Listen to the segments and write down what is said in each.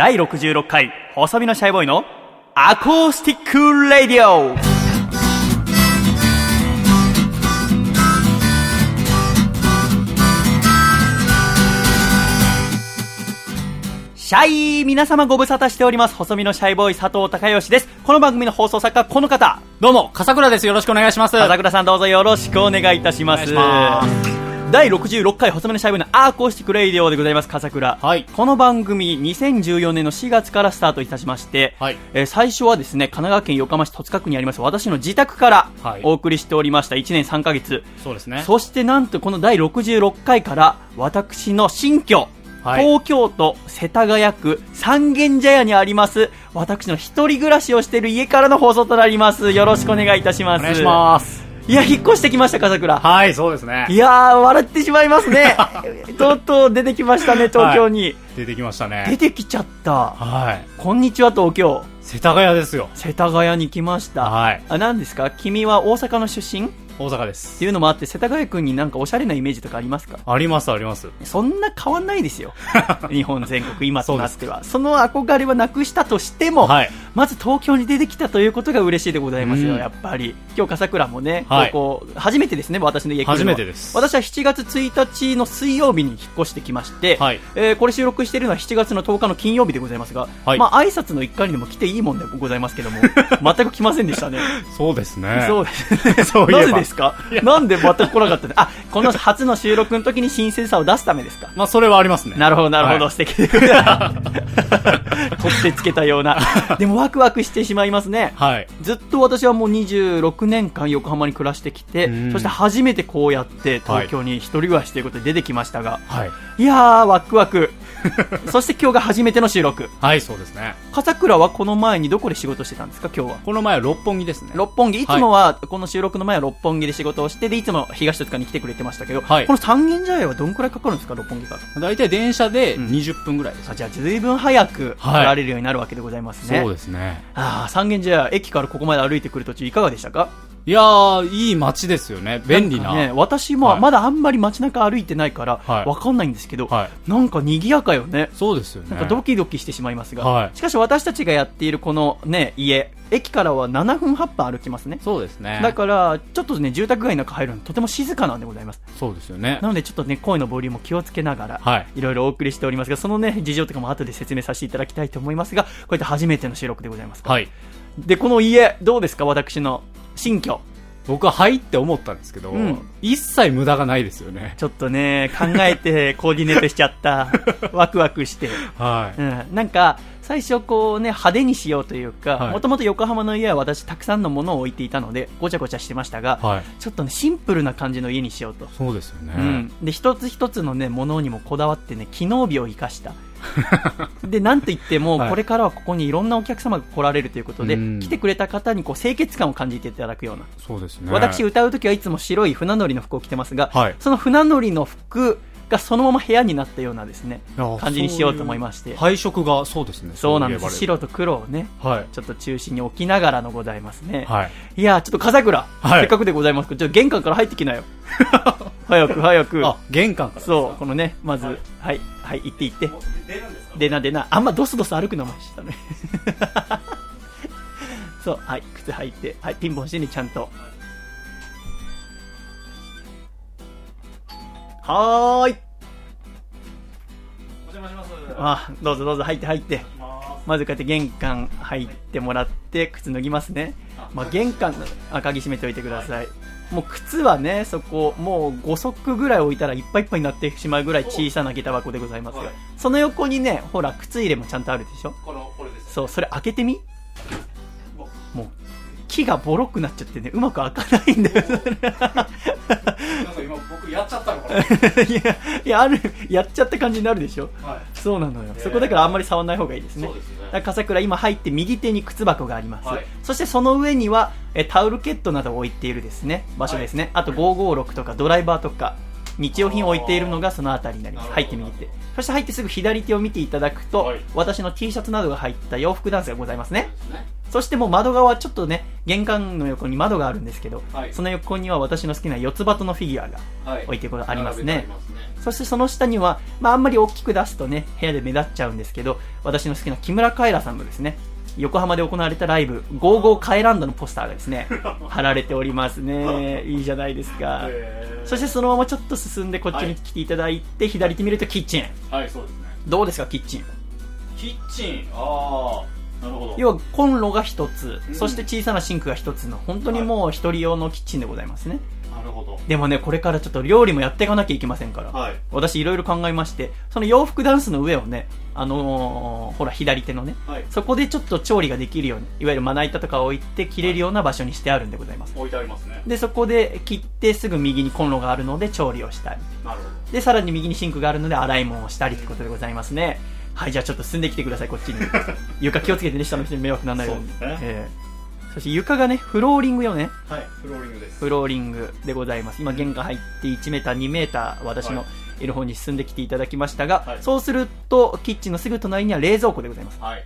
第66回細身のシャイボーイのアコースティックレディオ。シャイ皆様ご無沙汰しております。細身のシャイボーイ佐藤孝義です。この番組の放送作家この方。どうも、笠倉です。よろしくお願いします。笠倉さんどうぞよろしくお願いいたします第66回細身のシャイボーイのアーコースティックレイディオでございます笠倉。はい。この番組2014年の4月からスタートいたしまして、はい。えー最初はですね神奈川県横浜市戸塚区にあります私の自宅からはい。お送りしておりました1年3ヶ月、そうですね。そしてなんとこの第66回から私の新居はい。東京都世田谷区三軒茶屋にあります私の一人暮らしをしている家からの放送となります。よろしくお願いいたします。お願いします。いや引っ越してきました笠倉はい、そうですね。い。やー笑ってしまいますね。とうとう出てきましたね東京に、出てきました出ね。てきちゃった。はい。こんにちは東京。世田谷ですよ。世田谷に来ました、はい。あ何ですか？君は大阪の出身？っ大阪です。て。いうのもあって世田谷区になんかおしゃれなイメージとかありますか？あります、あります。そんな変わんないですよ。日本全国今となっては。その憧れはなくしたとしても、はい。まず東京に出てきたということが嬉しいでございますよ、うん。やっぱり。今日笠倉もね、はい。ここ初めてですね私の家初めてです。私は7月1日の水曜日に引っ越してきまして、はい。えーこれ収録しているのは7月の10日の金曜日でございますが、はい。まあ挨拶の一回にでも来ていいもんでございますけども 全く来ませんでしたね。そうですね。そうですね。そういえば。なぜですか？なんで全く来なかったんで あこの初の収録の時に新鮮さを出すためですか？まあ、それはありますね。なるほど、なるほど、はい素敵で。取ってつけたような。でもワクワクしてしまいますね。はい。ずっと私はもう26年間横浜に暮らしてきてうん、そして初めてこうやって東京に一人暮らしということで出てきましたが、はい。い、やー、ワクワク。そして今日が初めての収録。はい、そうですね。笠倉はこの前にどこで仕事してたんですか、今日は。この前は六本木ですね。六本木、いつもはこの収録の前は六本木で仕事をして、で、いつも東戸塚に来てくれてましたけど、はいこの三軒茶屋はどんくらいかかるんですか、六本木から。だいたい電車でうん20分ぐらいです。あじゃあ、ずいぶん早く来はいられるようになるわけでございますね。そうですね。ああ、三軒茶屋、駅からここまで歩いてくる途中いかがでしたか？いやー、いい街ですよね。便利な。んかね、私もはいまだあんまり街中歩いてないから、はいわかんないんですけど、はい。なんか賑やかよね。そうですよね。なんかドキドキしてしまいますが、はいしかし私たちがやっているこのね、家、駅からは7分8分歩きますね。そうですね。だから、ちょっとね、住宅街の中入るのとても静かなんでございます。そうですよねな。のでちょっとね、声のボリュームを気をつけながら、はい。いろいろお送りしておりますが、そのね、事情とかも後で説明させていただきたいと思いますが、こうやって初めての収録でございます。はい。で、この家、どうですか私の新居。僕ははいって思ったんですけど、うん一切無駄がないですよね。ちょっとね、考えてコーディネートしちゃった。ワクワクして。はい。うん。なんか、最初こうね、派手にしようというか、はいもともと横浜の家は私たくさんのものを置いていたので、ごちゃごちゃしてましたが、はい。ちょっとね、シンプルな感じの家にしようと。そうですよね。うん。で、一つ一つのね、ものにもこだわってね、機能美を生かした。で、なんと言っても、はいこれからはここにいろんなお客様が来られるということで、うん来てくれた方にこう清潔感を感じていただくような。そうですね。私歌うときはいつも白い船乗りの服を着てますが、はいその船乗りの服がそのまま部屋になったようなですね感じにしようと思いまして配色がそうですね。そうなんです白と黒をねはい。ちょっと中心に置きながらのございますね、はい。い、やーちょっと風倉、はいせっかくでございますけどちょっと玄関から入ってきなよ 早く早くあ、玄関から。そうこのねまずはいはい行って行って。出な出な。あんまドスドス歩くのもしたねそうはい靴履いて。はいピンポンしてねちゃんと。はーい。お邪魔します。あどうぞどうぞ。入って入って。まずこうやって玄関入ってもらって靴脱ぎますね、まあ、玄関あ鍵閉めておいてくださいもう靴はねそこもう5足ぐらい置いたらいっぱいいっぱいになってしまうぐらい小さな下駄箱でございますがはい。その横にねほら靴入れもちゃんとあるでしょ？この、これです。そうそれ開けてみ？もう木がボロくなっちゃってねうまく開かないんだよなんか今僕やっちゃったのかな。いやいやあるやっちゃった感じになるでしょ。はい。そうなのよ、えー。そこだからあんまり触らない方がいいですね。そうですね。笠倉今入って右手に靴箱があります、はい。そしてその上にはえタオルケットなどを置いているですね。場所ですね、あと556とかドライバーとか日用品を置いているのがその辺りになります。入って右手。そして入ってすぐ左手を見ていただくと、はい。私の T シャツなどが入った洋服ダンスがございますね。そしてもう窓側はちょっとね、玄関の横に窓があるんですけど、はい。その横には私の好きな四つ葉とのフィギュアがはい。置いてありますね。並べてあり。ますね。そしてその下には、まああんまり大きく出すとね、部屋で目立っちゃうんですけど、私の好きな木村カエラさんのですね、横浜で行われたライブ、ゴーゴーカエランドのポスターがですね、貼られておりますね。いいじゃないですか。そしてそのままちょっと進んでこっちに来ていただいて、左手見るとキッチン。はいそうですねどうですか、キッチン。キッチン？ああなるほど要はコンロが一つ、うんそして小さなシンクが一つの、本当にもう一人用のキッチンでございますね。なるほどでもね、これからちょっと料理もやっていかなきゃいけませんから。はい私いろいろ考えまして、その洋服ダンスの上をね、あのーほら左手のね、はいそこでちょっと調理ができるように、いわゆるまな板とかを置いて切れるような場所にしてあるんでございます。置いてありますねで、そこで切ってすぐ右にコンロがあるので調理をしたり。なるほで、さらに右にシンクがあるので洗い物をしたりということでございますね。はい、じゃあちょっと進んできてください、こっちに。床気をつけてね、下の人に迷惑にならないように。そうねええそして床がね、フローリングよね。どはいフローリングですフローリングでございます。今、玄関入って1メーター、2メーター、私のはいる方に進んできていただきましたが、はいそうすると、キッチンのすぐ隣には冷蔵庫でございます。はい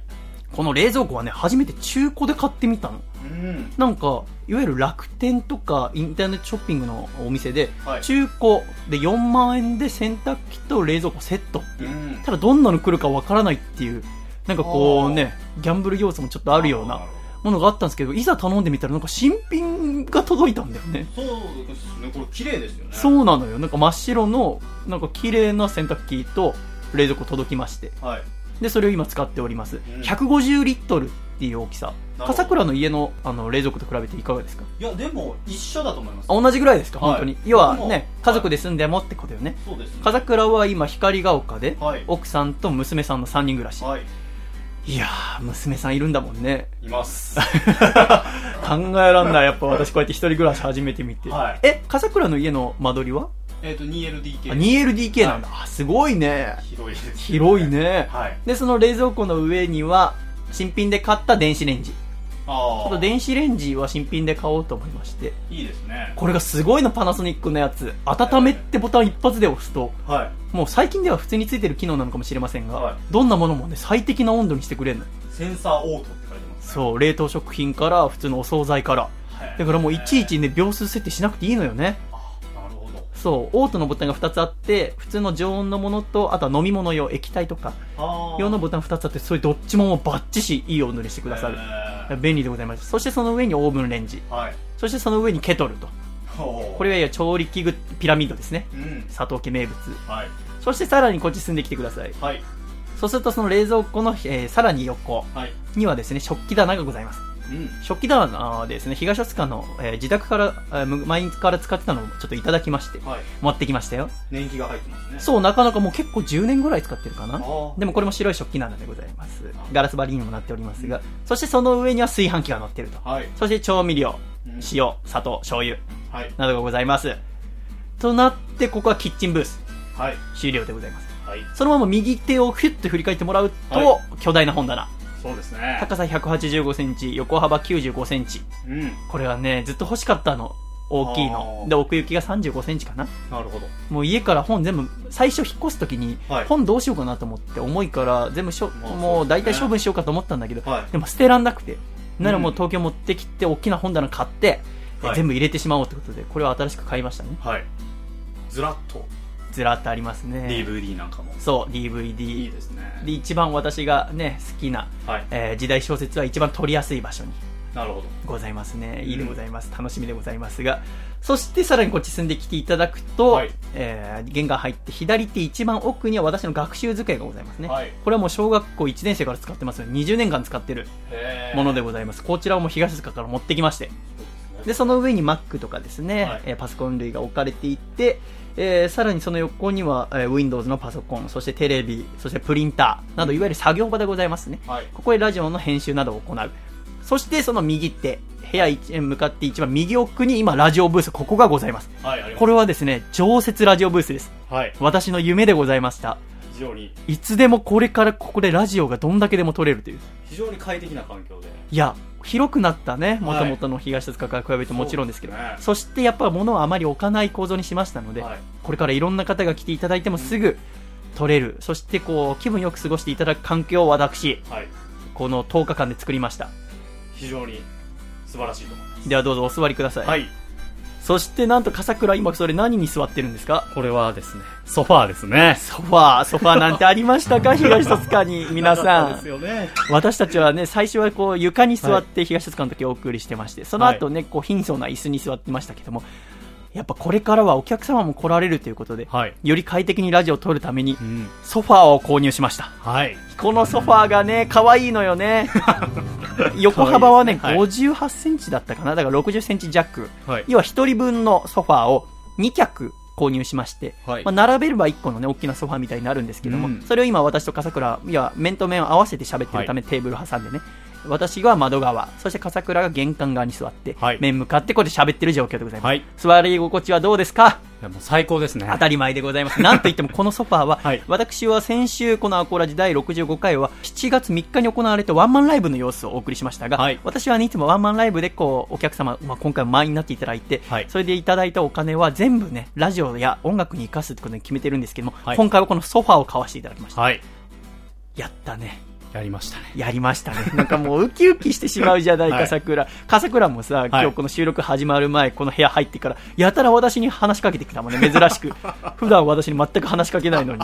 この冷蔵庫はね、初めて中古で買ってみたの。うんなんか、いわゆる楽天とかインターネットショッピングのお店で、はい中古で4万円で洗濯機と冷蔵庫セットっていう。うんただどんなの来るかわからないっていう、なんかこうね、ギャンブル要素もちょっとあるようなるほものがあったんですけど、いざ頼んでみたらなんか新品が届いたんだよね。どそうですねこれ綺麗ですよねそうなのよ。なんか真っ白の、なんか綺麗な洗濯機と冷蔵庫届きまして。はいで、それを今使っております。ん150リットルっていう大きさ。笠倉の家のあの冷蔵庫と比べていかがですか？いやでも一緒だと思いますあ同じぐらいですか、はい本当に。要はね、家族で住んでもってことよね。そうですね笠倉は今、光が丘で、はい奥さんと娘さんの3人暮らし。はいいやー、娘さんいるんだもんね。います 考えらんない。やっぱ私こうやって一人暮らし始めてみて。はいえ、笠倉の家の間取りは？えっと 2LDK あ ?2LDK なんだ。あ、すごいね。広いです広いね。はいで、その冷蔵庫の上には、新品で買った電子レンジ。ちょっと電子レンジは新品で買おうと思いまして。いいですねこれがすごいのパナソニックのやつ。温めってボタン一発で押すと、はいもう最近では普通についてる機能なのかもしれませんが、はいどんなものもね、最適な温度にしてくれるの。センサーオートって書いてますそう、冷凍食品から、普通のお惣菜から。はいだからもういちいちね、秒数設定しなくていいのよね。そう、オートのボタンが2つあって、普通の常温のものと、あとは飲み物用、液体とか、あ用のボタン2つあって、それどっちももうバッチシいい温度にしてくださる。る便利でございます。そしてその上にオーブンレンジ。はいそしてその上にケトルと。ここれは調理器具ピラミッドですね。うん佐藤家名物。はいそしてさらにこっち進んできてください。はいそうするとその冷蔵庫の、えーさらに横はいにはですね、食器棚がございます。うん食器棚ですね、東戸塚の、えー自宅から、えーむ前から使ってたのをちょっといただきまして、はい持ってきましたよ。年季が入ってますねそう、なかなかもう結構10年ぐらい使ってるかな。でもこれも白い食器棚でございます。ガラス張りにもなっておりますが、そしてその上には炊飯器が乗ってると。はいそして調味料うん、塩、砂糖、醤油はいなどがございます。となって、ここはキッチンブース。はい終了でございます。はいそのまま右手をフィュッと振り返ってもらうと、は巨大な本棚。そうですね。高さ185センチ、横幅95センチ。うん。これはね、ずっと欲しかったの。大きいの。で、奥行きが35センチかな。なるほど。もう家から本全部、最初引っ越すときにはい、本どうしようかなと思って、重いから全部しょ、まあもう大体処分しようかと思ったんだけど、はい。でも捨てらんなくて。ならもううん。東京持ってきて、大きな本棚買って、えはい。全部入れてしまおうってことで、これは新しく買いましたね。はい。ずらっとずらっとありますね。DVD なんかもそう、いい DVD。ですねで、一番私がね、好きな、はいえー時代小説は一番取りやすい場所になるほどございますね。うんいいでございます。楽しみでございますが。そしてさらにこっち進んできていただくと、はいえー玄関入って左手一番奥には私の学習机がございますね。はいこれはもう小学校1年生から使ってますので、20年間使ってるものでございます。こちらをもう東塚から持ってきまして。でその上に Mac とかですね、はいえーパソコン類が置かれていて、えーさらにその横には、えー Windows のパソコン、そしてテレビ、そしてプリンターなど、いわゆる作業場でございますね。はいここでラジオの編集などを行う。そしてその右手、部屋一向かって一番右奥に今ラジオブース、ここがございます。はいこれはですね、常設ラジオブースです。はい私の夢でございました。非常にいつでもこれからここでラジオがどんだけでも撮れるという。非常に快適な環境でいや、広くなったね。もはいともとの東戸塚から比べてもちろんですけど。そうですねそしてやっぱ物をあまり置かない構造にしましたので、はいこれからいろんな方が来ていただいてもすぐ撮れる。そしてこう、気分よく過ごしていただく環境を私、はいこの10日間で作りました。非非常に素晴らしいと思いますではどうぞお座りください。はいそしてなんと笠倉、今それ何に座ってるんですか？これはですねソファーですね。ソファー、ソファーなんてありましたか？東戸塚に。皆さん。ね。私たちはね、最初はこう床に座って東戸塚の時お送りしてまして、その後ね、こう貧相な椅子に座ってましたけども、やっぱこれからはお客様も来られるということで、はい。より快適にラジオを撮るためにう、ん。ソファーを購入しました。はい。このソファーがね、可愛いのよね。横幅はね、可愛いですね。58センチだったかな？だから60センチ弱。はい。要は1人分のソファーを2脚購入しまして、はい。まあ、並べれば1個のね、大きなソファーみたいになるんですけども、うん。それを今私と笠倉、いや、面と面を合わせて喋ってるため、テーブル挟んでね、私が窓側、そして笠倉が玄関側に座って、はい。面向かってこうやって喋ってる状況でございます。はい。い座り心地はどうですか？やもう最高ですね。当たり前でございます。なんといってもこのソファーは、はい。私は先週このアコラジ第65回は7月3日に行われたワンマンライブの様子をお送りしましたが、はい。私はね、いつもワンマンライブでこう、お客様、まあ、今回も満員になっていただいて、はい。それでいただいたお金は全部ね、ラジオや音楽に生かすってことに決めてるんですけども、はい。今回はこのソファーを買わせていただきました。はい。やったね。やりましたねやりましたね。なんかもうウキウキしてしまうじゃないか、はい桜。笠倉もさ、今日この収録始まる前、この部屋入ってから、やたら私に話しかけてきたもんね、珍しく。普段私に全く話しかけないのに。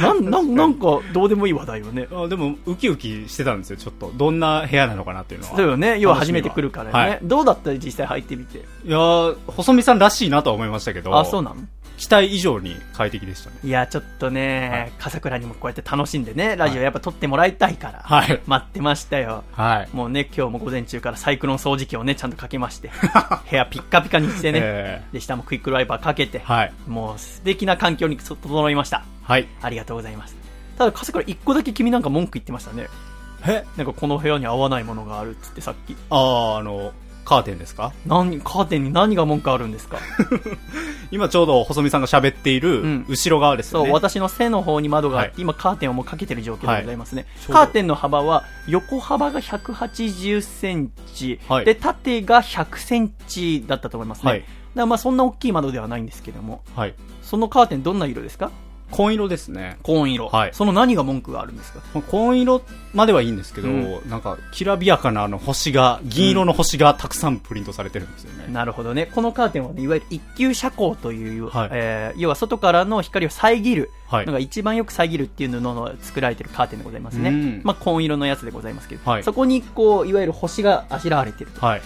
なん、なん、なんか、どうでもいい話題よね。あでもウキウキしてたんですよちょっとどんな部屋なのかなっていうのはそうよね。要は初めて来るからね。はいどうだった実際入ってみて？いやー細見さんらしいなとは思いましたけどあ、そうなの期待以上に快適でしたねいや、ちょっとね、はい笠倉にもこうやって楽しんでね、ラジオやっぱ撮ってもらいたいから、はい待ってましたよ。はいもうね、今日も午前中からサイクロン掃除機をね、ちゃんとかけまして、部屋ピッカピカにしてね、えで、下もクイックルワイパーかけて、はいもう素敵な環境に整いました。はいありがとうございます。ただ、笠倉一個だけ君なんか文句言ってましたね。え？なんかこの部屋に合わないものがあるっつってさっき。あああのカーテンですか？何、カーテンに何が文句あるんですか？今ちょうど細見さんが喋っているうん。後ろ側ですそう、私の背の方に窓があって、はい。今カーテンをもうかけてる状況でございますね。ちょうどカーテンの幅は、横幅が180センチ、はい。で、縦が100センチだったと思いますね。はい。だからまあそんな大きい窓ではないんですけども、はい。そのカーテンどんな色ですか？紺色ですね紺色。はいその何が文句があるんですか？まあ紺色まではいいんですけど、うんなんかきらびやかなあの星が銀色の星がたくさんプリントされてるんですよね、なるほどね。このカーテンは、ね、いわゆる一級遮光という、はいえー要は外からの光を遮るはいのが一番よく遮るっていうのの作られてるカーテンでございますね。うんまあ、紺色のやつでございますけど、はいそこにこう、いわゆる星があしらわれてると。はい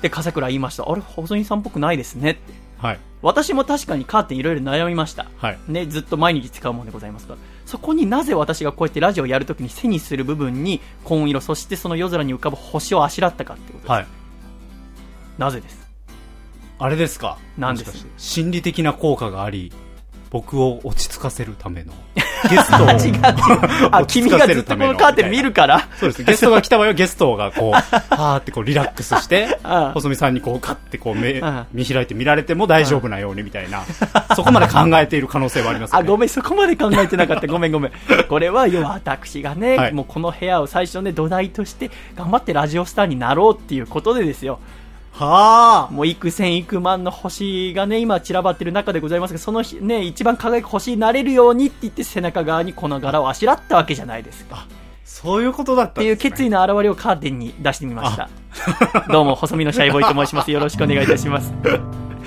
で、笠倉言いました。あれ、細井さんっぽくないですねって。はい私も確かにカーテンいろいろ悩みました。はいね、ずっと毎日使うものでございますから。そこになぜ私がこうやってラジオをやるときに背にする部分に紺色、そしてその夜空に浮かぶ星をあしらったかってことです。はいなぜです？あれですか？何です？心理的な効果があり僕を落ち着かせるためのゲストを 違う違う。あ、君がずっとこのカーテン見るから。そうですゲストが来た場合はゲストがこうはーってこうリラックスして 細見さんにこうカッてこう目見開いて見られても大丈夫なようにみたいな そこまで考えている可能性はありますよあ、ねごめん、そこまで考えてなかった。ごめん、ごめん。これは、要は私がね、はいもうこの部屋を最初ね、土台として、頑張ってラジオスターになろうっていうことでですよ。はあもう幾千幾万の星がね、今散らばってる中でございますが、その日ね、一番輝く星になれるようにって言って背中側にこの柄をあしらったわけじゃないですか。そういうことだったっていう決意の表れをカーテンに出してみました。どうも、細身のシャイボーイと申します。よろしくお願いいたします。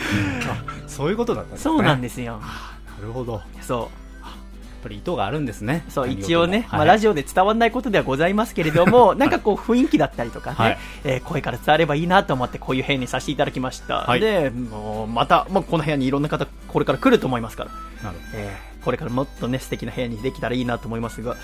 そういうことだったねそうなんでですよ。すなるほどそう。ぱり意図があるんですね。そう、一応ね、まあ、はいラジオで伝わらないことではございますけれども、なんかこう、雰囲気だったりとかね、はいえー声から伝わればいいなと思って、こういう部屋にさせていただきました。はい。で、もう、また、まあ、この部屋にいろんな方、これから来ると思いますから、なるえーこれからもっとね、素敵な部屋にできたらいいなと思いますが、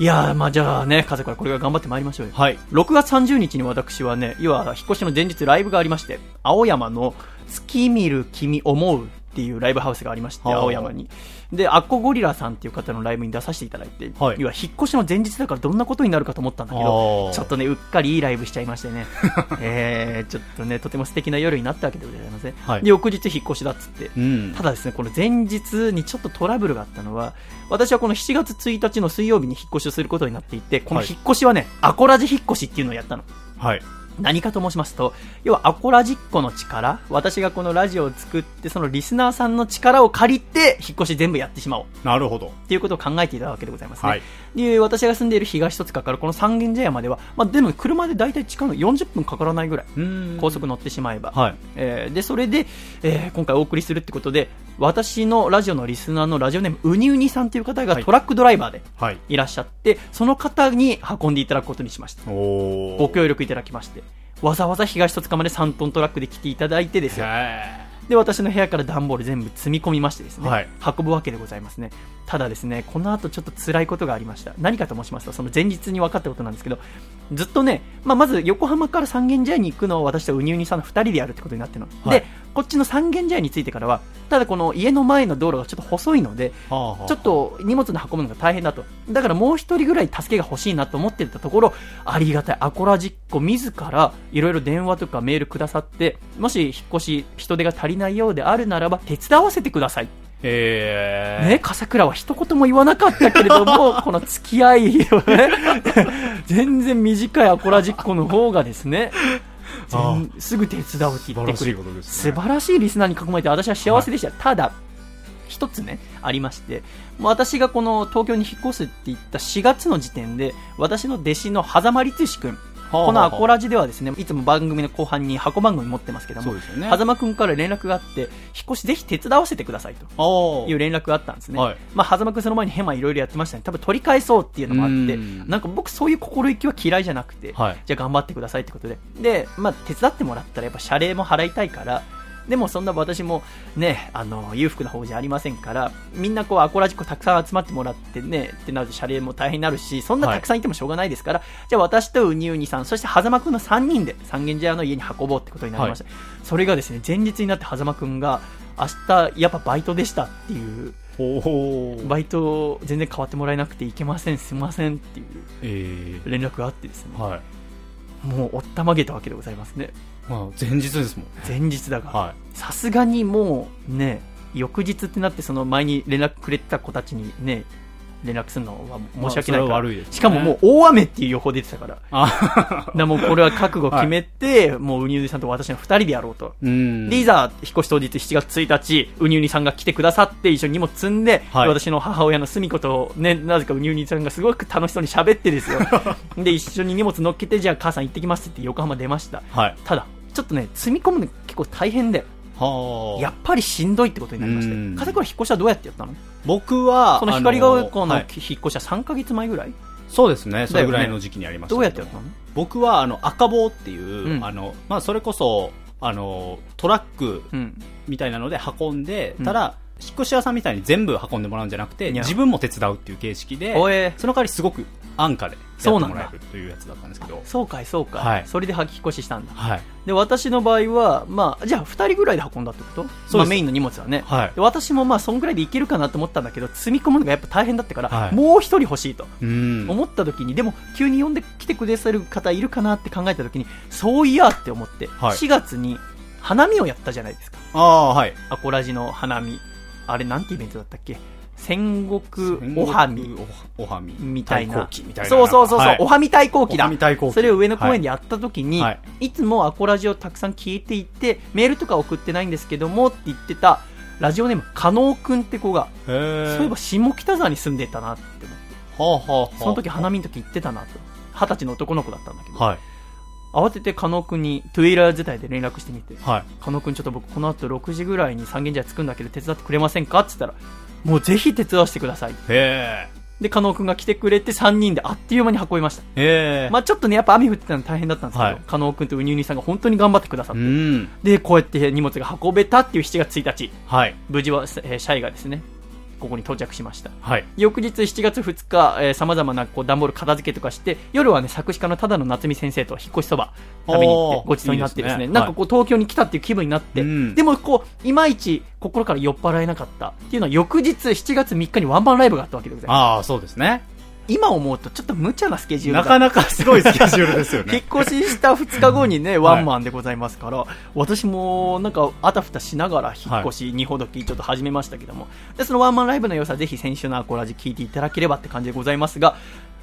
いやー、まあ、じゃあね、風からこれから頑張ってまいりましょうよ。はい。6月30日に私はね、要は引っ越しの前日ライブがありまして、青山の月見る君思うっていうライブハウスがありまして、はあ。青山に。で、アッコゴリラさんっていう方のライブに出させていただいて、はい。要は引っ越しの前日だからどんなことになるかと思ったんだけど、ちょっとね、うっかりいいライブしちゃいましてね、えー、ちょっとね、とても素敵な夜になったわけでございますね。はい。で、翌日引っ越しだっつって、うん。ただですね、この前日にちょっとトラブルがあったのは、私はこの7月1日の水曜日に引っ越しをすることになっていて、この引っ越しはね、アコラジ引っ越しっていうのをやったの。はい何かと申しますと、要はアコラジッコの力、私がこのラジオを作って、そのリスナーさんの力を借りて、引っ越し全部やってしまおう。なるほど。っていうことを考えていたわけでございますね。はいで、私が住んでいる東戸塚からこの三軒茶屋までは、まあでも車で大体近いの40分かからないぐらい。うん高速乗ってしまえば。はい。えーで、それで、えー今回お送りするってことで、私のラジオのリスナーのラジオネーム、ウニウニさんという方がはいトラックドライバーではい。いらっしゃって、その方に運んでいただくことにしました。おご協力いただきまして、わざわざ東戸塚まで3トントラックで来ていただいてですよ。へで、私の部屋から段ボール全部積み込みましてですね、はい運ぶわけでございますね。ただですね、この後ちょっと辛いことがありました。何かと申しますと、その前日に分かったことなんですけど、ずっとね、まあ、まず横浜から三軒茶屋に行くのを私とウニウニさんの2人でやるってことになってるの。はいで、こっちの三軒茶屋についてからは、ただこの家の前の道路がちょっと細いので、ーはあはあちょっと荷物の運ぶのが大変だと。だからもう一人ぐらい助けが欲しいなと思ってたところ、ありがたい。アコラジッコ自らいろいろ電話とかメールくださって、もし引っ越し人手が足りないようであるならば手伝わせてください。へーね、笠倉は一言も言わなかったけれども、この付き合いをね、全然短いアコラジッコの方がですね、全すぐ手伝うって素晴らしい言ってくれることですね。素晴らしいリスナーに囲まれて私は幸せでした、ただ一つねありましてもう私がこの東京に引っ越すって言った4月の時点で私の弟子の狭間律史君このアコラジではですねいつも番組の後半に箱番組持ってますけどもね。狭間君から連絡があって引っ越しぜひ手伝わせてくださいという連絡があったんですね、はいまあ、狭間君その前にヘマいろいろやってましたね多分取り返そうっていうのもあってうんなんか僕そういう心意気は嫌いじゃなくて、はい。じゃあ頑張ってくださいってことで。で、まあ、手伝ってもらったらやっぱ謝礼も払いたいから、でもそんな私もね、あの、裕福な方じゃありませんから、みんなこうアコラジコたくさん集まってもらってね、ってなると謝礼も大変になるし、そんなたくさんいてもしょうがないですから、じゃあ私とウニウニさん、そして狭間くんの3人で三軒茶屋の家に運ぼうってことになりました。それがですね、前日になって狭間くんが、明日やっぱバイトでしたっていう、バイト全然変わってもらえなくていけません、すいませんっていうえ連絡があってですね、ーはい。もうおったまげたわけでございますね。まあ、前日ですもんね。前日だから、はさすがにもうね、翌日ってなって、その前に連絡くれてた子たちにね、連絡するのは申し訳ないから、は悪いですねしかももう大雨っていう予報出てたから、あらもうこれは覚悟決めて、もうウニウニさんと私の二人でやろうと。うん。で、いざ、引っ越し当日7月1日、ウニウニさんが来てくださって、一緒に荷物積んで、はい私の母親のすみこと、ね、なぜかウニウニさんがすごく楽しそうに喋ってですよ。で、一緒に荷物乗っけて、じゃあ母さん行ってきますって言って横浜出ました。はい。ただ、ちょっとね、積み込むの結構大変で、はあ。やっぱりしんどいってことになりましてうん、片倉引っ越しはどうやってやったの？僕は、その光が丘の引っ越しは3ヶ月前ぐらい？そうですね。それぐらいの時期にありましたけどうやってやったの？僕は、あの、赤棒っていう、うん。あの、まあ、それこそ、あの、トラックうん。みたいなので運んで、うん。ただ、引っ越し屋さんみたいに全部運んでもらうんじゃなくて、自分も手伝うっていう形式で、その代わりすごく安価でやってそうなんだもらえるというやつだったんですけど、そうかいそうか。い、はい。それで引っ越ししたんだ。はい。で私の場合は、まあ、じゃあ2人ぐらいで運んだってこと？す。まあ、メインの荷物はね、はい。で私もまあそんぐらいでいけるかなと思ったんだけど積み込むのがやっぱ大変だったから、はい。もう1人欲しいとうん。思った時にでも急に呼んできてくださる方いるかなって考えた時にそういやって思って、はい。4月に花見をやったじゃないですか。ああ、はい。アコラジの花見あれなんてイベントだったっけ？戦国おはみ。おおはみ。みたいな。対抗期みたいな。そうそうそうそう、はい。おはみ対抗期だ。それを上野公園でやった時に、はい。い、つもアコラジをたくさん聞いていてメールとか送ってないんですけどもって言ってたラジオネーム加納くんって子が、そういえば下北沢に住んでたなって思って。はあはあはあ。その時花見の時行ってたなと。二十歳の男の子だったんだけど、はい。慌てて加納くんにトゥイラー伝いで連絡してみてはい。加納くんちょっと僕この後6時ぐらいに三軒茶屋着くんだけど手伝ってくれませんか？って言ったらもうぜひ手伝わせてくださいへで加納くんが来てくれて3人であっという間に運びましたえ。へえ。まあちょっとね、やっぱ雨降ってたの大変だったんですけど、はい加納くんとウニウニさんが本当に頑張ってくださって、うん。で、こうやって荷物が運べたっていう7月1日、はい。無事は、えーシャイがですね、ここに到着しました。はい。翌日7月2日、えー、様々なこう段ボール片付けとかして、夜はね、作詞家のただの夏美先生と引っ越しそば食べに行ってごちそうになってですね、ねなんかこう東京に来たっていう気分になって、うんでもこう、いまいち心から酔っ払えなかったっていうのは翌日7月3日にワンマンライブがあったわけでございます。ああ、そうですね。今思うとちょっと無茶なスケジュールだ。なかなかすごいスケジュールですよ引ね。っ越しした2日後にね、ワンマンでございますから、私もなんかあたふたしながら引っ越し、二ほどきちょっと始めましたけども、で、そのワンマンライブの良さ、ぜひ先週のアコラジ聞いていただければって感じでございますが、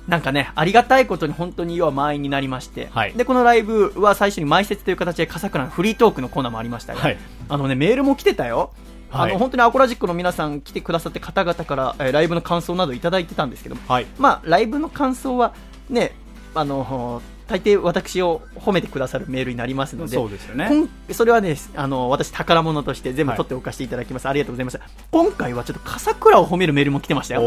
なんかね、ありがたいことに本当に要は満員になりまして、はい。で、このライブは最初に前説という形で笠倉のフリートークのコーナーもありましたが、はい。あのね、メールも来てたよ。あはいの、本当にアコラジックの皆さん来てくださって方々から、えーライブの感想などいただいてたんですけども、はい。まあ、ライブの感想はね、あの、大抵私を褒めてくださるメールになりますので、そうですよね。今それはね、あの、私宝物として全部取っておかせていただきます。ありがとうございました。今回はちょっと笠倉を褒めるメールも来てましたよ。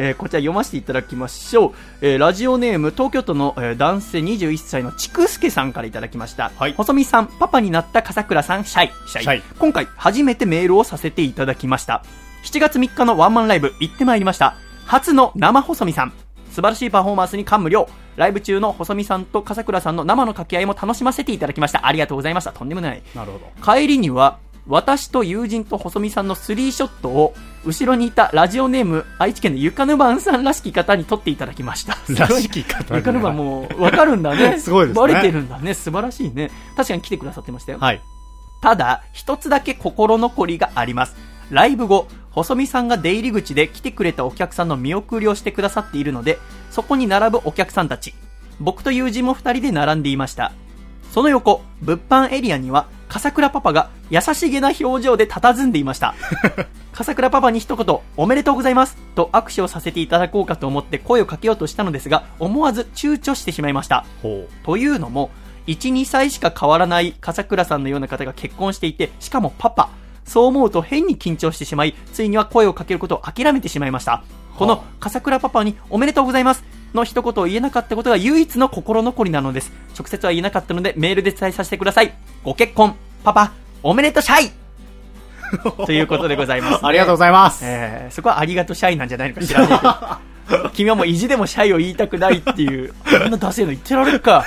えーこちら読ませていただきましょう。えーラジオネーム、東京都の、えー男性21歳のちくすけさんからいただきました。はい細見さん、パパになった笠倉さん、シャイ。シャイ。シャイ今回、初めてメールをさせていただきました。7月3日のワンマンライブ、行ってまいりました。初の生細見さん。素晴らしいパフォーマンスに感無量。ライブ中の細見さんと笠倉さんの生の掛け合いも楽しませていただきました。ありがとうございました。とんでもない。なるほど。帰りには私と友人と細見さんのスリーショットを後ろにいたラジオネーム愛知県のゆかぬばんさんらしき方に撮っていただきました らしき方ゆかぬばんもうわかるんだね すごいですねバレてるんだね素晴らしいね確かに来てくださってましたよ、はい。ただ一つだけ心残りがありますライブ後細見さんが出入り口で来てくれたお客さんの見送りをしてくださっているのでそこに並ぶお客さんたち僕と友人も二人で並んでいましたその横、物販エリアには、笠倉パパが優しげな表情で佇んでいました。笠倉パパに一言、おめでとうございますと握手をさせていただこうかと思って声をかけようとしたのですが、思わず躊躇してしまいました。ほというのも、1、2歳しか変わらない笠倉さんのような方が結婚していて、しかもパパ。そう思うと変に緊張してしまい、ついには声をかけることを諦めてしまいました。この笠倉パパにおめでとうございますの一言を言えなかったことが唯一の心残りなのです。直接は言えなかったのでメールで伝えさせてください。ご結婚、パパ、おめでとうシャイ ということでございます、う。ありがとうございます。えー、そこはありがとうシャイなんじゃないのか知らないけど。君はもう意地でもシャイを言いたくないっていう、あんなダセえの言ってられるか。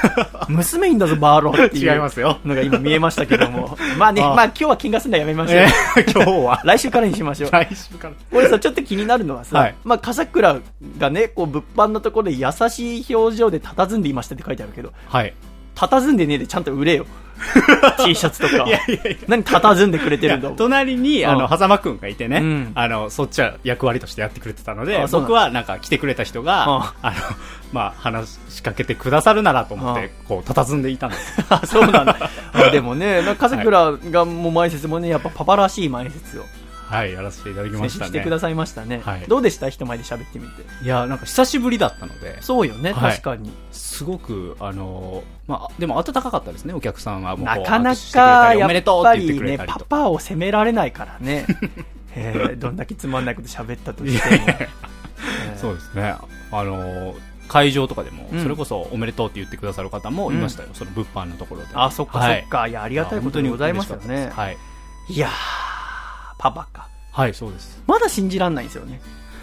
娘いんだぞ、バーローっていう。違いますよのが今見えましたけども。まあね、あまあ今日は喧嘩するのはやめましょう。えー今日は。来週からにしましょう。来週から。これさ、ちょっと気になるのはさ、はいまあ、笠倉がね、こう、物販のところで優しい表情で佇んでいましたって書いてあるけど、はい。佇んでねえでちゃんと売れよ。T シャツとか。いやいやいや。何佇んでくれてるんだ隣に、あうんの、狭間くんがいてね、うんあの、そっちは役割としてやってくれてたので僕はなんか来てくれた人が、うんあの、まあ、話しかけてくださるならと思って、こう、佇んでいたんです。あ、そうなんだ。あでもね、か笠倉がもう前説もね、やっぱパパらしい前説をはい、やらせていただきま選したね。手してくださいましたね。はいどうでした？人前で喋ってみて。いや、なんか久しぶりだったので、そうよね、はい確かに。すごく、あのまあ、でも暖かかったですね、お客さんは。なかなか、やりおめでとうっぱりね、パ。パを責められないからね。えーどんだけつまんないこと喋ったとしても。えーそうですね。あの会場とかでも、うんそれこそおめでとうって言ってくださる方もいましたよ、その物販のところで。あ、そっかそはいっか。いや、ありがたいことでございますよね。はい。いやー、パパか。はい、そうです。まだ信じらんないんですよね。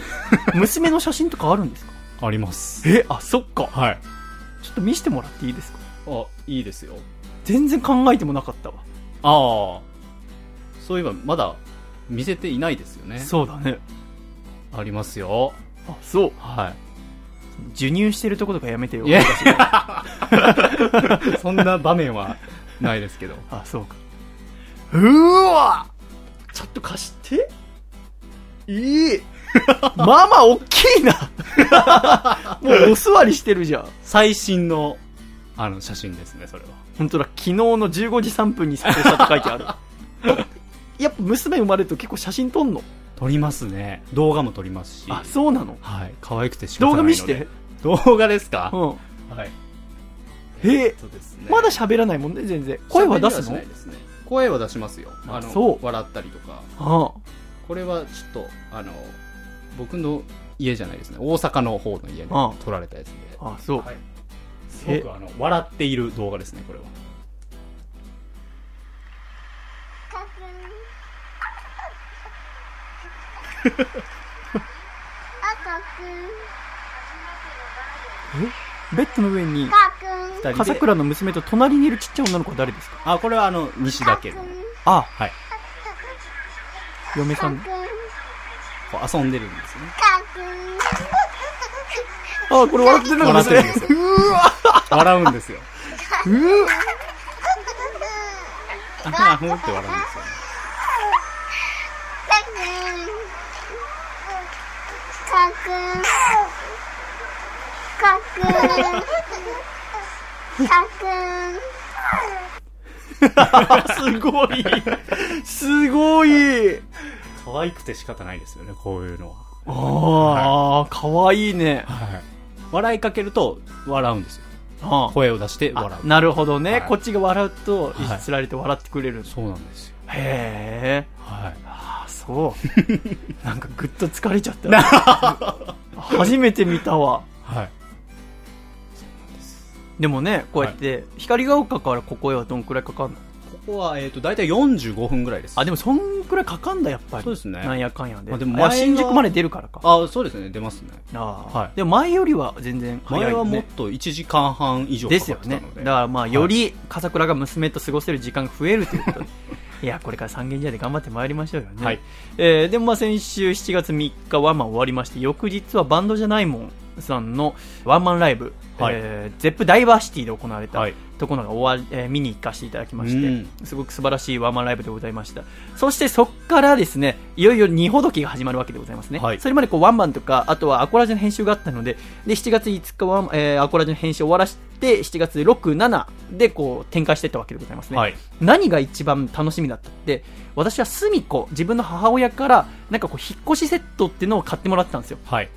娘の写真とかあるんですか？あります。え、あ、そっか。はい。ちょっと見せてもらっていいですか？あ、いいですよ。全然考えてもなかったわ。ああ。そういえば、まだ見せていないですよね。そうだね。ありますよ。あ、そう。は授乳してるとことかやめてよ。いやい。そんな場面はないですけど。あ、そうか。うーわちょっと貸していいまあまあ、大きいな もうお座りしてるじゃん。最新の、あの、写真ですね、それは。本当だ、昨日の15時3分に撮影したって書いてある。やっぱ娘生まれると結構写真撮んの？撮りますね。動画も撮りますし。あ、そうなの？はい。可愛くて仕方動画見して。動画ですか？うん。はい。へえ、そうですねまだ喋らないもんね、全然。声は出すの？ね声は出しますよ。あの、そう笑ったりとか。あこれはちょっと、あの、僕の家じゃないですね。大阪の方の家であ撮られたやつで。あ、あ、そう。はい。すごくあの、笑っている動画ですね、これは。かくん。赤 ベッドの上に笠倉の娘と隣にいるちっちゃい女の子は誰ですか？あ、これはあの、西田家の。あ、はい。嫁さん。かくん。こう遊んでるんですね。かくん。あ、これ笑ってるのかな笑ってるんですよ。笑うんですよ。うーあふんあふんって笑うんですよね。かくん。すごい。すごい。可愛くて仕方ないですよね、こういうのは。ああ、かわいいね。はい。笑いかけると、笑うんですよ。あ声を出して笑う。なるほどね、はいこっちが笑うと、はいいじられて笑ってくれる。そうなんですよ。へえ。はい。ああ、そう。なんかぐっと疲れちゃった。初めて見たわ。はい。でもね、こうやって、光が丘からここへはどんくらいかかんの？ここは、えっ、と、大体45分ぐらいです。あ、でもそんくらいかかんだ、やっぱり。そうですねなんやかんやで。まあでも新宿まで出るからか。あ、そうですね、出ますね。ああはいでも前よりは全然早いよ、ね。前はもっと1時間半以上かかですよねってたので。。だからまあ、より笠倉が娘と過ごせる時間が増えるということで。いや、これから三軒茶屋で頑張ってまいりましょうよね。はいえーでもまあ先週7月3日ワンマン終わりまして、翌日はバンドじゃないもんさんのワンマンライブ、はいえーゼップダイバーシティで行われたはいところが終わり、えー見に行かせていただきまして、うんすごく素晴らしいワンマンライブでございました。そしてそっからですね、いよいよ二ほどきが始まるわけでございますね。はいそれまでこうワンマンとか、あとはアコラジの編集があったので、で、7月5日は、えーアコラジの編集を終わらして、7月6、7でこう展開していったわけでございますね。はい。何が一番楽しみだったって、私はすみこ、自分の母親から、なんかこう、引っ越しセットっていうのを買ってもらったんですよ。はい。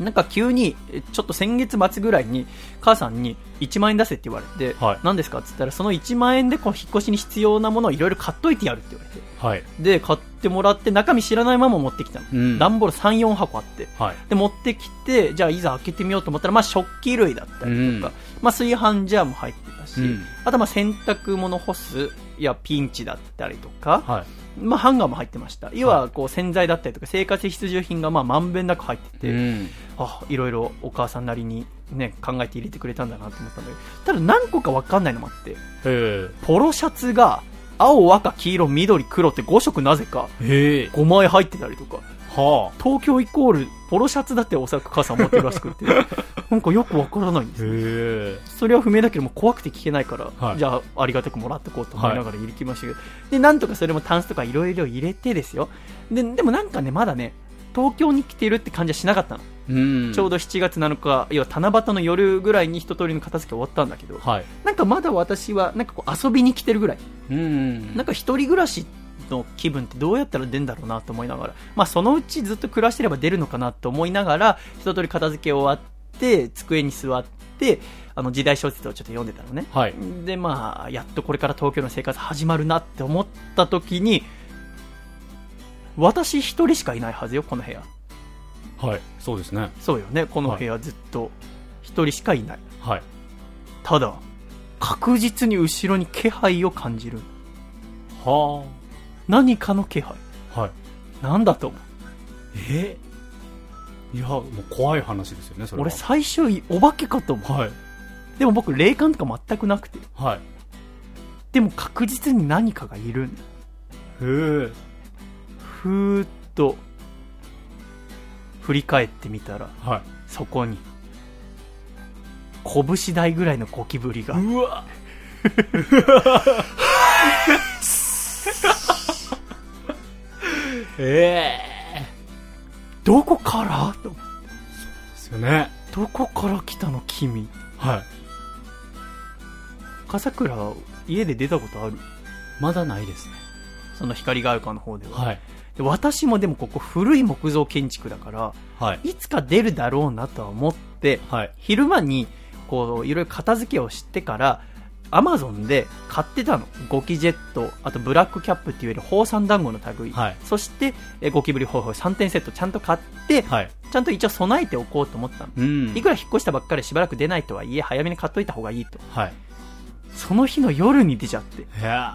なんか急に、えちょっと先月末ぐらいに、母さんに1万円出せって言われて、はい何ですかって言ったら、その1万円でこう、引っ越しに必要なものをいろいろ買っといてやるって言われて。はい。で、買ってもらって、中身知らないまま持ってきたの。うん段ボール3、4箱あって。はい。で、持ってきて、じゃあいざ開けてみようと思ったら、まあ食器類だったりとか、うんまあ炊飯ジャーも入ってたし、うんあとまあ洗濯物干す、いやピンチだったりとか、はい。まあハンガーも入ってました。要はこう洗剤だったりとか生活必需品がまあまんべんなく入ってて、うん。あ、いろいろお母さんなりにね、考えて入れてくれたんだなと思ったんだけど、ただ何個かわかんないのもあって、へポロシャツが青、赤、黄色、緑、黒って5色なぜかえ。へえ。5枚入ってたりとか、は東京イコールポロシャツだっておそらく母さん持ってるらしくて、なんかよくわからないんです。それは不明だけども怖くて聞けないから、はいじゃあありがたくもらってこうと思いながら入れてきましたけど、で、なんとかそれもタンスとかいろいろ入れてですよ。で、でもなんかね、まだね、東京に来てるって感じはしなかったの。うん。ちょうど7月7日、要は七夕の夜ぐらいに一通りの片付け終わったんだけど、はい。なんかまだ私は、なんかこう遊びに来てるぐらい。うん。なんか一人暮らしの気分ってどうやったら出るんだろうなと思いながら、まあそのうちずっと暮らしてれば出るのかなと思いながら、一通り片付け終わって、机に座って、あの時代小説をちょっと読んでたのね。はい。で、まあ、やっとこれから東京の生活始まるなって思った時に、私一人しかいないはずよ、この部屋。はい。そうですね。そうよね、この部屋ずっと一人しかいない。はい。ただ、確実に後ろに気配を感じる。は何かの気配。あ。はい。なんだと思うえ？いや、もう怖い話ですよね、それは。俺最初お化けかと思う。はい。でも僕霊感とか全くなくて。はい。でも確実に何かがいるんだ。へえ。ふーっと、振り返ってみたら、はい。そこに、拳台ぐらいのゴキブリが、うわ ええどこから？とですよね。どこから来たの君？はい。笠倉、家で出たことある？まだないですね。その光が丘の方では。はい。で私もでもここ古い木造建築だから、はい。いつか出るだろうなとは思って、はい。昼間に、こう、いろいろ片付けをしてから、アマゾンで買ってたの。ゴキジェット、あとブラックキャップっていうより宝山団子の類。はいそして、えゴキブリホイホイ3点セットちゃんと買って、はい。ちゃんと一応備えておこうと思ったの。うんいくら引っ越したばっかりしばらく出ないとはいえ、早めに買っといた方がいいと。はい。その日の夜に出ちゃって、いや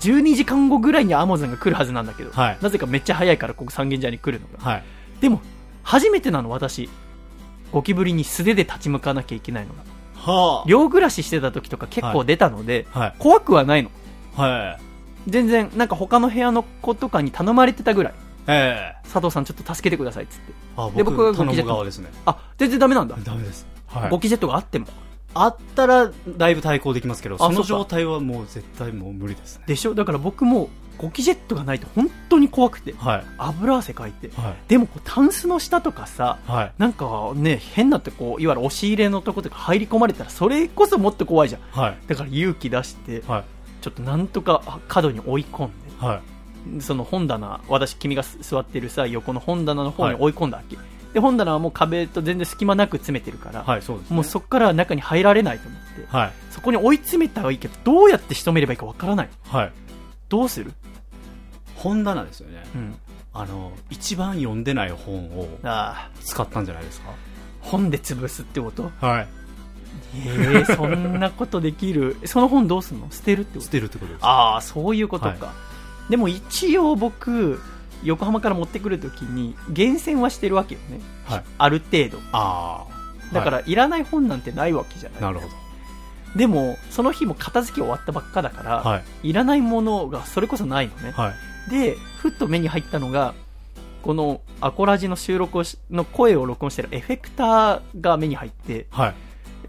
12時間後ぐらいにアマゾンが来るはずなんだけど、はいなぜかめっちゃ早いからここ三軒茶屋に来るのが。はい。でも、初めてなの私。ゴキブリに素手で立ち向かなきゃいけないのが。は寮暮らししてた時とか結構出たので、はい。怖くはないの。はい。全然、なんか他の部屋の子とかに頼まれてたぐらい。ええ佐藤さんちょっと助けてくださいっつって。あ、で僕が僕、頼ゴキジェットですね。あ、全然ダメなんだ。ダメです。はい。ゴキジェットがあっても。あったら、だいぶ対抗できますけど、その状態はもう絶対もう無理ですね。でしょ？だから僕も、ゴキジェットがないと本当に怖くてはい。油汗かいてはい。でもこうタンスの下とかさはい。なんかね変なってこういわゆる押し入れのとことか入り込まれたらそれこそもっと怖いじゃんはい。だから勇気出してはい。ちょっとなんとかあ角に追い込んではい。その本棚私君が座ってるさ横の本棚の方に追い込んだわけ、で本棚はもう壁と全然隙間なく詰めてるから、はい、そうですね。もうそこから中に入られないと思ってはい。そこに追い詰めたはいいけどどうやって仕留めればいいかわからないはい。どうする？本棚ですよね。うん。あの、一番読んでない本を使ったんじゃないですか？本で潰すってこと？はい。ええそんなことできる？その本どうすんの？捨てるってこと？捨てるってことです。ああそういうことか、はでも一応僕横浜から持ってくるときに厳選はしてるわけよね、はい。ある程度。ああ。だから、い、らない本なんてないわけじゃない。なるほど。でもその日も片付け終わったばっかだから、はい。い、らないものがそれこそないのね、はい。でふっと目に入ったのがこのアコラジの収録をしの声を録音してるエフェクターが目に入ってはい。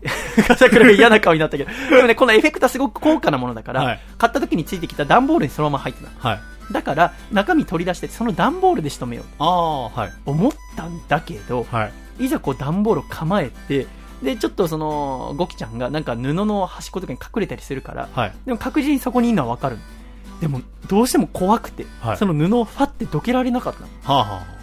笠倉が嫌な顔になったけど でもねこのエフェクターすごく高価なものだから、はい買った時についてきた段ボールにそのまま入ってたはい。だから中身取り出してその段ボールで仕留めようああ、はい。と思ったんだけどはい。いざこう段ボールを構えてでちょっとそのゴキちゃんがなんか布の端っことかに隠れたりするからはい。でも確実にそこにいるのは分かるでもどうしても怖くて、はいその布をファってどけられなかったのはあ、は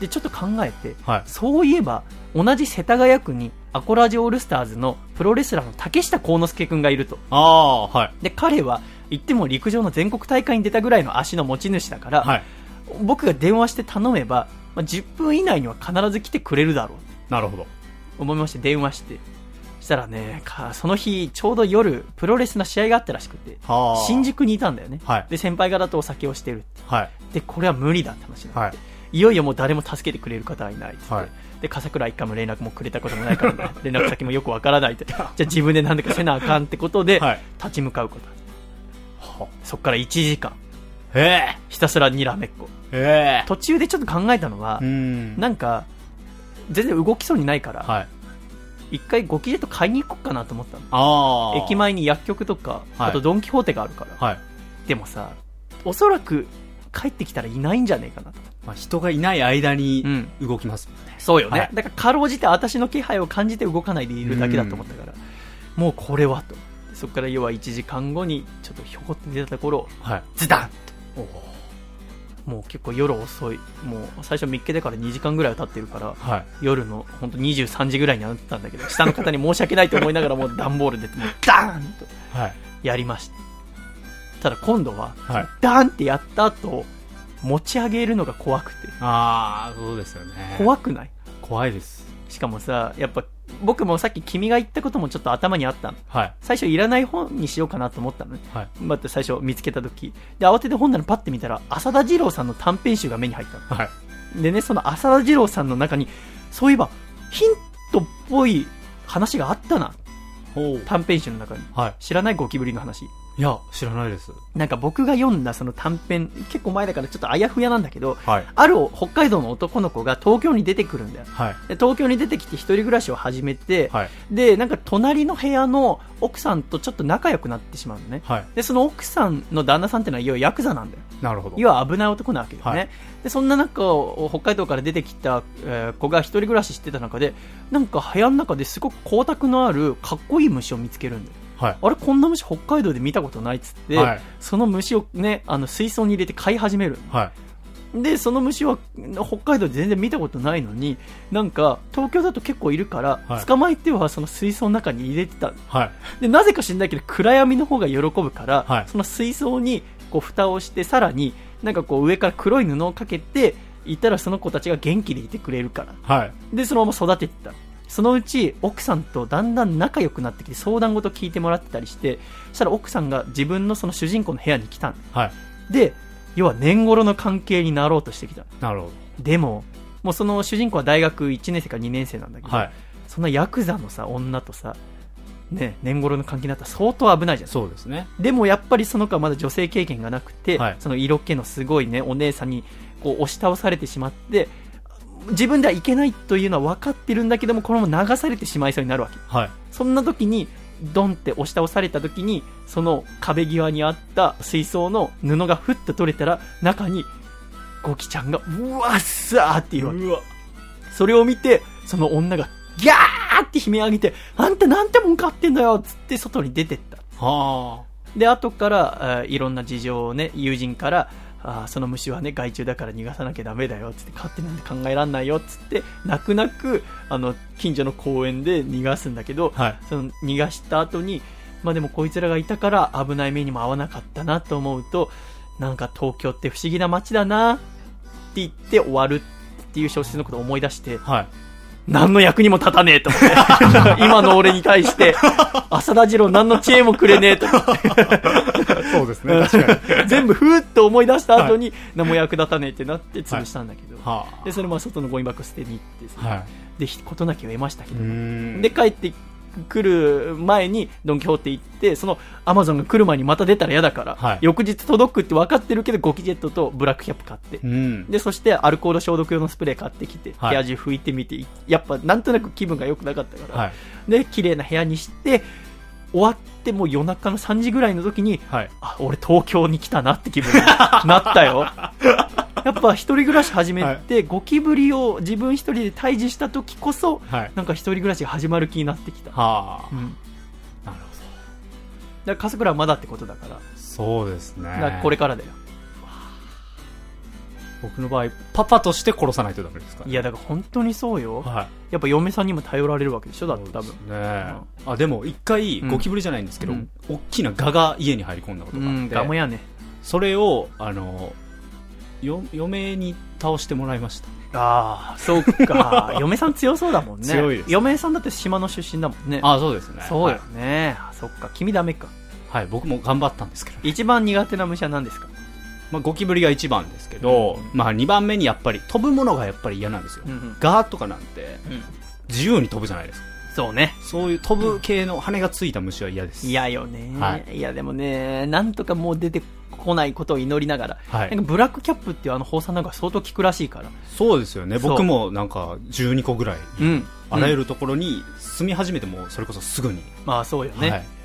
でちょっと考えてあ。はい。そういえば同じ世田谷区にアコラジオールスターズのプロレスラーの竹下幸之助君がいるとああ、はい。で彼は言っても陸上の全国大会に出たぐらいの足の持ち主だから、はい。僕が電話して頼めば、まあ、10分以内には必ず来てくれるだろうなるほど。と思いまして電話してしたらねかその日ちょうど夜プロレスの試合があったらしくてはあ。新。宿にいたんだよね、はいで先輩方とお酒をしてるはい。でこれは無理だって話になって、はい。い、よいよもう誰も助けてくれる方はいないって、はいで笠倉一回も連絡もくれたこともないから、ね、連絡先もよくわからないってじゃあ自分で何でかせなあかんってことで、はい。立ち向かうことはそこから1時間ええ。ひたすらにらめっこええ。途中でちょっと考えたのは、うん。なんか全然動きそうにないから、はい。一回ゴキジェット買いに行こうかなと思ったの。駅。前に薬局とか、はいあとドン・キホーテがあるから、はい。でもさおそらく帰ってきたらいないんじゃねえかなと、まあ、人がいない間にうん、動きますもんね。そうよね、はいだからかろうじて私の気配を感じて動かないでいるだけだと思ったから、もうこれはとそこから要は1時間後にちょっとひょこって出たところはい。ズダンおお。もう結構夜遅いもう最初見っけてから2時間ぐらいは経ってるからはい。夜の本当23時ぐらいになったんだけど下の方に申し訳ないと思いながら もう段ボールでもうダーンとはい。やりましたただ今度ははい。ダーンってやった後持ち上げるのが怖くてああ、そうですよね。怖くない？怖いです。しかもさやっぱ僕もさっき君が言ったこともちょっと頭にあったのはい。最初いらない本にしようかなと思ったのねはい。また最初見つけた時で慌てて本棚パッて見たら浅田二郎さんの短編集が目に入ったのはい。でねその浅田二郎さんの中にそういえばヒントっぽい話があったな。短編集の中にはい。知らないゴキブリの話いや、知らないです。なんか僕が読んだその短編結構前だからちょっとあやふやなんだけどはい。ある北海道の男の子が東京に出てくるんだよはい。で東京に出てきて一人暮らしを始めて、はい。でなんか隣の部屋の奥さんとちょっと仲良くなってしまうのねはい。でその奥さんの旦那さんっていうのは要はヤクザなんだよなるほど。要は危ない男なわけだよね、はいでそんな中北海道から出てきた、えー子が一人暮らししてた中でなんか部屋の中ですごく光沢のあるかっこいい虫を見つけるんだよはい。あれこんな虫北海道で見たことないっつって、はい。その虫をねあの水槽に入れて飼い始めるはい。でその虫は北海道で全然見たことないのになんか東京だと結構いるから、はい捕まえてはその水槽の中に入れてたはい。でなぜか知んないけど暗闇の方が喜ぶから、はいその水槽にこう蓋をしてさらになんかこう上から黒い布をかけていたらその子たちが元気でいてくれるからはい。でそのまま育ててたそのうち奥さんとだんだん仲良くなってきて相談事聞いてもらってたりしてそしたら奥さんが自分のその主人公の部屋に来たんはい。で要は年頃の関係になろうとしてきたなるほでももうその主人公は大学1年生か2年生なんだけど。ど、はい。そんなヤクザのさ女とさね年頃の関係になったら相当危ないじゃんそうですね。でもやっぱりその子はまだ女性経験がなくて、はいその色気のすごいねお姉さんにこう押し倒されてしまって自分ではいけないというのは分かってるんだけどもこのまま流されてしまいそうになるわけはい。そんな時にドンって押し倒された時にその壁際にあった水槽の布がふっと取れたら中にゴキちゃんがうわっさーっていうわけうわ。それを見てその女がギャーって悲鳴上げてあんたなんてもん買ってんだよっつって外に出てったはで後からあーいろんな事情をね友人からあーその虫はね害虫だから逃がさなきゃダメだよっつって勝手なんて考えらんないよっつって泣く泣くあの近所の公園で逃がすんだけど、あ。はい。その逃がした後にまあでもこいつらがいたから危ない目にも遭わなかったなと思うとなんか東京って不思議な街だなって言って終わるっていう小説のことを思い出してはい。何の役にも立たねえと思って 今の俺に対して浅田次郎何の知恵もくれねえと思ってそうですね。確かに。全部ふーっと思い出した後に何も役立たねえってなって潰したんだけど、はでそれも外のゴミ箱捨てに行って。ね、はい。でひ事なきを得ましたけうど。で帰ってくる前にドン・キホーテ行ってそのアマゾンが来る前にまた出たら嫌だから、はい翌日届くって分かってるけどゴキジェットとブラックキャップ買って、うん。でそしてアルコール消毒用のスプレー買ってきて、はい部屋中拭いてみてやっぱなんとなく気分が良くなかったから、はい。で綺麗な部屋にして終わってもう夜中の3時ぐらいの時にはい。あ俺東京に来たなって気分に なったよやっぱ一人暮らし始めて、ゴキブリを自分一人で退治した時こそはい。なんか一人暮らしが始まる気になってきた、はあう。ん、なるほだから笠倉はまだってことだからど。そうですね。これからだよ僕の場合、パパとして殺さないとダメですかいやだから本当にそうよ。はい。やっぱ嫁さんにも頼られるわけでしょだって多分。ね。あ、でも一回、うん。ゴキブリじゃないんですけど、うん。大きなガが家に入り込んだことがあって、うんガモやね。それを、あの、よ、嫁に倒してもらいました。ああそうか。嫁さん強そうだもんね。強いです嫁さんだって島の出身だもんね。あ、そうですね。そうよね、あそっか。君ダメか。はい。はい、僕も頑張ったんですけど、一番苦手な虫は何ですか？まあ、ゴキブリが一番ですけど、うん。まあ、二番目にやっぱり飛ぶものがやっぱり嫌なんですよ。うんうん。ガーとかなんて、自由に飛ぶじゃないですか。そうね。そういう飛ぶ系の羽がついた虫は嫌です。嫌よね、、はい。やでもねなんとかもう出てこないことを祈りながら、はい。なんかブラックキャップっていうあの放射なんか相当効くらしいから。そうですよね。僕もなんか12個ぐらい、うん。あらゆる、るところに住み始めても、それこそすぐに、まあそうよね、はい。えー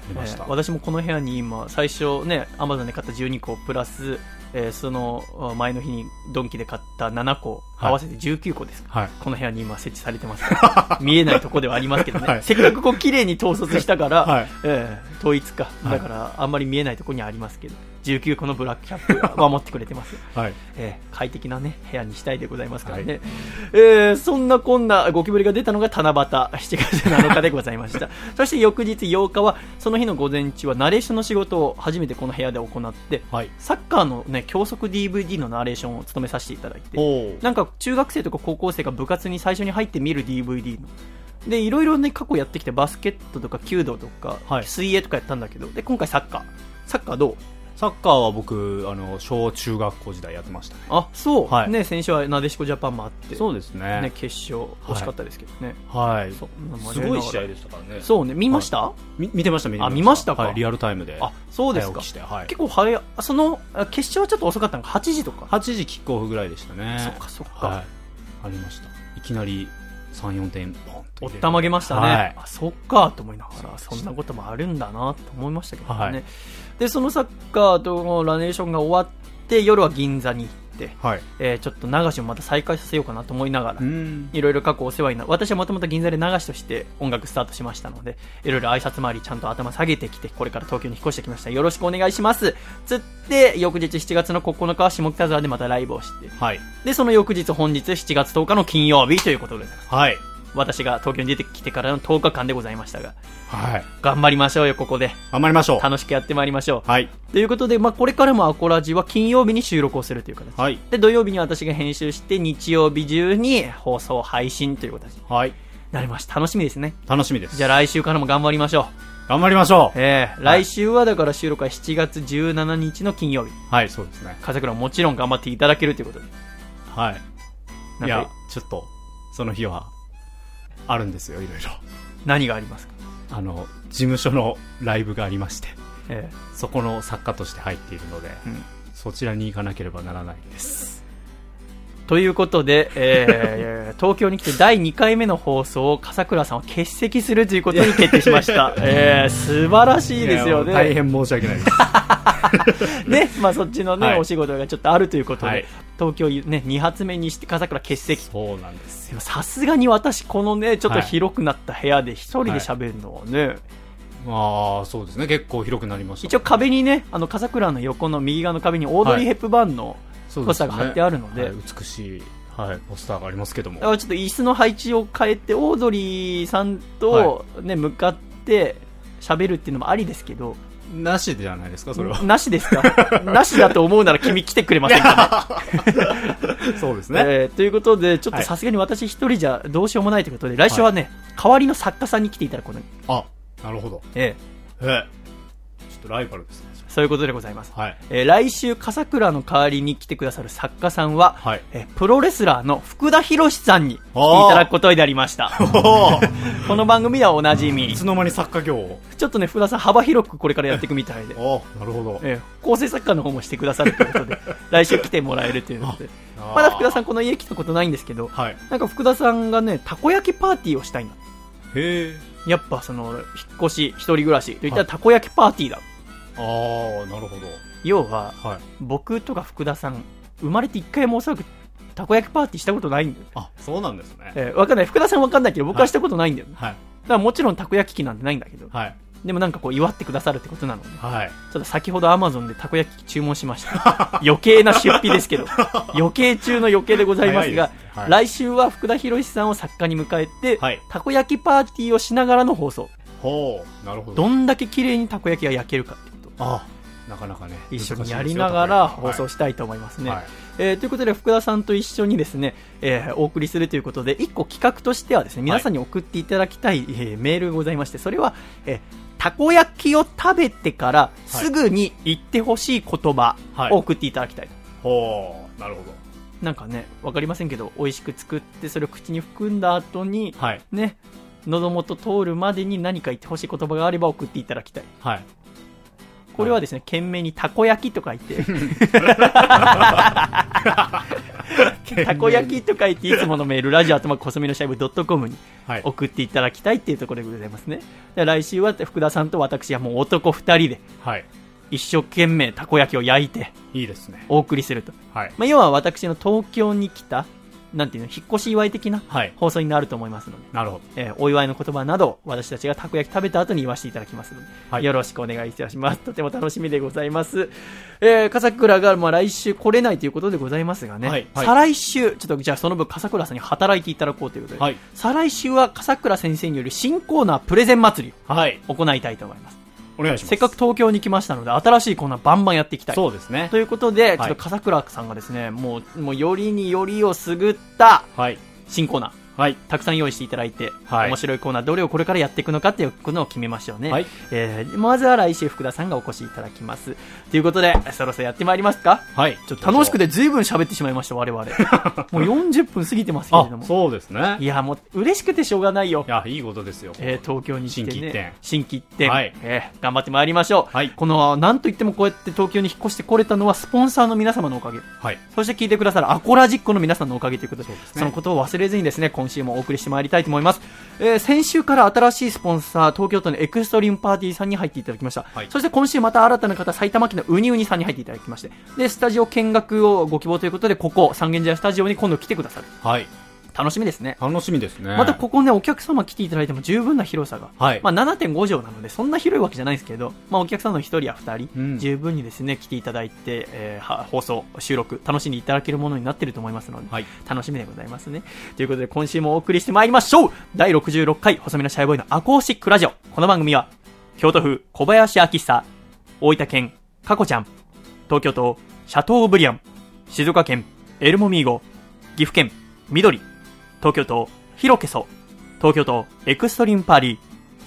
私もこの部屋に今最初ねアマゾンで買った12個プラス、えーそのあ前の日にドンキで買った7個はい。合わせて19個です、はい。この部屋に今設置されてます。か ら見えないとこではありますけどね、はい。せっかくこう綺麗に統率したから、はい。ええ統一か。はい。だからあんまり見えないところにはありますけど19個のブラックキャップが守ってくれてます はい。えー快適なね、部屋にしたいでございますからね。はえーそんなこんなゴキブリが出たのが七夕、7月7日でございました。そして翌日8日は、その日の午前中はナレーションの仕事を初めてこの部屋で行って、はい。サッカーのね、教則 DVD のナレーションを務めさせていただいて、おなんか中学生とか高校生が部活に最初に入って見る DVD の。で、いろいろね、過去やってきて、バスケットとか弓道とか、はい水泳とかやったんだけど、で、今回サッカー。サッカーどう？サッカーは僕、あの、小中学校時代やってましたね。あ、そう。はいね、先週はなでしこジャパンもあって。そうですね。ね、決勝、惜しかったですけどね。はい。すごい試合でしたからね。そうね、見ました、み見てました、見てました。あ見ましたか？はい、リアルタイムで。あ、そうですか。結構早その、あ決勝はちょっと遅かったのか、8時とか。8時キックオフぐらいでしたね。そっかそっかはい。ありました。いきなり3、4点、おったまげましたね。はいあ、そっか、と思いながら、そんなこともあるんだな、と思いましたけどね。はいで、そのサッカーとのラネーションが終わって、夜は銀座に行って、はい。えーちょっと流しをまた再開させようかなと思いながら、うん。いろいろ過去お世話にな私はもともと銀座で流しとして音楽スタートしましたので、いろいろ挨拶回りちゃんと頭下げてきて、これから東京に引っ越してきました。よろしくお願いします。つって、翌日7月の9日は下北沢でまたライブをして、はい。で、その翌日本日7月10日の金曜日ということでございます。はい。私が東京に出てきてからの10日間でございましたが、はい。頑張りましょうよ、ここで。頑張りましょう。楽しくやってまいりましょう。はい。ということで、まあ、これからもアコラジは金曜日に収録をするという形。はい。で、土曜日に私が編集して、日曜日中に放送配信という形にはい。なりました。楽しみですね。楽しみです。じゃあ来週からも頑張りましょう。頑張りましょう。えー来週はだから収録は7月17日の金曜日。はい、そうですね。風倉ももちろん頑張っていただけるということで。はい。いや、ちょっと、その日は、あるんですよ、いろいろ。何がありますか？あの、事務所のライブがありまして、えそこの作家として入っているので、うんそちらに行かなければならないんです。ーということで、えー 東京に来て第2回目の放送を笠倉さんは欠席するということに決定しました。えー素晴らしいですよね。大変申し訳ないです。ね、まあそっちのね、はい。お仕事がちょっとあるということで、はい。東京ね、2発目にして笠倉欠席。そうなんですさすがに私、このね、ちょっとはい。広くなった部屋で一人で喋るのはね、まあ、そうですね。結構広くなりました。一応壁にね、あの、笠倉の横の右側の壁にオードリー・ヘップバーンのポスターが貼ってあるので、はい。美しい、はい、ポスターがありますけども。ちょっと椅子の配置を変えて、オードリーさんとね、向かって喋るっていうのもありですけど、なしじゃないですか、それは。なしですか？なしだと思うなら君来てくれませんか、そうですね。えーということで、ちょっとはいさすがに私一人じゃどうしようもないということで、来週はね、代わりの作家さんに来ていただくことに、あ、なるほど。えええ。ちょっとライバルですね。ーそういうことでございます。はい。えー来週、笠倉の代わりに来てくださる作家さんは、はい。えープロレスラーの福田博さんに来ていただくことになりました。この番組ではおなじみい。つの間に作家業を。ちょっとね、福田さん幅広くこれからやっていくみたいで。あなるほど。えー構成作家の方もしてくださるということで、来週来てもらえるということで。まだ福田さんこの家来たことないんですけど、はい。なんか福田さんがね、たこ焼きパーティーをしたいんだ。へえ。やっぱその、引っ越し、一人暮らしといったらたこ焼きパーティーだ。ああ、なるほど。要は、はい。僕とか福田さん、生まれて一回もおそらくたこ焼きパーティーしたことないんだよ。あ、そうなんですね。えーわかんない。福田さんわかんないけど、僕はしたことないんだよね。はい。だからもちろんたこ焼き器なんてないんだけど、はい。でもなんかこう祝ってくださるってことなので、はい。ちょっと先ほどアマゾンでたこ焼き器注文しました。余計な出費ですけど、余計中の余計でございますが、ねはい来週は福田博さんを作家に迎えて、はいたこ焼きパーティーをしながらの放送。ほう。なるほど。どんだけ綺麗にたこ焼きが焼けるかって。あなかなかね。一緒にやりながら放はい送したいと思いますね。はい。えーということで、福田さんと一緒にですね、えーお送りするということで、一個企画としてはですね、皆さんに送っていただきたい、えーメールがございまして、それは、えーたこ焼きを食べてからすぐに言ってほしい言葉はいを送っていただきたい。ほう。なるほど。なんかね、わかりませんけど、美味しく作って、それを口に含んだ後に、はい。ね、喉元通るまでに何か言ってほしい言葉があれば送っていただきたい。はい。これはですね、懸命にたこ焼きと書いて、たこ焼きと書いて、いつものメール、ラジオアットマークコスミのシャイブドットコムにはい。送っていただきたいっていうところでございますね。で来週は福田さんと私はもう男二人で、はい。一生懸命たこ焼きを焼いていいですね。お送りすると。はい。まあ、要は私の東京に来た、なんていうの、引っ越し祝い的なはい。放送になると思いますので、なるほど。えーお祝いの言葉など、私たちがたこ焼き食べた後に言わせていただきますので、はいよろしくお願いいたします。とても楽しみでございます。えー、笠倉が、まあ、来週来れないということでございますがね、はいはい再来週、ちょっとじゃあその分笠倉さんに働いていただこうということで、はい。再来週は笠倉先生による新コーナープレゼン祭りはい。を行いたいと思います。お願いします。せっかく東京に来ましたので、新しいコーナーバンバンやっていきたい。そうですね。ということで、いちょっと笠倉さんがですね、もう、もうよりによりをすぐったはい。新コーナー、はい。たくさん用意していただいて、はい面白いコーナー、どれをこれからやっていくのかっていうことを決めましょうね。はいえーまずは来週福田さんがお越しいただきます。ということで、そろそろやってまいりますか？はい。ちょっと楽しくて随分喋ってしまいました、我々。もう40分過ぎてますけれどあ、も。そうですね。いや、もう嬉しくてしょうがないよい。や、いいことですよ。えー東京に来てね。心機一転心機一転はいえー頑張ってまいりましょう。はいこの、なんといってもこうやって東京に引っ越してこれたのはスポンサーの皆様のおかげ。はい。そして聞いてくださるアコラジックの皆さんのおかげということで、そのことを忘れずにですね、今週もお送りしてまいりたいと思います。えー先週から新しいスポンサー、東京都のエクストリームパーティーさんに入っていただきました。はいそして今週また新たな方、埼玉県のウニウニさんに入っていただきまして、で、スタジオ見学をご希望ということで、ここ、三軒茶屋スタジオに今度来てくださる。はい。楽しみですね。楽しみですね。またここね、お客様来ていただいても十分な広さが。はい。まあ、7.5畳なので、そんな広いわけじゃないですけど、まあ、お客さんの1人や2人、うん十分にですね、来ていただいて、えーは放送、収録、楽しんでいただけるものになっていると思いますので、はい。楽しみでございますね。ということで、今週もお送りしてまいりましょう第66回、細身のシャイボーイのアコースティックラジオ。この番組は、京都府小林明久、大分県、かこちゃん、東京都、シャトーオブリアン、静岡県、エルモミーゴ、岐阜県、緑、東京都、ヒロケソ、東京都、エクストリームパーリー、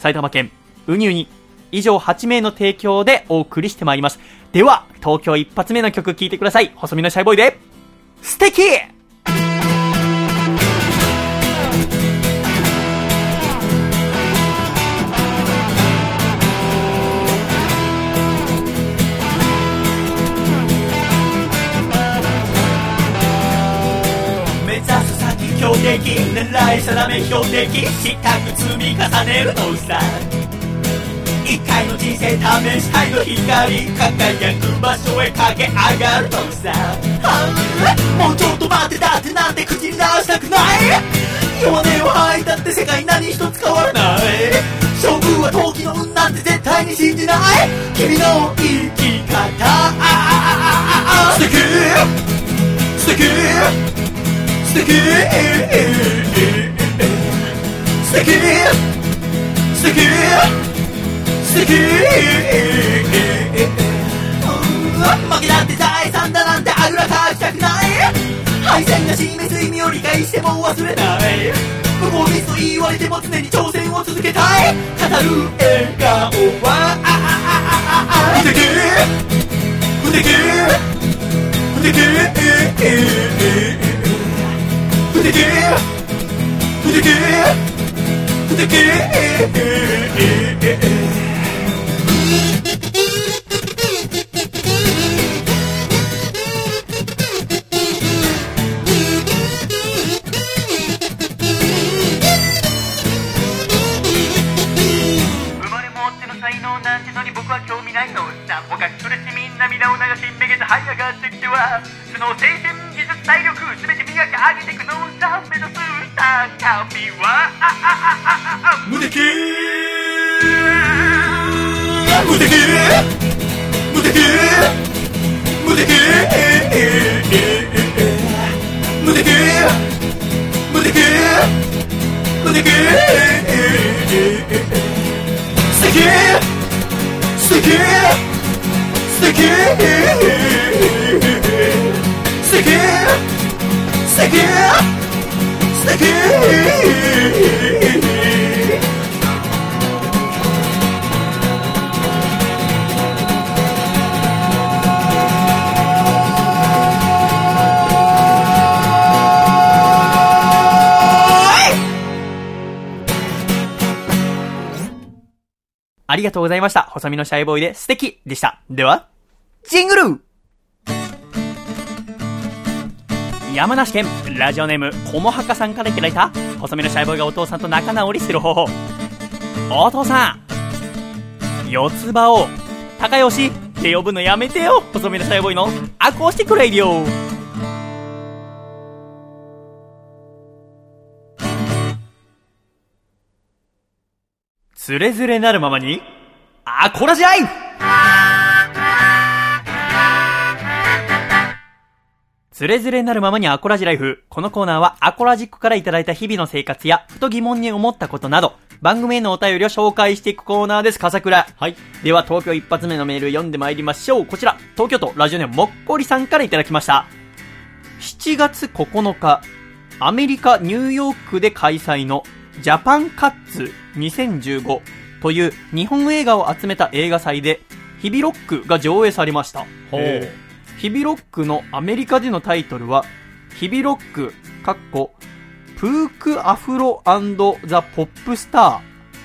埼玉県、ウニウニ、以上8名の提供でお送りしてまいります。では、今日一発目の曲聴いてください。細身のシャイボーイで、素敵標的狙い定め標的したく積み重ねるのさ一回の人生試したいの光輝く場所へ駆け上がるのさもうちょっと待ってだってなんて口に出したくない。弱音を吐いたって世界何一つ変わらない。勝負は陶器の運なんて絶対に信じない。君の生き方素敵。素敵。素敵。素敵。素敵。素敵。負けだって財産だなんてあぐらかきたくない。敗戦が示す意味を理解しても忘れない。不幸ミスと言われても常に挑戦を続けたい。語る笑顔は。不敵。不敵。不敵不敵不敵不敵生まれ持っての才能なんてのに僕は興味ないの。さおかしそれしみ涙を流しめげて這い上がってきてはその精神技術体力すべて磨き上げてくのさ目指すさ神はあああああ無敵。無敵。無敵。無敵。無敵。無敵。無敵。素敵。素敵。素敵素敵素敵ありがとうございました。細身のシャイボーイで素敵でした。では、ジングル山梨県ラジオネームこもはかさんからいただいた細身のシャイボーイがお父さんと仲直りする方法。お父さん四つ葉を高吉って呼ぶのやめてよ細身のシャイボーイのアコースティックレイディオつれづれなるままにアコラジライフつれづれなるままにアコラジライフ。このコーナーはアコラジックからいただいた日々の生活や、ふと疑問に思ったことなど、番組へのお便りを紹介していくコーナーです。笠倉。はい。では、東京一発目のメール読んでまいりましょう。こちら、東京都ラジオネームもっこりさんからいただきました。7月9日、アメリカ・ニューヨークで開催のジャパンカッツ2015という日本映画を集めた映画祭で、ヒビロックが上映されました。ほうえーヒビロックのアメリカでのタイトルは、ヒビロック、かっこ、プークアフロザ・ポップスタ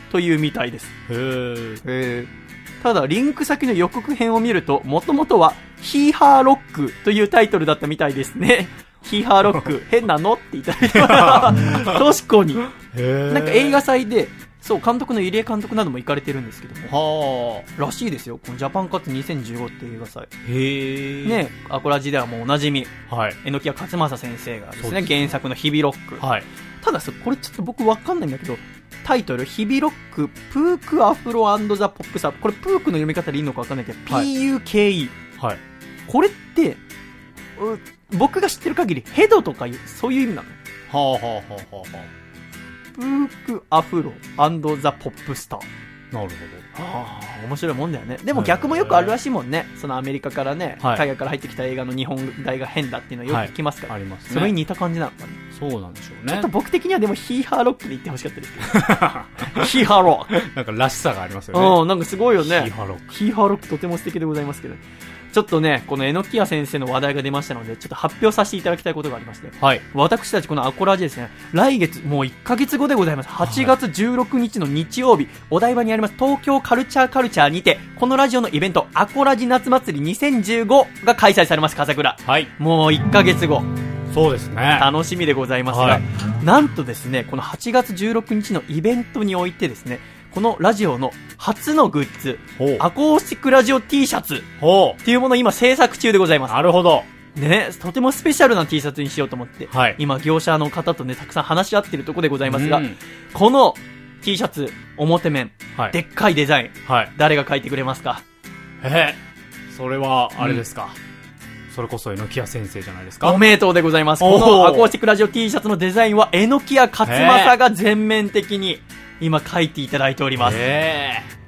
ーというみたいです。へーえーただ、リンク先の予告編を見ると、もともとは、ヒーハーロックというタイトルだったみたいですね。ヒーハーロック、変なの？って言いただい 確かに。なんか映画祭で、そう、監督の入江監督なども行かれてるんですけども、はらしいですよ。このジャパンカッツ2015っていう映画祭。あ。へえ。。ね、アコラジではもうおなじみ、はい。榎谷勝正先生がですね、ね原作のヒビロック。はい。たださ、これちょっと僕わかんないんだけど、タイトル、ヒビロック、プークアフロザ・ポップサー。これプークの読み方でいいのかわかんないけど、はい PUKE。はい。これって、う僕が知ってる限り、ヘドとかいう、そういう意味なの？はあはあはあはあはプークアフロザ・ポップスター。あ。なるはあ、面白いもんだよね。でもはい逆もよくあるらしいもんね。そのアメリカからね、はい海外から入ってきた映画の日本題が変だっていうのはよく聞きますかほど。ら。ありますね。それに似た感じなのかね。そうなんでしょうねちょっと。僕的にはでもヒーハーロックで言ってほしかったですけど。ヒーハーロック。なんからしさがありますよね。うん、なんかすごいよヒね。ーハーロック。ヒーハーロックとても素敵でございますけど。ちょっとね、この榎谷先生の話題が出ましたので、ちょっと発表させていただきたいことがありまして。はい。私たちこのアコラジですね、来月、もう1ヶ月後でございます。8月16日の日曜日、お台場にあります東京カルチャーカルチャーにて、このラジオのイベント、アコラジ夏祭り2015が開催されます、笠倉。はい。もう1ヶ月後。そうですね。楽しみでございますが、はいなんとですね、この8月16日のイベントにおいてですね、このラジオの初のグッズ。アコースティックラジオ T シャツほっていうものを今制作中でございまう。す。なるほど。でね、とてもスペシャルな T シャツにしようと思って、はい今業者の方とね、たくさん話し合ってるところでございますが、うんこの T シャツ、表面、はい。でっかいデザイン、はい。誰が書いてくれますか？えー、それは、あれですか。それこそ、榎谷先生じゃないですか。おめでとうでございます。このアコースティックラジオ T シャツのデザインは、えのきや勝正が全面的に今書いていただいております。え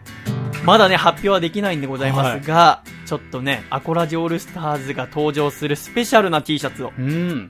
まだね、発表はできないんでございますが、ちょっとね、アコラジオールスターズが登場するスペシャルな T シャツを。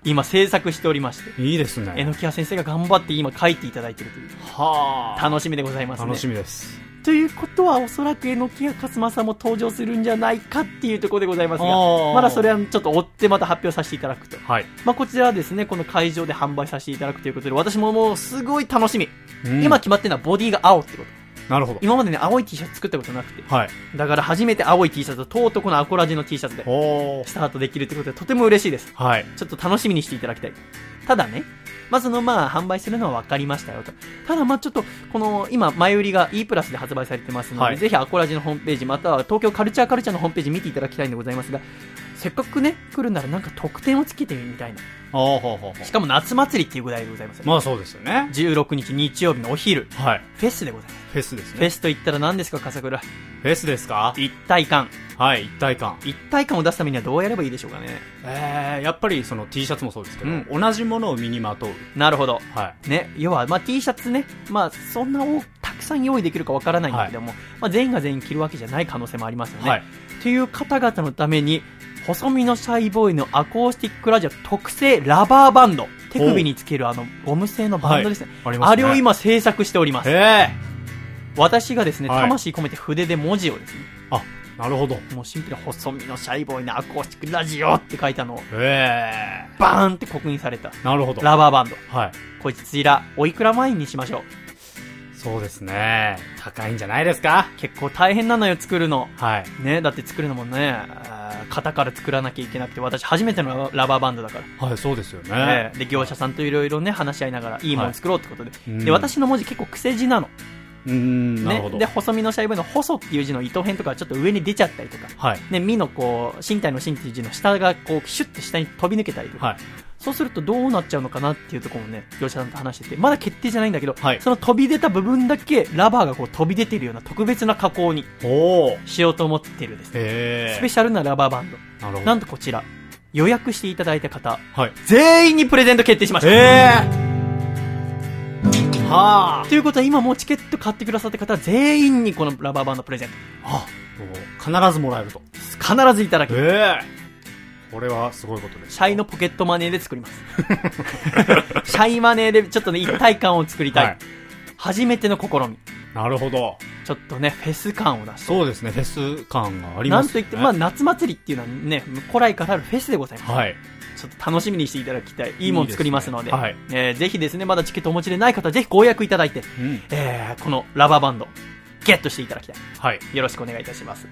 今制作しておりまして、いいですね。えのきや先生が頑張って今書いていただいているという、はあ。楽しみでございますね。楽しみです。ということは、おそらくえのきや勝正も登場するんじゃないかっていうところでございますが、まだそれはちょっと追ってまた発表させていただくと。はい。まあ、こちらはですね、この会場で販売させていただくということで、私ももうすごい楽しみ。うん今決まってるのはボディが青ってこと。なるほど。今までね、青い T シャツ作ったことなくて。はい。だから初めて青い T シャツと、とうとうこのアコラジの T シャツで。スタートできるということで、とても嬉しいです。はい。ちょっと楽しみにしていただきたい。ただね、まあ、そのまあ、販売するのは分かりましたよと。ただまあ、ちょっと、この、今、前売りが E プラスで発売されてますので、はいぜひアコラジのホームページ、または東京カルチャーカルチャーのホームページ見ていただきたいんでございますが、せっかくね、来るならなんか特典をつけてみたいな。ほうほうほうほしかも夏祭りっていうぐらいでございますよ。まあそうですよね。16日日曜日のお昼、はい。フェスでございます。フェスですね。フェスと言ったら何ですか、笠倉？フェスですか？一体感。はい、一体感。一体感を出すためにはどうやればいいでしょうかね。えー、やっぱりその T シャツもそうですけど、うん同じものを身にまとう。なるほど。はい。ね、要は、まあ、T シャツね、まあ、そんな多たくさん用意できるかわからないんだけども、まあ、全員が全員着るわけじゃない可能性もありますよね。はい。という方々のために、細身のシャイボーイのアコースティックラジオ特製ラバーバンド、手首につけるあのゴム製のバンドですね。ありますね。あれを今制作しております。え私がですね、はい魂込めて筆で文字をですね、ー、あ、なるほど。もうシンプルに細身のシャイボーイのアコースティックラジオって書いたのを、えバーンって刻印されたー、なるほど。ラバーバンド。はい。こちら、おいくら万円にしましょう。そうですね。高いんじゃないですか？結構大変なのよ、作るの。はい。ね、だって作るのもね、型から作らなきゃいけなくて、私初めてのラバーバンドだから。はい、そうですよね。ええで、業者さんといろいろね、話し合いながら、いいもの作ろうってことで。うんで、私の文字結構癖字なの。うーん。ね。で、細身のシャイボーイの細っていう字の糸辺とかちょっと上に出ちゃったりとか。はい。ね、身のこう、身体の身っていう字の下がこう、シュッて下に飛び抜けたりとか。はい。そうするとどうなっちゃうのかなっていうところもね、業者さんと話してて、まだ決定じゃないんだけど、はいその飛び出た部分だけラバーがこう飛び出てるような特別な加工に。しようと思ってるですね。へスペシャルなラバーバンド。なるほど。なんとこちら、予約していただいた方、はい。全員にプレゼント決定しました。えー。はあ。ということは今もうチケット買ってくださった方は全員にこのラバーバンドプレゼント。あ、必ずもらえると。必ずいただきます。ええこれはすごいことです。シャイのポケットマネーで作ります。シャイマネーでちょっとね、一体感を作りたい。はい初めての試み。なるほど。ちょっとね、フェス感を出して。そうですね、フェス感がありますね。なんといって、まあ夏祭りっていうのはね、古来からあるフェスでございます。はい。ちょっと楽しみにしていただきたい。いいもの作りますので。いねはいえーぜひですね、まだチケットお持ちでない方はぜひご予約いただいて、うん。えーこのラバーバンド、ゲットしていただきたい。はい。よろしくお願いいたします。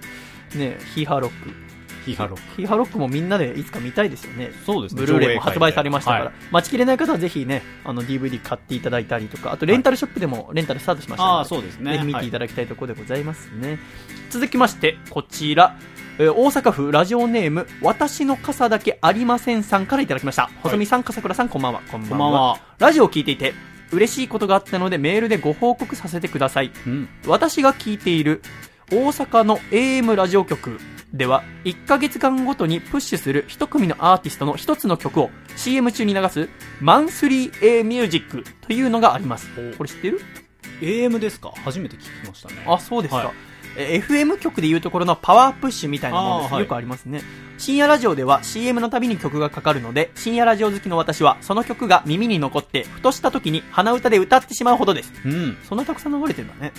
ねヒーハーロック。ヒーハロッヒーハーロックもみんなでいつか見たいですよね。そうですねブルーレイも発売されましたから、はい待ちきれない方はぜひね、あの DVD 買っていただいたりとか、あとレンタルショップでもレンタルスタートしましたので、ああ、そうですね。ぜひ見ていただだきたいところでございますね。続きまして、こちら、えー大阪府ラジオネーム、私の傘だけありませんさんからいただきました。細見さん、笠倉さん、こんばんは。こんこんばんは。ラジオを聞いていて、嬉しいことがあったのでメールでご報告させてください。うん。私が聞いている大阪の AM ラジオ局では1ヶ月間ごとにプッシュする一組のアーティストの一つの曲を CM 中に流すマンスリー A ミュージックというのがあります。これ知ってる？AM ですか？初めて聞きましたね。あ、そうですか。はいえ FM 局でいうところのパワープッシュみたいなものです。よくありますね。深夜ラジオでは CM のたびに曲がかかるので、深夜ラジオ好きの私はその曲が耳に残って、ふとした時に鼻歌で歌ってしまうほどです。うん。そんなたくさん流れてるんだね。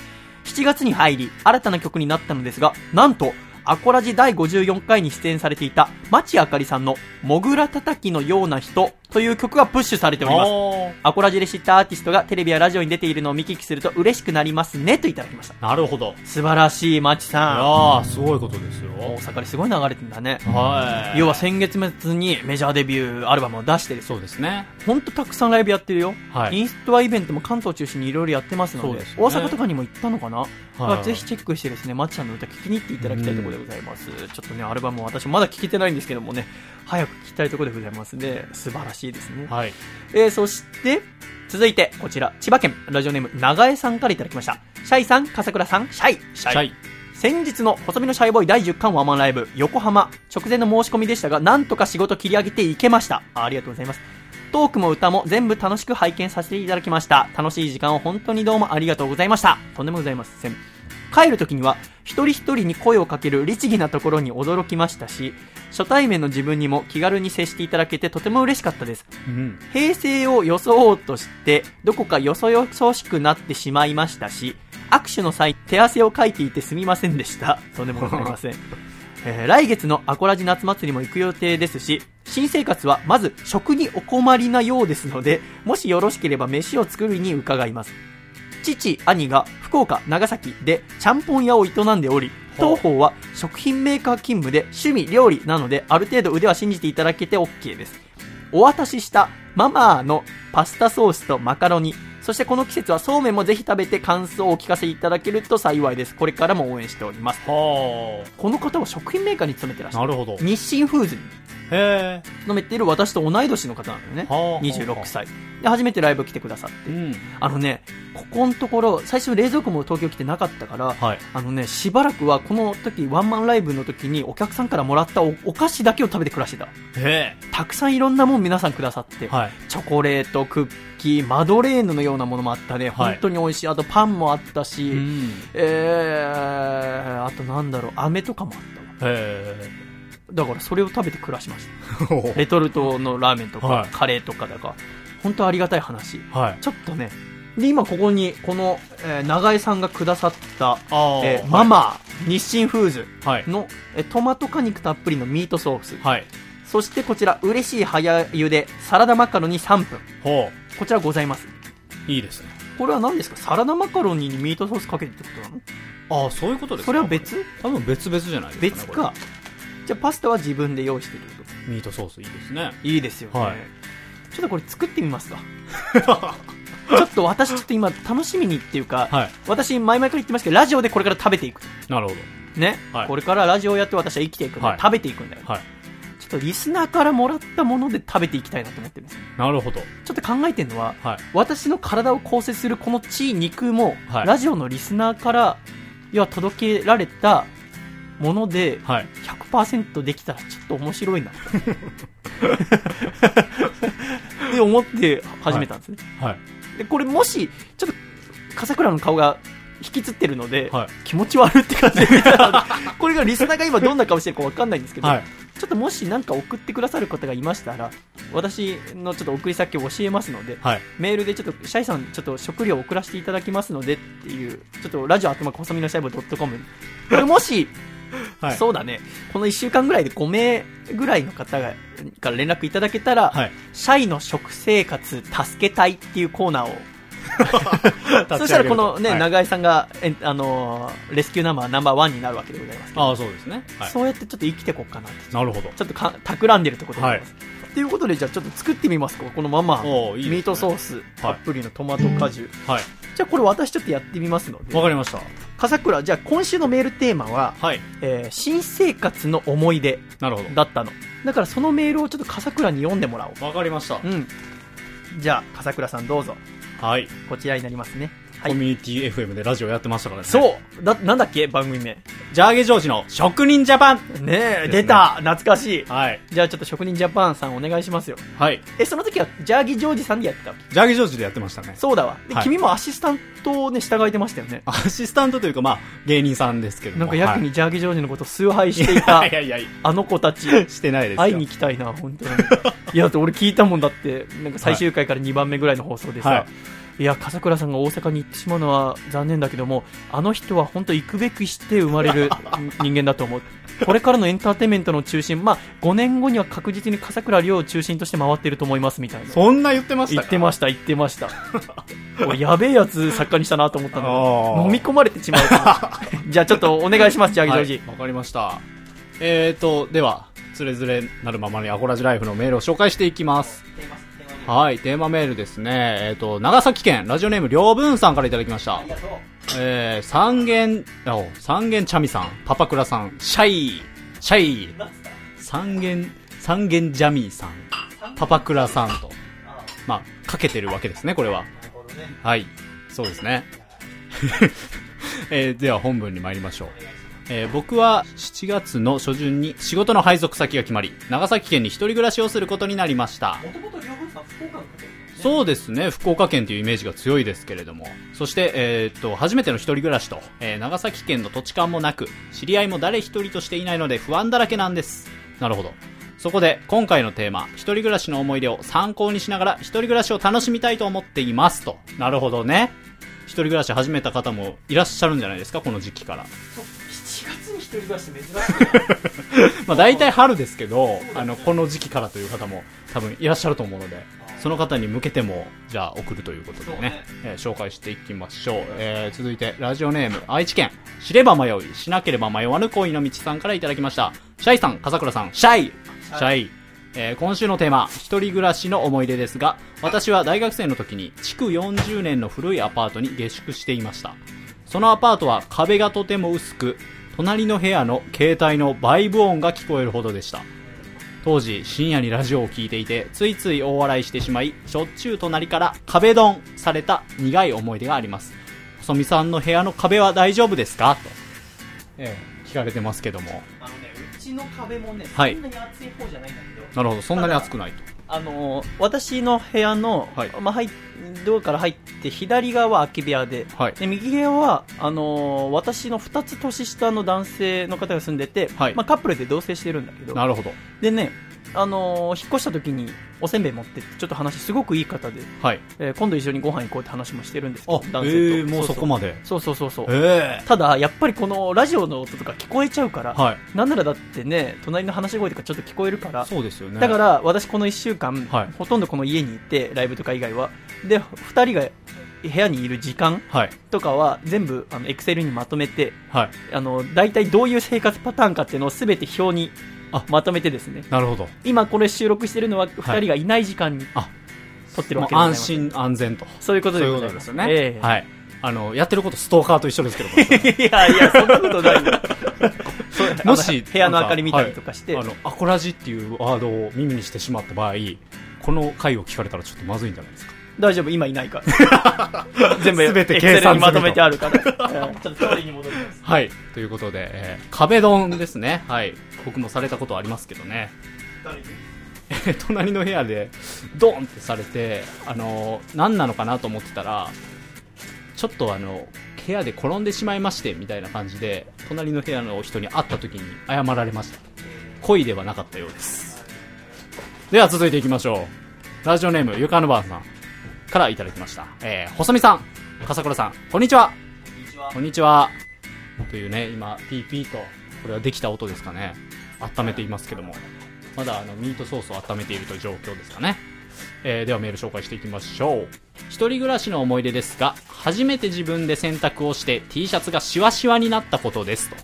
7月に入り、新たな曲になったのですが、なんと、アコラジ第54回に出演されていた、町あかりさんの、モグラ叩きのような人。という曲がプッシュされております。おアコラジで知ったアーティストがテレビやラジオに出ているのを見聞きすると嬉しくなりますねといただきました。ーなるほど。素晴らしい、マチいさやー、すごいことですん。よ大。阪ですごい流れてんだね。はい。要は先月末にメジャーデビューアルバムを出してですよそうですね。ほんとたくさんライブやってるよ。はいインストアイベントも関東中心にいろいろやってますので、そうでね大阪とかにも行ったのかな、はいぜひチェックしてですね、マチさんの歌聴きに行っていただきたいところでございます。ちょっとね、アルバムも私まだ聴けてないんですけどもね、早く聴きたいところでございますね。素晴らしいですね。はい。えー、そして、続いて、こちら、千葉県、ラジオネーム、長江さんからいただきました。シャイさん、笠倉さん、シャイ、シシャイ。先日の細身のシャイボーイ第10巻ワンマンライブ、横浜、直前の申し込みでしたが、なんとか仕事切り上げていけました。あありがとうございます。トークも歌も全部楽しく拝見させていただきました。楽しい時間を本当にどうもありがとうございました。とんでもございません。帰る時には、一人一人に声をかける律儀なところに驚きましたし、初対面の自分にも気軽に接していただけてとても嬉しかったです。うん。平成を装おうとして、どこかよそよそしくなってしまいましたし、握手の際、手汗をかいていてすみませんでした。とんでもございません。えー来月のアコラジ夏祭りも行く予定ですし、新生活はまず食にお困りなようですので、もしよろしければ飯を作るに伺います。父、兄が福岡、長崎でちゃんぽん屋を営んでおり、当方は食品メーカー勤務で趣味料理なので、ある程度腕は信じていただけて OK です。お渡ししたママーのパスタソースとマカロニ、そしてこの季節はそうめんもぜひ食べて感想をお聞かせいただけると幸いです。これからも応援しております。はこの方は食品メーカーに勤めてらっしあ。ゃる。なるほど。日清フーズにへ勤めている私と同い年の方なんだよね。はあ26歳。で、初めてライブ来てくださってえ。。うん。あのね、ここのところ、最初冷蔵庫も東京来てなかったから、はい。あのね、しばらくはこの時、ワンマンライブの時にお客さんからもらったおお菓子だけを食べて暮らしてた。へたくさんいろんなもん皆さんくださって、え。はい。チョコレート、クッキー、マドレーヌのようなものもあったね。はい本当に美味しい。あとパンもあったし、うん。えー、あとなんだろう、飴とかもあったわ。へだからそれを食べて暮らしました。え。レトルトのラーメンとか、はいカレーとかだから、本当ありがたい話。はい。ちょっとね、で、今ここに、この、えー長江さんがくださった、えーマ。マ、日清フーズはい。の、えートマト果肉たっぷりのミートソース。はい。そしてこちら、嬉しい早茹で、サラダマカロニ3分。ほこちらございます。う。いいですね。これは何ですか？サラダマカロニにミートソースかけてってことなの？ああ、そういうことですか？それは別？多分別々じゃないですか、ね。別か。じゃあパスタは自分で用意してるここれ。ミートソースいいですね。といいですよね。はいちょっとこれ作ってみますか。ちょっと私ちょっと今楽しみにっていうか、はい。私前々から言ってますけど、ラジオでこれから食べていく。なるほね、はいこれからラジオをやって私は生きていくんだよ、はい食べていくんだよ。ど。はい。ちょっとリスナーからもらったもので食べていきたいなと思ってるんですよ。なるほど。ちょっと考えてるのは、はい。私の体を構成するこの血、肉も、はいラジオのリスナーから、要は届けられたもので、はい。100%できたらちょっと面白いな。って思って始めたんですね。はい。で、これもし、ちょっと、笠倉の顔が引きつってるので、はい。気持ち悪いって感じで これがリスナーが今どんな顔してるかわかんないんですけど、はい。ちょっともし何か送ってくださる方がいましたら、私のちょっと送り先を教えますので、はい。メールでちょっと、シャイさん、ちょっと食料を送らせていただきますのでっていう、ちょっとラジオあとま細身のシャイボー .com。これもし、はい。そうだね、この1週間ぐらいで5名ぐらいの方がから連絡いただけたら、はい。シャイの食生活助けたいっていうコーナーを、そしたらこのね、はい長井さんが、えあのーレスキューナンバーナンバーワンになるわけでございますああ、そうですね。はい。そうやってちょっと生きていこうかなって、なるほど。ちょっとか企んでるところでございます。ということで、じゃあちょっと作ってみますか、このまま。いいねミートソース、たっぷりのトマト果汁。はい。じゃあこれ私ちょっとやってみますのでわ、かりました。笠倉、じゃあ今週のメールテーマは、はい。えー新生活の思い出なるほだったの。だからそのメールをちょっと笠倉に読んでもらおう。ど。わかりました。うん。じゃあ、笠倉さんどうぞ。はい。こちらになりますね。はい。コミュニティ FM でラジオやってましたからね。う。そうだ、なんだっけ？番組名。ジャーゲジョージの職人ジャパンねえ、すね出た懐かしい。はい。じゃあちょっと職人ジャパンさんお願いしますよ。はい。え、その時はジャーギジョージさんでやってたわけ？ジャーゲジョージでやってましたね。そうだわ。で、はい君もアシスタントをね、従えてましたよね。アシスタントというか、まあ、芸人さんですけども。なんかやにジャーギジョージのことを崇拝していた いやいやいあの子たち。や、してないですよ。会いに行きたいな、本当に。いや、だって俺聞いたもんだって、なんか最終回から2番目ぐらいの放送でさ、、はいや、笠倉さんが大阪に行ってしまうのは残念だけども、あの人は本当行くべくして生まれる人間だと思う。これからのエンターテインメントの中心、まあ、5年後には確実に笠倉涼を中心として回っていると思いますみたいな。そんな言ってました言ってました、言ってました。俺、やべえやつ作家にしたなと思ったあのー飲み込まれてしまう。じゃあちょっとお願いします、ジャーギジョージ。はいわかりました。えーと、では、つれづれなるままにアコラジライフのメールを紹介していきます。はい、テーマメールですね。えーと、長崎県、ラジオネーム、りょうぶんさんからいただきました。えー、三軒、あお三軒茶みさん、パパクラさん、シャイ、シャイ、三軒、三軒ジャミーさん、パパクラさんと、まあ、かけてるわけですね、これは。はい、そうですね。えーでは本文に参りましょう。えー僕は7月の初旬に仕事の配属先が決まり、長崎県に一人暮らしをすることになりました。そうですね、福岡県というイメージが強いですけれども。そして、えーっと、初めての一人暮らしと、えー長崎県の土地勘もなく、知り合いも誰一人としていないので不安だらけなんです。なるほど。そこで、今回のテーマ、一人暮らしの思い出を参考にしながら、一人暮らしを楽しみたいと思っていますと。なるほどね。一人暮らし始めた方もいらっしゃるんじゃないですか、この時期から。7月に一人暮らし珍しい。まあ大体春ですけど、あの、この時期からという方も多分いらっしゃると思うので、その方に向けても、じゃあ送るということでね、えー紹介していきましょう。えー続いて、ラジオネーム、愛知県、知れば迷い、しなければ迷わぬ恋の道さんからいただきました。シャイさん、笠倉さん、シャイシャイ。えー今週のテーマ、一人暮らしの思い出ですが、私は大学生の時に、築40年の古いアパートに下宿していました。そのアパートは壁がとても薄く、隣の部屋の携帯のバイブ音が聞こえるほどでした。当時、深夜にラジオを聞いていて、ついつい大笑いしてしまい、しょっちゅう隣から壁ドンされた苦い思い出があります。細見さんの部屋の壁は大丈夫ですか？と、ええ、聞かれてますけども。あのね、うちの壁もね、はいそんなに厚い方じゃないんだけど、なるほど、そんなに熱くないと。あのー私の部屋の、はいまあ、ドアから入って左側は空き部屋ではい。で右側はあのー私の2つ年下の男性の方が住んでて、はいまあ、カップルで同棲してるんだけどなるほど。でね、あのー引っ越した時におせんべい持ってってちょっと話すごくいい方で、はい。えー今度一緒にご飯行こうって話もしてるんですけあど、男え性とー、もうそこまで。そうそうそうそうえただやっぱりこのラジオの音とか聞こえちゃうから、はい。なんならだってね隣の話し声とかちょっと聞こえるからそうですよね。だから私この1週間、はいほとんどこの家にいてライブとか以外はで2人が部屋にいる時間はい。とかは全部あのエクセルにまとめてはい。あの大体どういう生活パターンかっていうのを全て表にあまとめてですねなるほど。今これ収録してるのは2人がいない時間にあ撮ってるわけでございます、心安全と。そういうことでございますよね。ええはい。あの、やってることストーカーと一緒ですけども。いやいやそんなことない もし、部屋の明かり見たりとかして、はいあの、アコラジっていうワードを耳にしてしまった場合、この回を聞かれたらちょっとまずいんじゃないですか。大丈夫？今いないから 全部全て計算にまとめてあるから、うん ちょっと通りに戻りますはい。ということで、えー壁ドンですね。はい。僕もされたことありますけどね。えー 隣の部屋で、ドンってされて、あのー何なのかなと思ってたら、ちょっとあの、部屋で転んでしまいまして、みたいな感じで、隣の部屋の人に会った時に謝られました。恋ではなかったようです。では続いていきましょう。ラジオネーム、ゆかぬばあさんからいただきました。えー、細見さん、笠倉さん、こんにちは。こんにちは。というね、今、ピーピーと、これはできた音ですかね。温めていますけども。まだあの、ミートソースを温めているという状況ですかね。えー、ではメール紹介していきましょう。一人暮らしの思い出ですが、初めて自分で洗濯をして T シャツがシワシワになったことですと。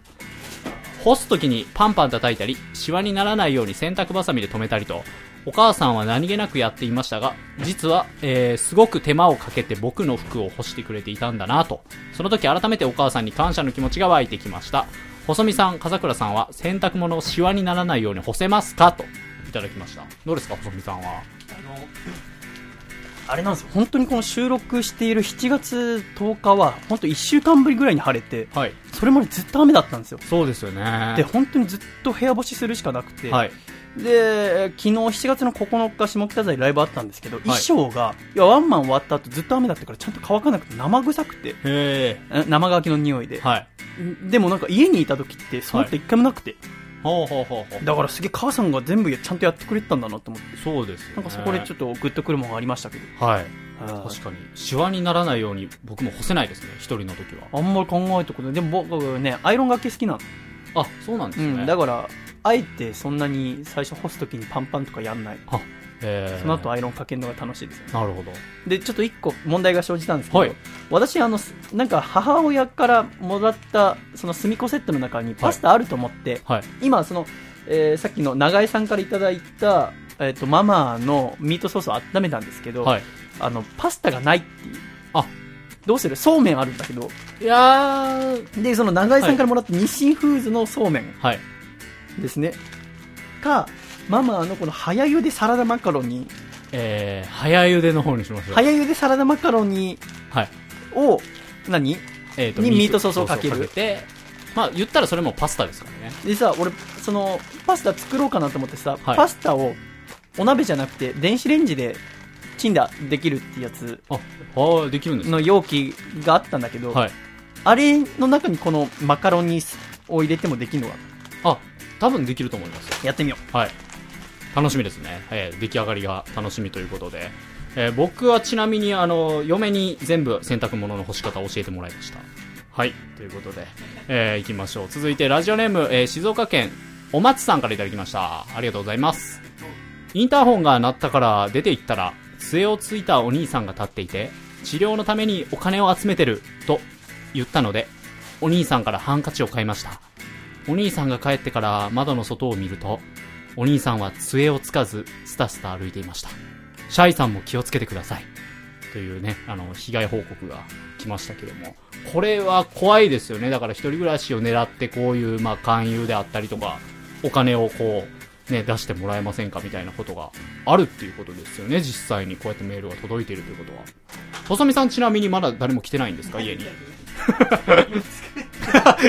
干す時にパンパン叩いたり、シワにならないように洗濯バサミで留めたりと、お母さんは何気なくやっていましたが、実は、えーすごく手間をかけて僕の服を干してくれていたんだなと。その時改めてお母さんに感謝の気持ちが湧いてきました。細見さん、笠倉さんは洗濯物をシワにならないように干せますかと、いただきました。どうですか、細見さんは？あれなんですよ本当にこの収録している7月10日は本当1週間ぶりぐらいに晴れてはい。それまでずっと雨だったんですよそうですよね。で本当にずっと部屋干しするしかなくて、はい。で昨日7月の9日下北沢でライブあったんですけど、衣装がいやワンマン終わった後ずっと雨だったからちゃんと乾かなくて生臭くてへえ。え生乾きの匂いで、はい。でもなんか家にいた時ってそんなこと一回もなくて、ほうほうほうほう。だからすげえ母さんが全部ちゃんとやってくれてたんだなと思ってそうですよ、ね。なんかそこでちょっとグッとくるものがありましたけどはい。あ確かに。シワにならないように僕も干せないですね、一人の時は。あんまり考えたことないでも僕ねアイロンがけ好きなのあそうなんですね、うん、だからあえてそんなに最初干す時にパンパンとかやんない。え。ーその後アイロンかけるのが楽しいですよ。なるほど。でちょっと一個問題が生じたんですけど、はい。私あのすなんか母親からもらったそのスミコセットの中にパスタあると思って、はい。今その、えーさっきの長江さんからいただいた、えー、とママのミートソースを温めたんですけど、はい。あのパスタがないっていう。あ。どうする？そうめんあるんだけど。いやー。でその長江さんからもらった日清フーズのそうめん。はいですね。かママのこの早茹でサラダマカロニ。えー、早茹での方にしましょう。早茹でサラダマカロニはい。を何？えーとにミートソースをかける。て。まあ言ったらそれもパスタですからね。でさ俺そのパスタ作ろうかなと思ってさ、はい。パスタをお鍋じゃなくて電子レンジでチンだできるってやつ。ああできるんですの容器があったんだけど、はい。あれの中にこのマカロニを入れてもできるのかあ多分できると思います。よやってみよはい。楽しみですね、えー出来上がりが楽しみということで、えー僕はちなみにあの嫁に全部洗濯物の干し方を教えてもらいました。はい。ということで、えー、いきましょう。続いてラジオネーム、えー静岡県お松さんからいただきました。ありがとうございます。インターホンが鳴ったから出て行ったら杖をついたお兄さんが立っていて治療のためにお金を集めてると言ったのでお兄さんからハンカチを買いましたお兄さんが帰ってから窓の外を見るとお兄さんは杖をつかずスタスタ歩いていました。シャイさんも気をつけてください。というねあの被害報告が来ましたけども。これは怖いですよね。だから一人暮らしを狙ってこういうまあ勧誘であったりとかお金をこうね出してもらえませんかみたいなことがあるっていうことですよね。実際にこうやってメールが届いているということは。細見さんちなみにまだ誰も来てないんですか？家に。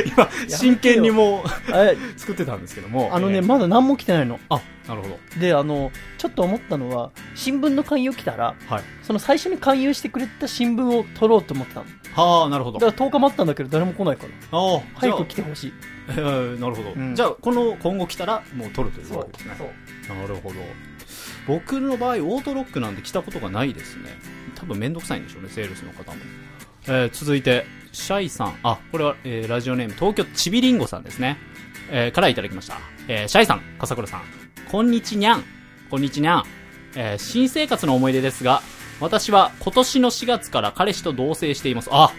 今真剣にもうえ作ってたんですけども。あのね、えー。まだ何も来てないの。あなるほど。であのちょっと思ったのは新聞の勧誘来たらはい。その最初に勧誘してくれた新聞を取ろうと思ってたの。はあなるほど。だから10日待ったんだけど誰も来ないから。ああ早く来てほしい。えーなるほど、うん。じゃあこの今後来たらもう取るというわけですね。なるほど。僕の場合オートロックなんて来たことがないですね。多分面倒くさいんでしょうねセールスの方も、えー続いてシャイさん。あこれは、えーラジオネーム東京ちびりんごさんですね、えーからいただきました、えーシャイさん笠倉さん。こんにちにゃん。こんにちにゃん、えー新生活の思い出ですが私は今年の4月から彼氏と同棲しています。あ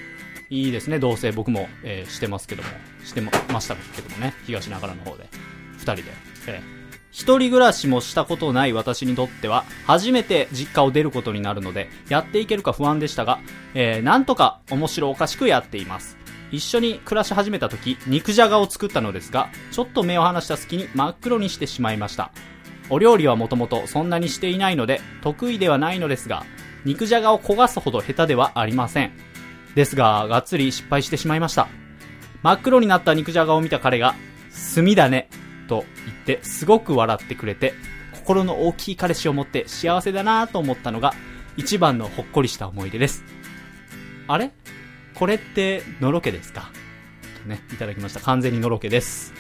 いいですね同棲。僕も、えーしてますけども。してましたけどもね。東長良の方で。2人で、えー一人暮らしもしたことない私にとっては初めて実家を出ることになるのでやっていけるか不安でしたが、えーなんとか面白おかしくやっています。一緒に暮らし始めた時肉じゃがを作ったのですがちょっと目を離した隙に真っ黒にしてしまいました。お料理はもともとそんなにしていないので得意ではないのですが肉じゃがを焦がすほど下手ではありません。ですががっつり失敗してしまいました。真っ黒になった肉じゃがを見た彼が炭だねと言ってすごく笑ってくれて心の大きい彼氏を持って幸せだなと思ったのが一番のほっこりした思い出です。あれ？これってのろけですか？とねいただきました。完全にのろけです。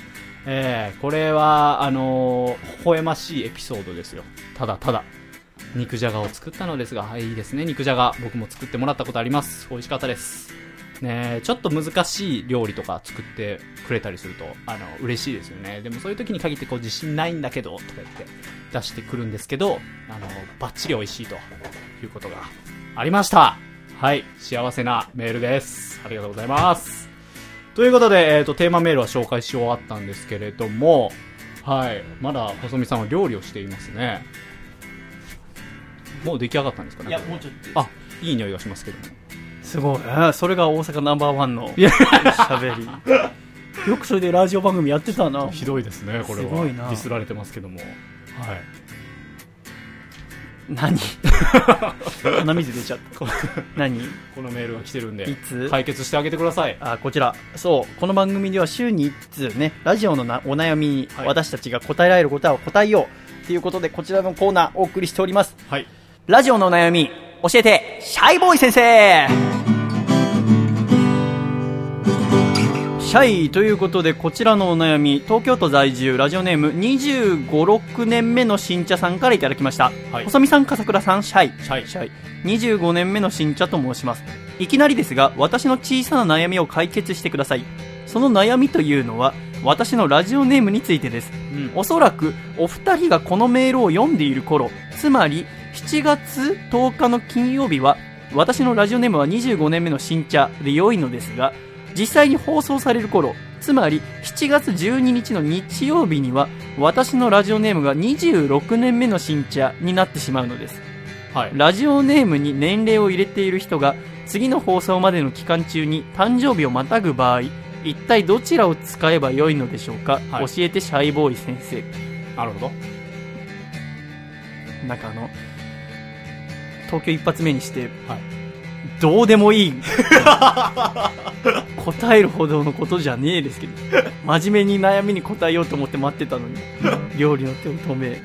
えー、これはあのー、微笑ましいエピソードですよ。ただただ。肉じゃがを作ったのですが、はい、いいですね。肉じゃが僕も作ってもらったことあります。美味しかったです。ね。えちょっと難しい料理とか作ってくれたりするとあの嬉しいですよね。でもそういう時に限ってこう自信ないんだけどとか言って出してくるんですけどあのバッチリ美味しいということがありました。はい。幸せなメールです。ありがとうございます。ということで、えー、とテーマメールは紹介し終わったんですけれどもはい。まだ細見さんは料理をしていますね。もう出来上がったんですかねいやもうちょっとあいい匂いがしますけどもすごい。ねそれが大阪ナンバーワンの喋り。よくそれでラジオ番組やってたな。ひどいですねこれは。すごいな。ディスられてますけども。はい。何？鼻水出ちゃった。何？このメールが来てるんでいつ？解決してあげてください。あこちら。そう。この番組では週に1通ねラジオのなお悩みにはい。私たちが答えられる答えを答えようということでこちらのコーナーお送りしております。はい。ラジオのお悩み教えて。シャイボーイ先生シャイということでこちらのお悩み東京都在住ラジオネーム2 5 6年目の新茶さんからいただきました、はい。細見さん笠倉さんシャイ。シャイ。シャイ。25年目の新茶と申します。いきなりですが私の小さな悩みを解決してください。その悩みというのは私のラジオネームについてです。うん。おそらくお二人がこのメールを読んでいる頃つまり7月10日の金曜日は私のラジオネームは25年目の新茶で良いのですが実際に放送される頃つまり7月12日の日曜日には私のラジオネームが26年目の新茶になってしまうのです。はい。ラジオネームに年齢を入れている人が次の放送までの期間中に誕生日をまたぐ場合一体どちらを使えばよいのでしょうか、はい。教えてシャイボーイ先生。なるほど。なんかあの東京一発目にして、はいどうでもいい。答えるほどのことじゃねえですけど。真面目に悩みに答えようと思って待ってたのに。料理の手を止め。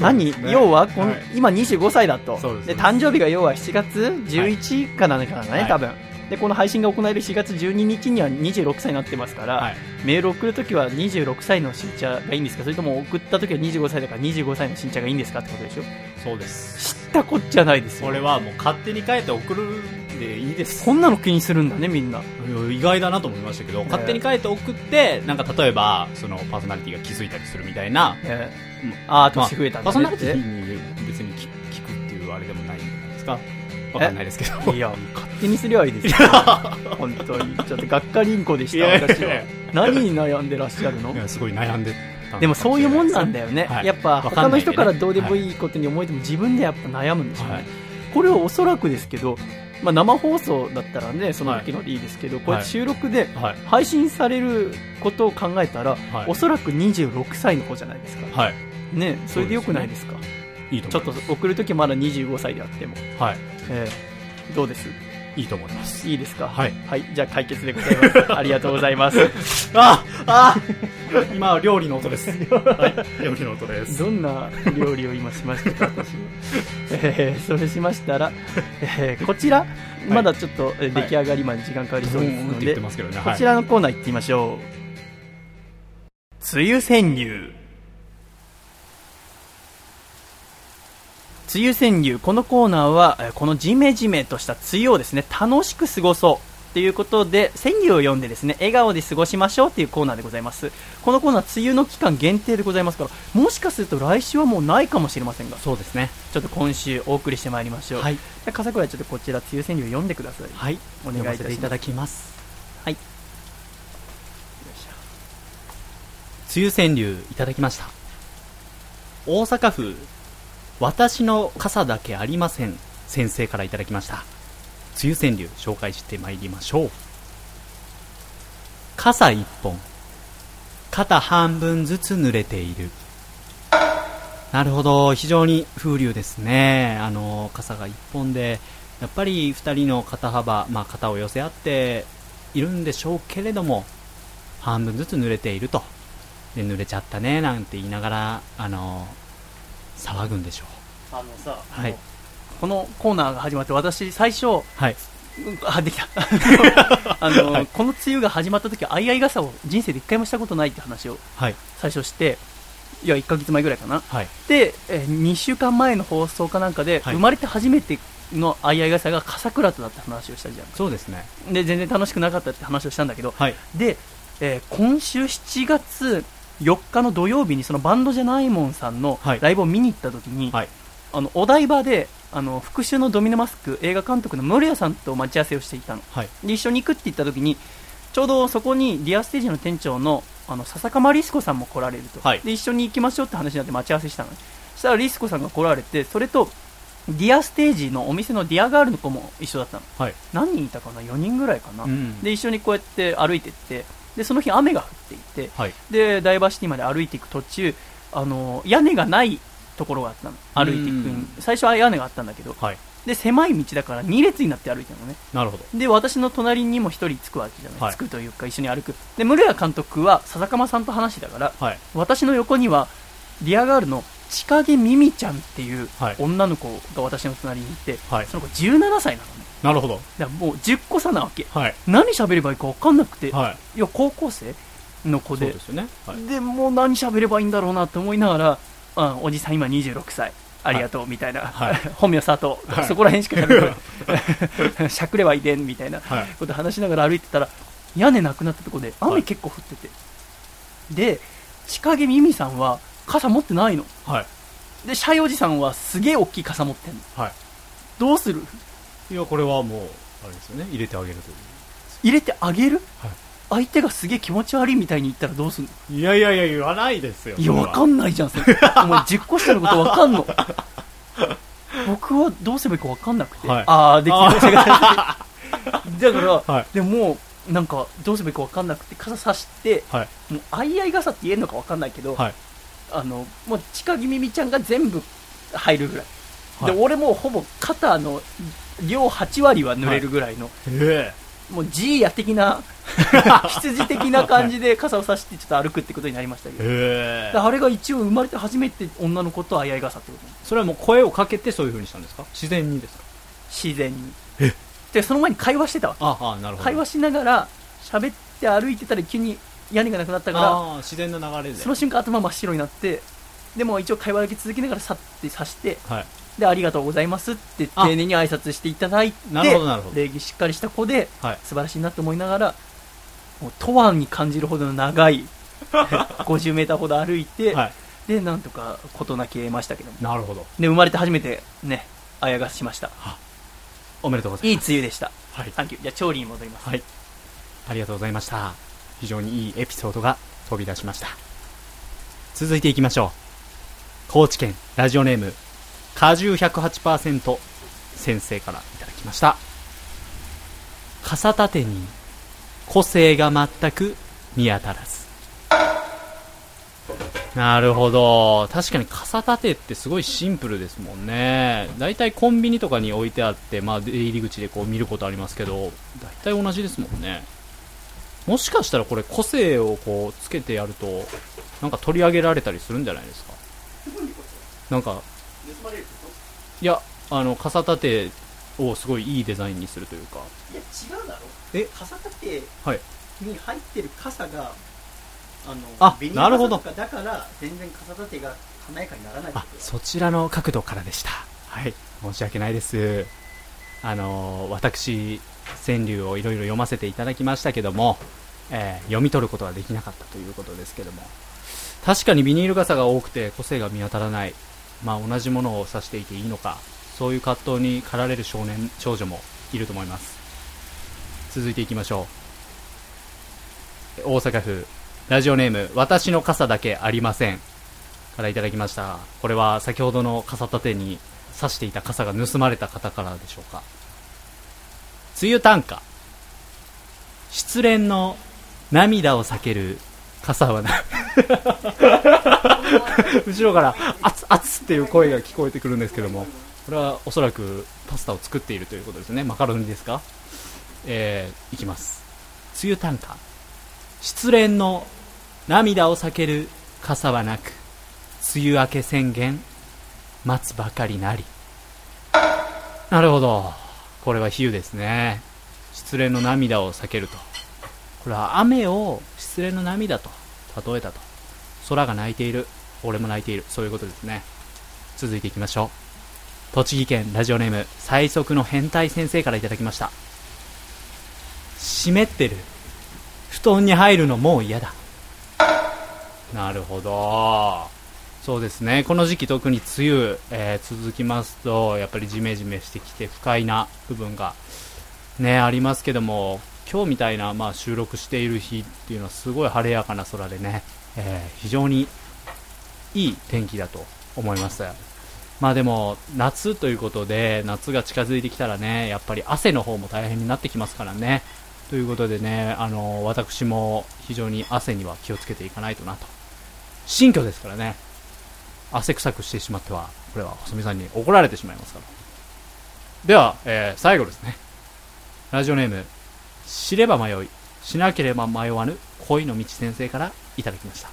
何、要はこの、はい。今25歳だと。で誕生日が要は7月11かなんかだね、はい。多分でこの配信が行われる4月12日には26歳になってますから、はい。メールを送るときは26歳の新茶がいいんですか？それとも送ったときは25歳だから25歳の新茶がいいんですかってことでしょ？そうです。知ったこっちゃないですよ。これはもう勝手に変えて送るんでいいです。こんなの気にするんだねみんな。意外だなと思いましたけど、勝手に変えて送ってなんか例えばそのパーソナリティが気づいたりするみたいな、えうん。ー、ああまあ年増えたんパーソナリティに別に聞聞くっていうあれでもないんじゃないですか？わかんないですけど。いや勝手にすりゃいいですよ。本当に。ちょっとがっかりんこでした。私は。何に悩んでらっしゃるの？いやすごい悩んでた。でもそういうもんなんだよね、はい。やっぱ他の人からどうでもいいことに思えても自分でやっぱ悩むんでしょうね、はい。これはおそらくですけど、まあ、生放送だったらねその時のでいいですけど、こうやって収録ではい。配信されることを考えたら、はい。おそらく26歳の方じゃないですか。はい。ねそれでよくないですか？いちょっと送るときまだ25歳であっても、はいえーどうです？いいと思います。いいですか？はい、はい、じゃあ解決でございます。ありがとうございます。ああ今は料理の音です。はい。料理の音です。どんな料理を今しました？か私、えーそれしましたら、えーこちらまだちょっとえー出来上がりまで時間かかりそうですので、うんって言ってますけどね。こちらのコーナー行ってみましょう。梅雨川柳。梅雨川柳。このコーナーは、えーこのジメジメとした梅雨をですね、楽しく過ごそう。ということで、川柳を読んでですね、笑顔で過ごしましょうというコーナーでございます。このコーナー、梅雨の期間限定でございますから、もしかすると来週はもうないかもしれませんが、そうですねちょっと今週お送りしてまいりましょう。はい笠倉ちょっとこちら、梅雨川柳読んでください。はいお願いいたしますますはい。梅雨川柳いただきました大阪府私の傘だけありません先生からいただきました。梅雨川柳紹介してまいりましょう。傘一本肩半分ずつ濡れている。なるほど非常に風流ですね。あの傘が一本でやっぱり2人の肩幅、まあ、肩を寄せ合っているんでしょうけれども半分ずつ濡れていると。で濡れちゃったねなんて言いながらあの騒ぐんでしょう。あのさ、はい。このコーナーが始まって私最初はい。うんあできた。あの、はい。この梅雨が始まった時あいあい傘を人生で一回もしたことないって話をはい。最初していや1ヶ月前ぐらいかな。はい。で、え2週間前の放送かなんかで、はい。生まれて初めてのあいあい傘が傘クラトだって話をしたじゃそうですね。んで全然楽しくなかったって話をしたんだけどはい。で、えー今週7月4日の土曜日にそのバンドじゃないもんさんのはい。ライブを見に行った時に、はい。あのお台場であの復讐のドミノマスク映画監督の室谷さんと待ち合わせをしていたの。はい。で一緒に行くって言った時にちょうどそこにディアステージの店長のあの笹川リスコさんも来られると、はい。で一緒に行きましょうって話になって待ち合わせしたのそしたらリスコさんが来られてそれとディアステージのお店のディアガールの子も一緒だったの。はい。何人いたかな？4人ぐらいかな、うん。で一緒にこうやって歩いてってでその日雨が降っていてはい。でダイバーシティまで歩いていく途中あの屋根がないところがあったの。歩いていく最初は屋根があったんだけどはい。で狭い道だから2列になって歩いてるのね。なるほど。で私の隣にも1人つくわけじゃない、はい。つくというか一緒に歩く。で室谷監督は笹鎌さんと話してたからはい。私の横にはリアガールの千影ミミちゃんっていうはい。女の子が私の隣にいて、はい。その子17歳なのねなるほど。だもう10個差なわけ。はい。何喋ればいいか分かんなくて、はい。いや高校生の子で。そうですよね。はい。でもう何喋ればいいんだろうなと思いながら、あおじさん今26歳。ありがとうみたいな、はい。本名佐藤、はい。そこら辺しか喋れない。しゃくればいいでんみたいなはいこと話しながら歩いてたら屋根なくなったところではい。雨結構降ってて、で千影ミミさんは傘持ってないの。はい。でシャイおじさんはすげえ大きい傘持ってんの。はい。どうする？いやこれはもうあれですよね。入れてあげるとい入れてあげる、はい。相手がすげえ気持ち悪いみたいに言ったらどうすんの？ういやいやいや言わないですよいや、わかんんないじゃん、それ。お前、10個下のことわかんの。僕はどうすればいいかわかんなくて。はい。ああ、できました。だから、はい。でもなんか、どうすればいいかわかんなくて、傘さして、はい。もう、あいあい傘って言えるのかわかんないけど、はい。あの、もう、近木耳ちゃんが全部入るぐらい。はい。で、俺もうほぼ肩の量8割は濡れるぐらいの、えもう、ジーヤ的な、羊的な感じで傘を差してちょっと歩くってことになりましたけえど。あれが一応生まれて初めて女の子とあいあい傘ってことそれはもう声をかけてそういう風にしたんですか？自然にですか？自然に。でその前に会話してたわああなるほど。会話しながら喋って歩いてたら急に屋根がなくなったかああ自然な流れで。らその瞬間頭真っ白になってでも一応会話だけ続けながら去って刺してはいでありがとうございますってあ。丁寧に挨拶していただいてなるほどなるほど。礼儀しっかりした子ではい。素晴らしいなと思いながらもう永遠に感じるほどの長い 50メーターほど歩いて、はい。でなんとか事なき得ましたけども。なるほど。で生まれて初めてねあやがしました。おめでとうございいいます梅雨でした。はい。サンキューじゃあ調理に戻ります。はい。ありがとうございました。非常にいいエピソードが飛び出しました。続いていきましょう。高知県ラジオネーム果汁108%先生からいただきました。傘立てに個性が全く見当たらず。なるほど。確かに傘立てってすごいシンプルですもんね。大体コンビニとかに置いてあって、まあ、出入り口でこう見ることありますけど大体同じですもんね。もしかしたらこれ個性をこうつけてやるとなんか取り上げられたりするんじゃないですか？なんかいやあの傘立てをすごいいいデザインにするというか。いや違うだろ？え？傘立てはい。に入ってる傘があのあビニールなるほど。だから全然傘立てが華やかにならないあそちらの角度からでした。はい。申し訳ないです。あのー私川柳をいろいろ読ませていただきましたけども、えー読み取ることはできなかったということですけども。確かにビニール傘が多くて個性が見当たらないまあ同じものを指していていいのかそういう葛藤に駆られる少年少女もいると思います。続いていきましょう。大阪府。ラジオネーム私の傘だけありません。からいただきました。これは先ほどの傘立てに刺していた傘が盗まれた方からでしょうか。梅雨短歌。失恋の涙を避ける傘はな。い 後ろから「熱熱」っていう声が聞こえてくるんですけども。これはおそらくパスタを作っているということですね。マカロニですか？えー、いきます。梅雨短歌。失恋の涙を避ける傘はなく梅雨明け宣言待つばかりなり。なるほど。これは比喩ですね。失恋の涙を避けると。これは雨を失恋の涙と。例えたと。空が泣いている。俺も泣いている。そういうことですね。続いていきましょう。栃木県ラジオネーム最速の変態先生からいただきました。湿ってる。布団に入るのもう嫌だ。なるほど。そうですね。この時期特に梅雨、えー続きますとやっぱりジメジメしてきて不快な部分がねありますけども。今日みたいな、まあ、収録している日っていうのはすごい晴れやかな空でね、えー非常にいい天気だと思います。まあでも夏ということで夏が近づいてきたらねやっぱり汗の方も大変になってきますからね。ということでねあの私も非常に汗には気をつけていかないとなと。新居ですからね。汗臭くしてしまってはこれは細見さんに怒られてしまいますから。では、えー最後ですね。ラジオネーム知れば迷いしなければ迷わぬ恋の道先生からいただきました。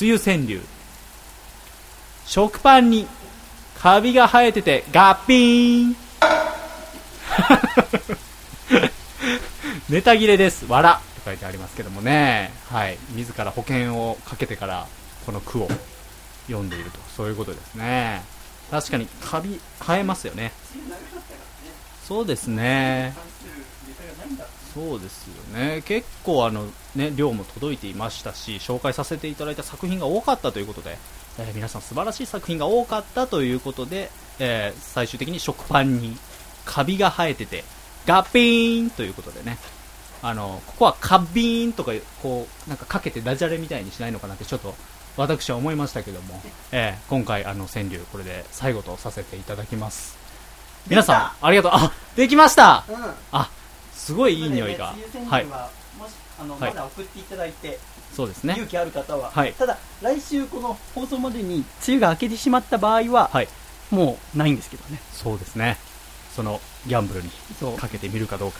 梅雨川柳。食パンにカビが生えててガッピーン。ネタ切れです。わらと書いてありますけどもね。はい。自ら保険をかけてからこの句を読んでいると。そういうことですね。確かにカビ生えますよね。そうですね。そうですよね。結構あの、ね、量も届いていましたし紹介させていただいた作品が多かったということで、えー皆さん素晴らしい作品が多かったということで、えー最終的に食パンにカビが生えててガピーンということでね。あのここはカビーンとかこうなんかかけてダジャレみたいにしないのかなってちょっと私は思いましたけども、えー今回あの川柳これで最後とさせていただきます。皆さんありがとう。あできました。うん。あすごいいい匂いが、はい。もしあの、はい。まだ送っていただいてそうですね。勇気ある方は、はい。ただ来週この放送までに梅雨が明けてしまった場合は、はい。もうないんですけどね。そうですね。そのギャンブルにそうかけてみるかどうか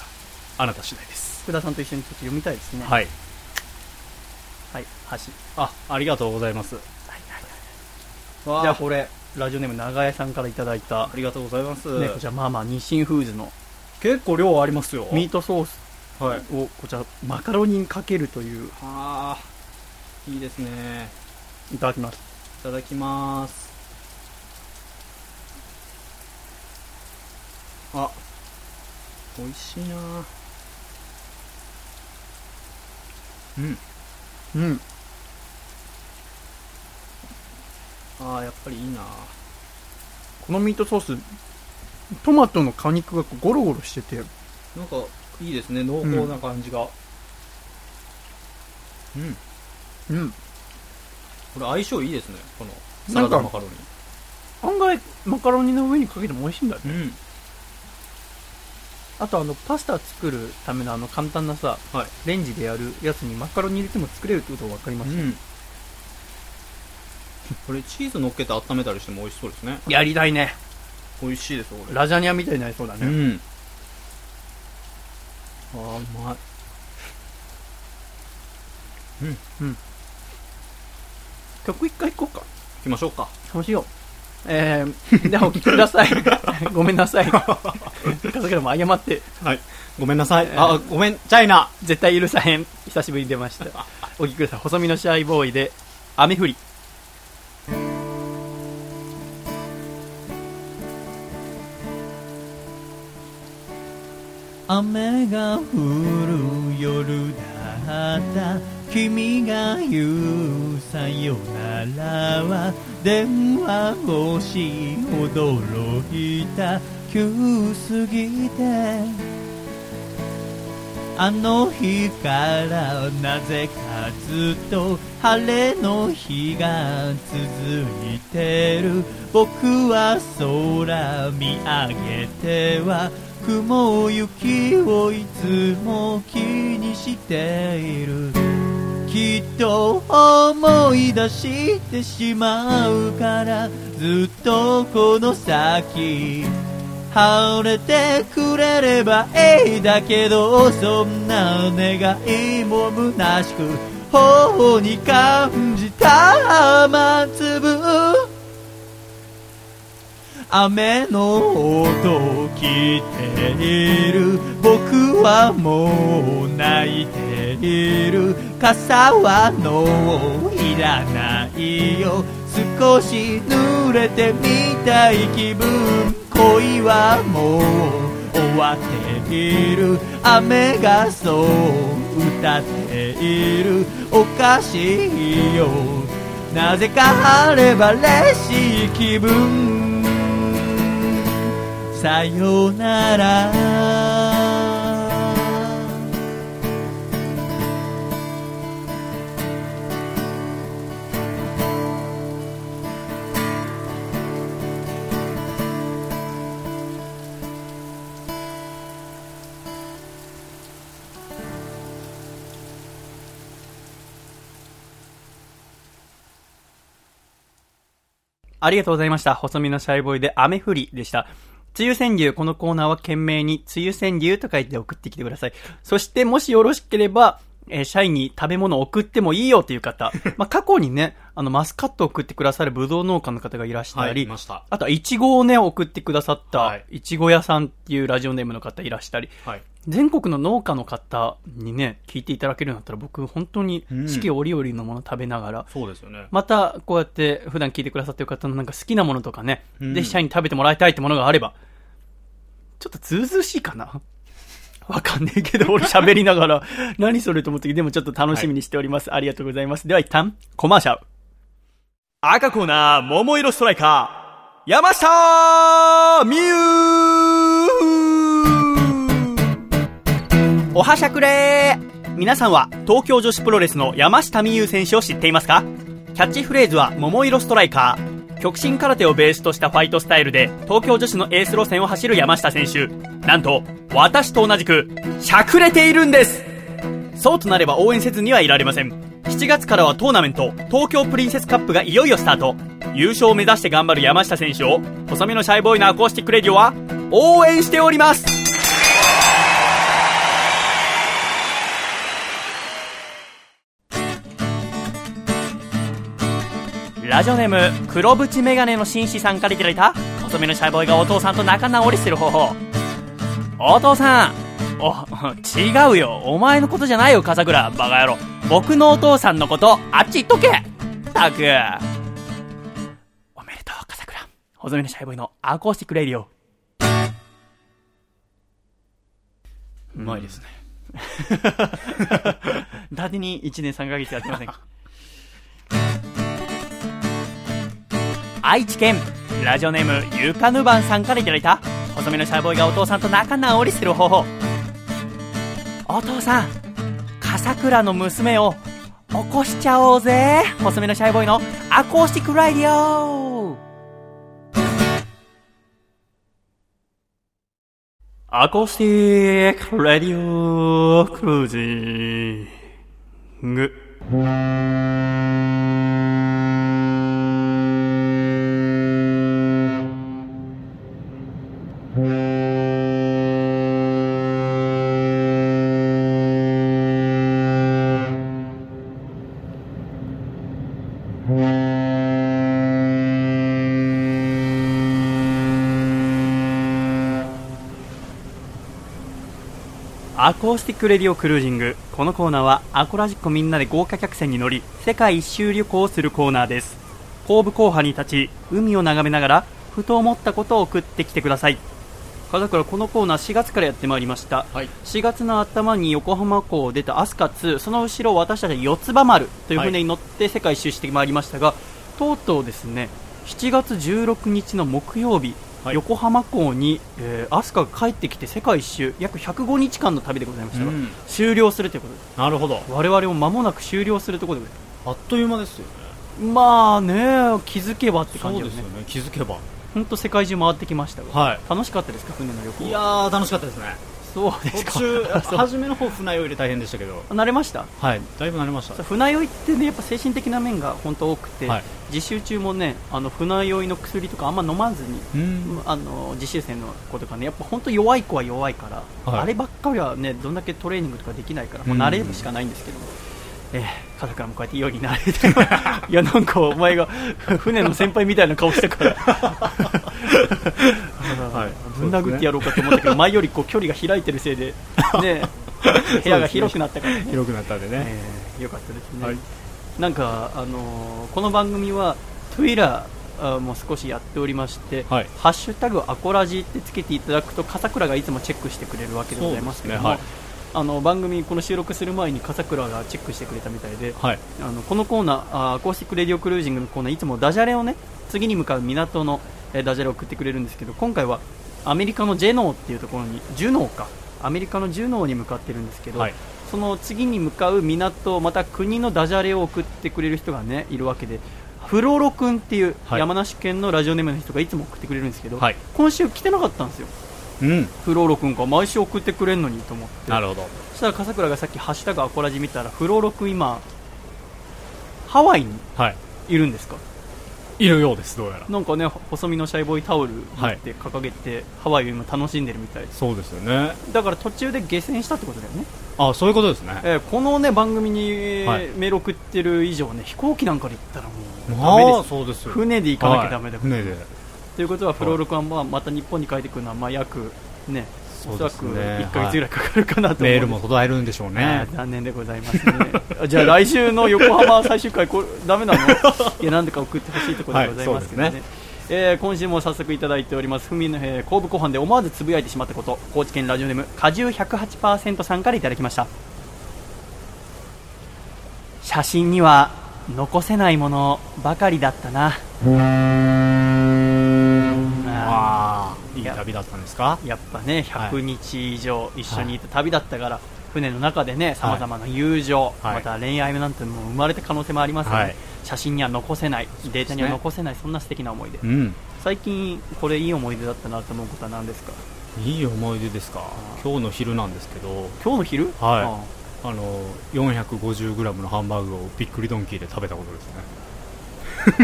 あなた次第です。福田さんと一緒にちょっと読みたいですね。はい。はい。箸あありがとうございます。わじゃあこれラジオネーム長江さんからいただいた。ありがとうございます、ね、こちらまあまあ日清フーズの結構量ありますよ。ミートソース。はい。をこちらマカロニにかけるという。あーいいですね。いただきます。いただきます。あ美味しいな。うん。うん。あーやっぱりいいな。このミートソーストマトの果肉がゴロゴロしてて。なんかいいですね。濃厚な感じが。うん、うん。これ相性いいですね。このサラダマカロニ。案外マカロニの上にかけても美味しいんだねうん。あとあのパスタ作るためのあの簡単なさはい。レンジでやるやつにマカロニ入れても作れるってことが分かりました、うん。これチーズ乗っけて温めたりしても美味しそうですね。やりたいね美味しいですよこれ。ラザニアみたいになりそうだね、うん。あーうまい。曲一回行こうか。行きましょうか。そうしよう。えー、ではお聞きください。ごめんなさい。笠倉も謝って。はい。ごめんなさい。あごめんチャイナ。絶対許さへん。久しぶりに出ました。お聞きください。細身のシャイボーイで雨降り雨が降る夜だった。君が言うさよならは電話越し驚いた。急すぎて。あの日からなぜかずっと晴れの日が続いてる。僕は空見上げては雲行きをいつも気にしているきっと思い出してしまうからずっとこの先晴れてくれればいいだけどそんな願いも虚しく頬に感じた雨粒雨の音を聞いている。僕はもう泣いている。傘はもういらないよ。少し濡れてみたい気分。恋はもう終わっている。雨がそう歌っている。おかしいよ。なぜか晴れ晴れしい気分。さよならありがとうございました。細身のシャイボーイで雨降りでした。梅雨川柳、このコーナーは懸命に、梅雨川柳と書いて送ってきてください。そして、もしよろしければ、えー社員に食べ物を送ってもいいよという方。まあ、過去にね、あの、マスカットを送ってくださるブドウ農家の方がいらっしゃはいり、いましたあとは、いちごをね、送ってくださったはい、いちご屋さんっていうラジオネームの方いらしたり、はい全国の農家の方にね、聞いていただけるようになったら、僕、本当にうん四季折々のもの食べながら、そうですよねまた、こうやって普段聞いてくださってる方のなんか好きなものとかね、うんで、社員に食べてもらいたいってものがあれば、ちょっとずうずうしいかな？わかんねえけど、俺喋りながら、何それと思って、でもちょっと楽しみにしております。ありがとうございます。では一旦、コマーシャル。赤コーナー、桃色ストライカー、山下美優おはしゃくれー皆さんは東京女子プロレスの山下美優選手を知っていますか？キャッチフレーズは桃色ストライカー。極真空手をベースとしたファイトスタイルで東京女子のエース路線を走る山下選手。なんと、私と同じく、しゃくれているんですそうとなれば応援せずにはいられません。7月からはトーナメント、東京プリンセスカップがいよいよスタート。優勝を目指して頑張る山下選手を、細身のシャイボーイのアコースティックレディオは、応援しておりますラジオネーム、黒縁メガネの紳士さんからいただいた、細身のシャイボーイがお父さんと仲直りしてる方法。お父さんお、違うよ。お前のことじゃないよ、笠倉。バカ野郎。僕のお父さんのこと、あっち行っとけたく。おめでとう、笠倉。細身のシャイボーイのアコースティックレディオ。うまいですね。伊達に1年3ヶ月やってませんか？愛知県。ラジオネームゆかぬばんさんからいただいた。細身のシャイボーイがお父さんと仲直りする方法。お父さん笠倉の娘を起こしちゃおうぜ。細身のシャイボーイのアコースティックラディオ。アコースティックラディオクルージング。アコースティックレディオクルージング。このコーナーはアコラジックみんなで豪華客船に乗り世界一周旅行をするコーナーです。後部後派に立ち海を眺めながらふと思ったことを送ってきてください。だからこのコーナー4月からやってまいりました、はい。4月の頭に横浜港を出たアスカ2その後ろ私たちは四つ葉丸という船に乗って世界一周してまいりましたが、とうとうですね7月16日の木曜日、はい横浜港に、えーアスカが帰ってきて世界一周約105日間の旅でございましたが、うん終了するということでなるほど。我々も間もなく終了するところであっという間ですよね。まあね気づけばって感じよねそうですよね。気づけば。本当世界中回ってきましたが、はい楽しかったですか船の旅行いやー、楽しかったですね。そうですか。途中、初めの方船酔いで大変でしたけど、慣れました？はい、だいぶ慣れました。船酔いってねやっぱ精神的な面が本当多くて、はい。実習中もねあの船酔いの薬とかあんま飲まずに、うん。あの実習生の子とかねやっぱ本当弱い子は弱いから、はい。あればっかりはねどんだけトレーニングとかできないからもう慣れるしかないんですけども、えー、肩からもこうやってようになれていやなんかお前が 船の先輩みたいな顔したから。はい。ぶん殴ってやろうかと思ったけど、前よりこう距離が開いてるせいで、ね、部屋が広くなったからね、広くなったんでね。えーよかったですね、はい。なんか、あのーこの番組は Twitter あも少しやっておりまして、はい。ハッシュタグアコラジってつけていただくと笠倉がいつもチェックしてくれるわけでございますけども、そうですねあの番組この収録する前に笠倉がチェックしてくれたみたいで、はい。あのこのコーナーアコースティックレディオクルージングのコーナーいつもダジャレをね次に向かう港の、えーダジャレを送ってくれるんですけど今回はアメリカのジェノーっていうところにジュノーか。アメリカのジュノーに向かってるんですけど、はい。その次に向かう港また国のダジャレを送ってくれる人がねいるわけでフロロ君っていうはい。山梨県のラジオネームの人がいつも送ってくれるんですけど、はい。今週来てなかったんですようん。フローロ君が毎週送ってくれるのにと思ってなるほど。そしたら笠倉がさっき「ハッシュタグアコラジ」見たらフローロ君今ハワイにはい。いるんですか？いるようです、どうやら。なんかね細身のシャイボーイタオル持って掲げて、ハワイを今楽しんでるみたいそうですよね。だから途中で下船したってことだよね、あ、そういうことですね。えーこのね番組に、はいメール送ってる以上ね飛行機なんかで行ったらもうダメああ、ですそうですよ。船で行かなきゃダメだから、はい船で。ということはフローロ君はまた日本に帰ってくるのはまあ約ねおそらくそうですね。1ヶ月ぐらいかかるかなと思うんです。メールも途絶えるんでしょうあねー。残念でございますねじゃあ来週の横浜最終回これダメなの？いやなんでか送ってほしいところでございますけどね,、はいえー今週も早速いただいております、ふみの、えー、後部後半で思わずつぶやいてしまったこと、高知県ラジオネーム、果汁108%さんからいただきました。写真には残せないものばかりだったな。ですか？ーやっぱね、100日以上一緒にいた旅だったから、船の中でね、さまざまな友情、はい。また恋愛なんてのも生まれた可能性もありますので、はい。写真には残せない、データには残せない、そんな素敵な思い出。うん。最近これいい思い出だったなと思うことは何ですか？いい思い出ですか？今日の昼なんですけど。今日の昼？はあの 450g のハンバーグをびっくりドンキーで食べたことですね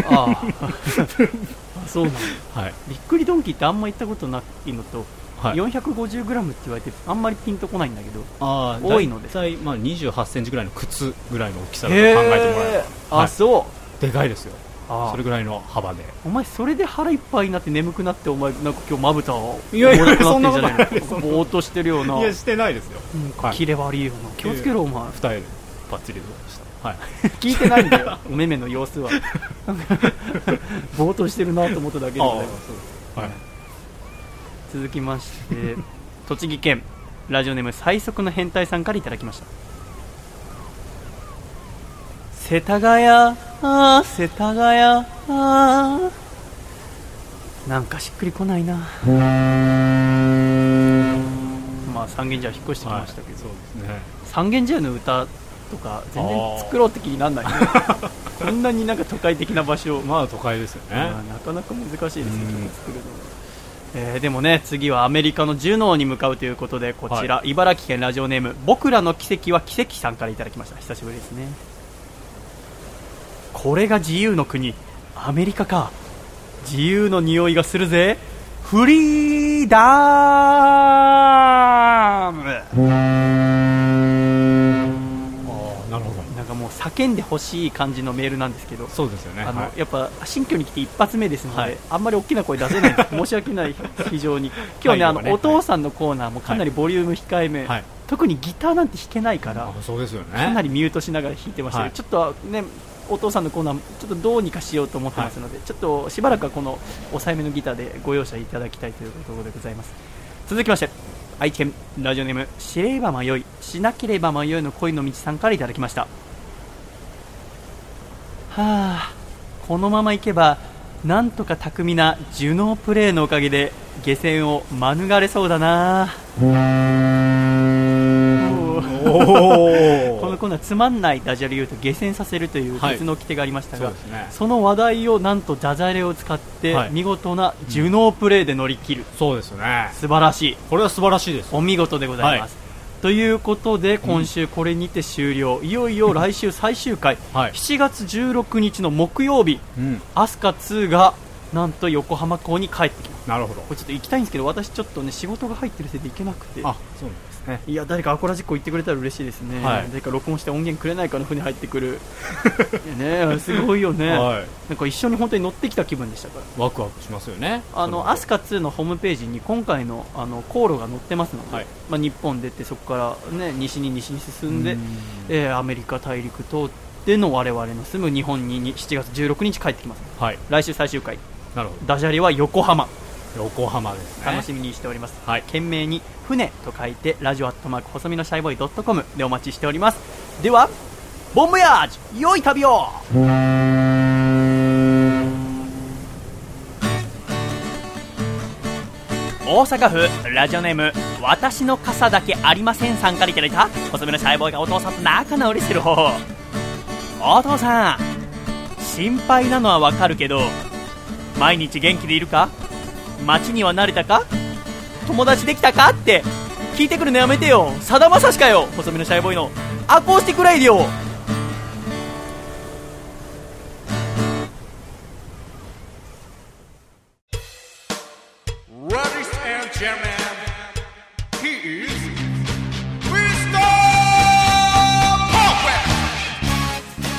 ああ。あ そうなんだ。はい、びっくりドンキーってあんま行ったことないのと、はい、450g って言われてあんまりピンとこないんだけどあー多いので。大体、まあ、2 8センチぐらいの靴ぐらいの大きさだと考えてもらえば、あ、はい。そう。でかいですよ。あそれぐらいの幅で。お前それで腹いっぱいになって眠くなってお前なんか今日まぶたをいやいやそんなことないぼーっとしてるような。いやしてないですよ。うんはい。切れ悪いよな。気をつけろお前。二重で。バッチリはい。聞いてないんだよ。お 目目の様子は。ぼーっとしてるなと思っただけでございます。はい。続きまして 栃木県ラジオネーム最速の変態さんからいただきました。世田谷あー世田谷あー。なんかしっくりこないな。まあ三軒茶屋引っ越してきましたけど、そうですね三軒茶屋の歌とか全然作ろうって気にならない。ねこんなになんか都会的な場所。を まあ都会ですよね。まあなかなか難しいですよ、うん。曲作るのが、えーでもね次はアメリカのジュノーに向かうということでこちら、茨城県ラジオネーム僕らの奇跡は奇跡さんからいただきました。久しぶりですね。これが自由の国。アメリカか。自由の匂いがするぜ。フリーダーム叫んでほしい感じのメールなんですけどそうですよね。あのはい。やっぱ新居に来て一発目ですので、はい。あんまり大きな声出せない 申し訳ない非常に。今日ねあの配慮がねお父さんのコーナーもかなりボリューム控えめ、はい。特にギターなんて弾けないから、あそうですよね。かなりミュートしながら弾いてましたちょっとねお父さんのコーナーちょっとどうにかしようと思ってますので、ちょっとしばらくはこの抑えめのギターでご容赦いただきたいというところでございます。続きまして愛知県ラジオネーム知れば迷いしなければ迷いの恋の道さんからいただきました。はあこのままいけばなんとか巧みなジュノープレーのおかげで下船を免れそうだな。おこのコーナーつまんないダジャレ言うと下船させるというはい別の規定がありましたが、そうですね。その話題をなんとダジャレを使ってはい。見事なジュノープレーで乗り切る、そうですよね。素晴らしい。これは素晴らしいです。お見事でございます、ということで今週これにて終了、いよいよ来週最終回、はい。7月16日の木曜日。うん。アスカ2がなんと横浜港に帰ってきます。なるほど。これちょっと行きたいんですけど私ちょっとね仕事が入ってるせいで行けなくて。あそうですね。いや誰かアコラジック行ってくれたら嬉しいですね、はい。誰か録音して音源くれないかの船入ってくる。ねすごいよね、はい。なんか一緒に本当に乗ってきた気分でしたから。ワクワクしますよね。あのアスカ2のホームページに今回のあの航路が載ってますので、はい。まあ、日本出てそこから、ね、西に西に進んでうん。えーアメリカ大陸通っての我々の住む日本にに7月16日帰ってきます。はい。来週最終回。なるほダジャレは横浜。ど横浜ですね。楽しみにしております、はい。懸命に船と書いてラジオアットマーク細身のシャイボーイドットコムでお待ちしております。ではボンボヤージュ良い旅を。大阪府ラジオネーム私の傘だけありませんさんからいただいた細身のシャイボーイがお父さんと仲直りする方法。お父さん心配なのはわかるけど毎日元気でいるか？街には慣れたか？友達できたか？って聞いてくるのやめてよ。さだまさしかよ。細身のシャイボーイの。アコースティックレイディオ!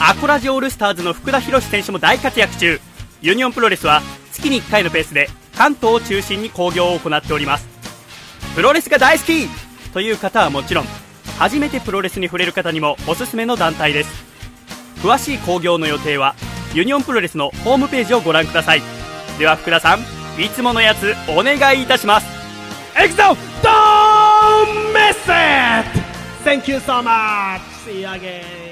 アコラジオールスターズの福田博選手も大活躍中。ユニオンプロレスは月に1回のペースで関東を中心に興行を行っておりますプロレスが大好きという方はもちろん初めてプロレスに触れる方にもおすすめの団体です詳しい興行の予定はユニオンプロレスのホームページをご覧くださいでは福田さんいつものやつお願いいたします Exo, don't miss it! Thank you so much! See you again!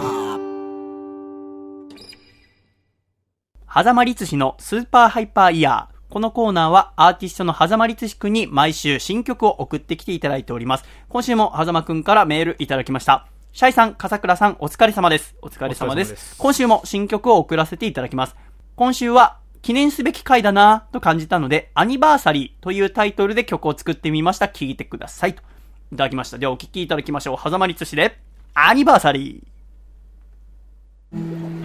狭間律師のスーパーハイパーイヤー。このコーナーはアーティストの狭間律師くんに毎週新曲を送ってきていただいております。今週も狭間くんからメールいただきました。シャイさん、笠倉さん、お疲れ様です。お疲れ様です。です今週も新曲を送らせていただきます。今週は記念すべき回だなぁと感じたので、アニバーサリーというタイトルで曲を作ってみました。聴いてください。と。いただきました。ではお聴きいただきましょう。狭間律師で、アニバーサリー。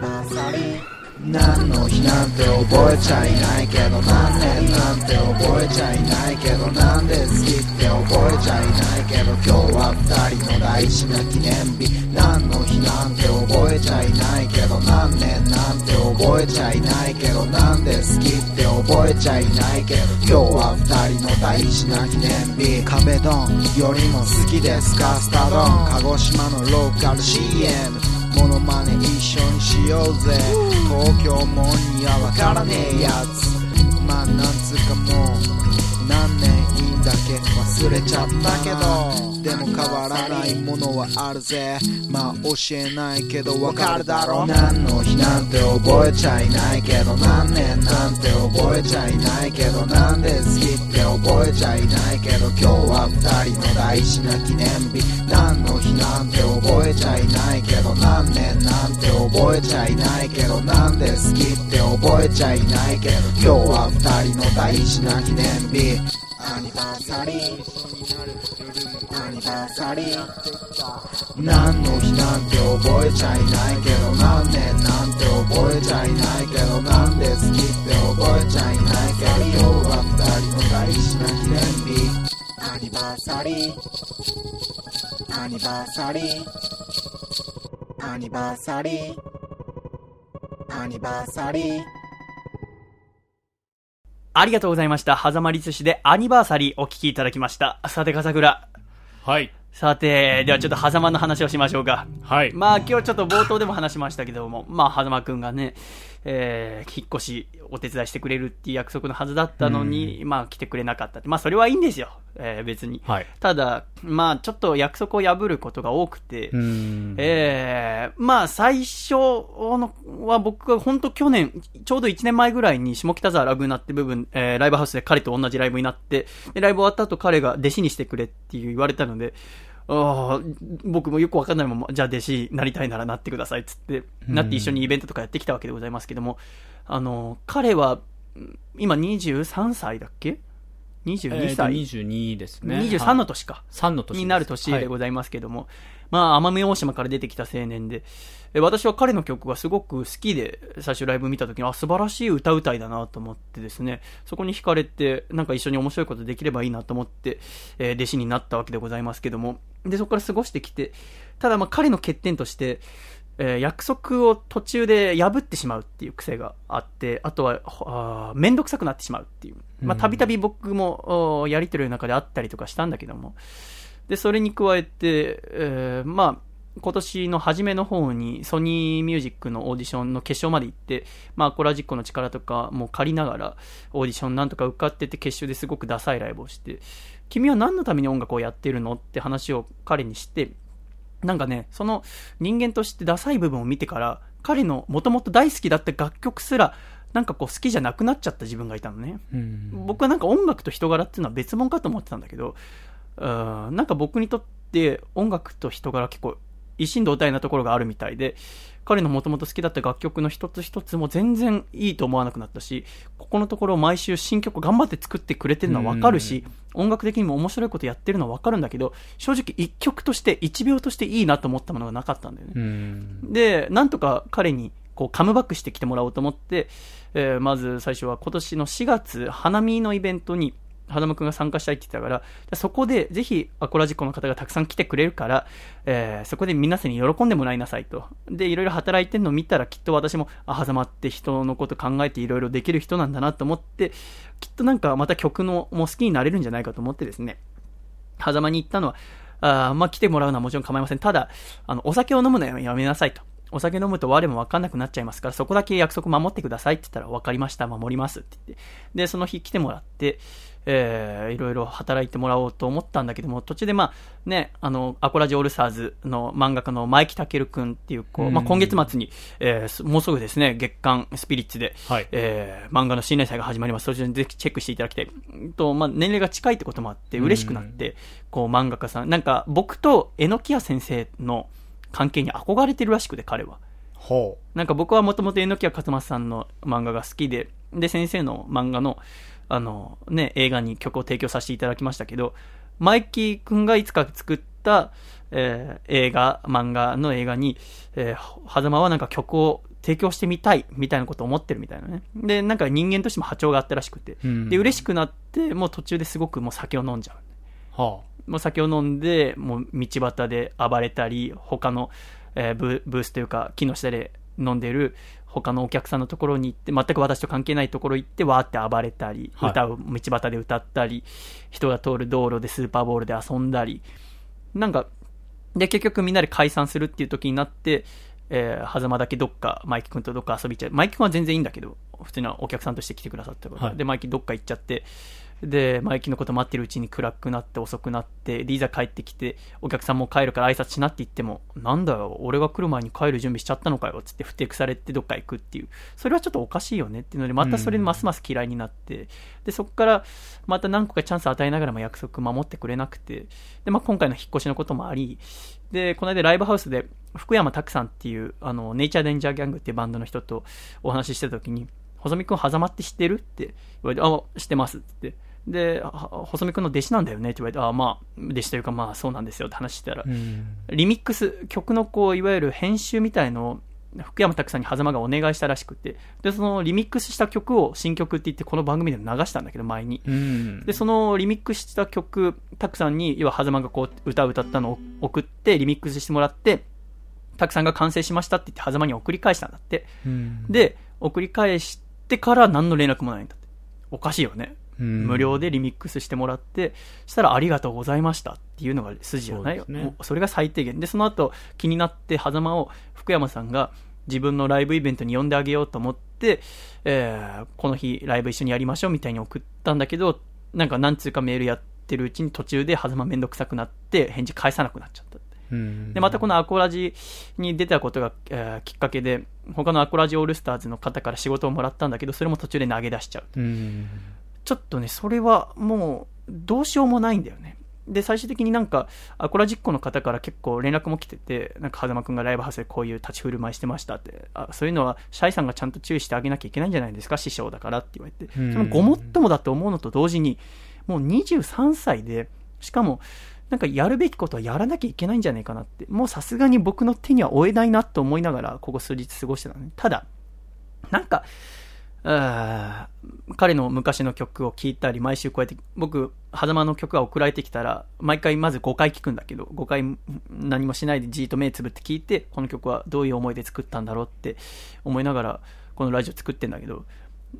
バーサリー何の日なんて覚えちゃいないけど何年なんて覚えちゃいないけどなんで好きって覚えちゃいないけど今日は二人の大事な記念日何の日なんて覚えちゃいないけど何年なんて覚えちゃいないけどなんで好きって覚えちゃいないけど今日は二人の大事な記念日壁ドンよりも好きです。かスタドン鹿児島のローカル CM モノマネ一緒にしようぜ。東京もんにはわからねえやつ。まあなんつうかもう何年いいんだっけ忘れちゃったけど。でも変わらないものはあるぜ。まあ教えないけどわかるだろ。何の日なんて覚えちゃいないけど。何年なんて覚えちゃいないけど。なんで好きって覚えちゃいないけど。今日は二人の大事な記念日。何の日なんて覚えちゃいない覚えちゃいないけどなんで好きって覚えちゃいないけど今日は二人の大事な記念日。アニバーサリー。アニバーサリー何の日なんて覚えちゃいないけど何年なんて覚えちゃいないけどなんで好きって覚えちゃいないけど今日は二人の大事な記念日。アニバーサリーアニバーサリー。アニバーサリー。アニバーサリーありがとうございました。狭間律師でアニバーサリーお聞きいただきました。さて、笠倉。はい。さて、ではちょっと狭間の話をしましょうか。はい。まあ今日ちょっと冒頭でも話しましたけども、まあ狭間くんがね、えー、引っ越しお手伝いしてくれるっていう約束のはずだったのに、まあ来てくれなかった。まあそれはいいんですよ。えー、別に。はい。ただ、まあちょっと約束を破ることが多くて、う。ええまあ最初のは僕が本当去年、ちょうど1年前ぐらいに下北沢ラブナって部分、えーライブハウスで彼と同じライブになって、で、ライブ終わった後彼が弟子にしてくれっていう言われたので、ああ、僕もよくわかんないまま、じゃあ弟子になりたいならなってくださいっつって、なって一緒にイベントとかやってきたわけでございますけども、あの、彼は、今23歳だっけ ?22 歳、22ですね。23の年か。3の年。になる年ではいございますけども、まあ、奄美大島から出てきた青年で、え私は彼の曲がすごく好きで、最初ライブ見た時に、あ、素晴らしい歌うたいだなと思ってですね、そこに惹かれて、なんか一緒に面白いことできればいいなと思って、えー弟子になったわけでございますけども、で、そこから過ごしてきて、ただまあ彼の欠点として、えー約束を途中で破ってしまうっていう癖があって、あとは、あーめんどくさくなってしまうっていう。まあ、たびたび僕も、おやりとりの中であったりとかしたんだけども、で、それに加えて、えーまあ、今年の初めの方にソニーミュージックのオーディションの決勝まで行って、まあ、コラジックの力とかも借りながら、オーディションなんとか受かってて決勝ですごくダサいライブをして、君は何のために音楽をやってるのって話を彼にして、なんかね、その人間としてダサい部分を見てから、彼のもともと大好きだった楽曲すら、なんかこう好きじゃなくなっちゃった自分がいたのね。うん。僕はなんか音楽と人柄っていうのは別物かと思ってたんだけど、うんなんか僕にとって音楽と人柄結構一心同体なところがあるみたいで、彼のもともと好きだった楽曲の一つ一つも全然いいと思わなくなったし、ここのところ毎週新曲頑張って作ってくれてるのはわかるし、音楽的にも面白いことやってるのはわかるんだけど、正直一曲として、一秒としていいなと思ったものがなかったんだよね。うん。で、なんとか彼にこうカムバックしてきてもらおうと思って、えーまず最初は今年の4月、花見のイベントに、花間くんが参加したいって言ってたから、そこでぜひアコラジコの方がたくさん来てくれるから、えーそこで皆さんに喜んでもらいなさいと。で、いろいろ働いてるのを見たらきっと私も、あ、狭間って人のこと考えていろいろできる人なんだなと思って、きっとなんかまた曲のも好きになれるんじゃないかと思ってですね、狭間に行ったのは、あまあ、来てもらうのはもちろん構いません。ただ、あの、お酒を飲むのはやめなさいと。お酒飲むと我も分かんなくなっちゃいますから、そこだけ約束守ってくださいって言ったら、分かりました、守りますって言って。で、その日来てもらって、えー、いろいろ働いてもらおうと思ったんだけども、途中でまあ、ね、あの、アコラジオールスターズの漫画家の前木健くんっていう、こう、まあ、今月末に、えーすもうすぐですね、月刊スピリッツで、はいえー漫画の新連載が始まります。そちらにぜひチェックしていただきたい。うんと、まあ、年齢が近いってこともあって、嬉しくなって、こう、漫画家さん、なんか、僕と榎木屋先生の関係に憧れてるらしくて、彼は。ほなんか僕はもともと榎木屋勝正さんの漫画が好きで、で、先生の漫画の、あの、ね、映画に曲を提供させていただきましたけど、マイキー君がいつか作った、えー映画、漫画の映画に、えー、狭間はなんか曲を提供してみたい、みたいなことを思ってるみたいなね。で、なんか人間としても波長があったらしくて、うんで、嬉しくなって、もう途中ですごくもう酒を飲んじゃう。う。はもう酒を飲んで、もう道端で暴れたり、他の、えーブブースというか、木の下で飲んでる他のお客さんのところに行って、全く私と関係ないところ行って、わーって暴れたり、はい歌う、道端で歌ったり、人が通る道路でスーパーボールで遊んだり、なんか、で、結局みんなで解散するっていう時になって、えー、狭間だけどっか、マイキ君とどっか遊びちゃう。マイキ君は全然いいんだけど、普通のお客さんとして来てくださったから。はいで、マイキどっか行っちゃって、で、マイキのこと待ってるうちに暗くなって遅くなって、で、いざ帰ってきて、お客さんも帰るから挨拶しなって言っても、なんだよ、俺が来る前に帰る準備しちゃったのかよ、つってふてくされてどっか行くっていう。それはちょっとおかしいよねっていうので、またそれでますます嫌いになって、で、そこからまた何個かチャンス与えながらも約束守ってくれなくて、で、まあ今回の引っ越しのこともあり、で、この間ライブハウスで福山拓さんっていう、あの、ネイチャーデンジャーギャングっていうバンドの人とお話ししてた時に、細見くん、狭間って知ってる？って言われて、あ、知ってますって。で、は細見くんの弟子なんだよねって言われて、あ、まあ、弟子というかまあそうなんですよって話してたら、うん。リミックス、曲のこう、いわゆる編集みたいのを、福山拓さんに狭間がお願いしたらしくて、で、そのリミックスした曲を新曲って言ってこの番組で流したんだけど、前に。うん。で、そのリミックスした曲、たくさんに、要は、狭間がこう、歌を歌ったのを送って、リミックスしてもらって、たくさんが完成しましたって言って、狭間に送り返したんだって。うん、で、送り返してから何の連絡もないんだって。おかしいよね。うん無料でリミックスしてもらって、したらありがとうございましたっていうのが筋じゃない？そうですねそれが最低限。で、その後気になって、狭間を福山さんが自分のライブイベントに呼んであげようと思って、えーこの日ライブ一緒にやりましょうみたいに送ったんだけど、なんか何通かメールやってるうちに途中で狭間めんどくさくなって返事返さなくなっちゃった。うんで、またこのアコラジに出たことが、えーきっかけで、他のアコラジオールスターズの方から仕事をもらったんだけど、それも途中で投げ出しちゃう。うん。ちょっとね、それはもう、どうしようもないんだよね。で、最終的になんか、アコラジッコの方から結構連絡も来てて、なんか、狭間くんがライブハウスでこういう立ち振る舞いしてましたって、あそういうのは、シャイさんがちゃんと注意してあげなきゃいけないんじゃないですか、師匠だからって言われて。うんそのごもっともだと思うのと同時に、もう23歳で、しかも、なんかやるべきことはやらなきゃいけないんじゃないかなって、もうさすがに僕の手には負えないなと思いながら、ここ数日過ごしてたのね。ただ、なんか、彼の昔の曲を聴いたり、毎週こうやって、僕、狭間の曲が送られてきたら、毎回まず5回聴くんだけど、5回何もしないでじーっと目つぶって聴いて、この曲はどういう思いで作ったんだろうって思いながら、このラジオ作ってんだけど、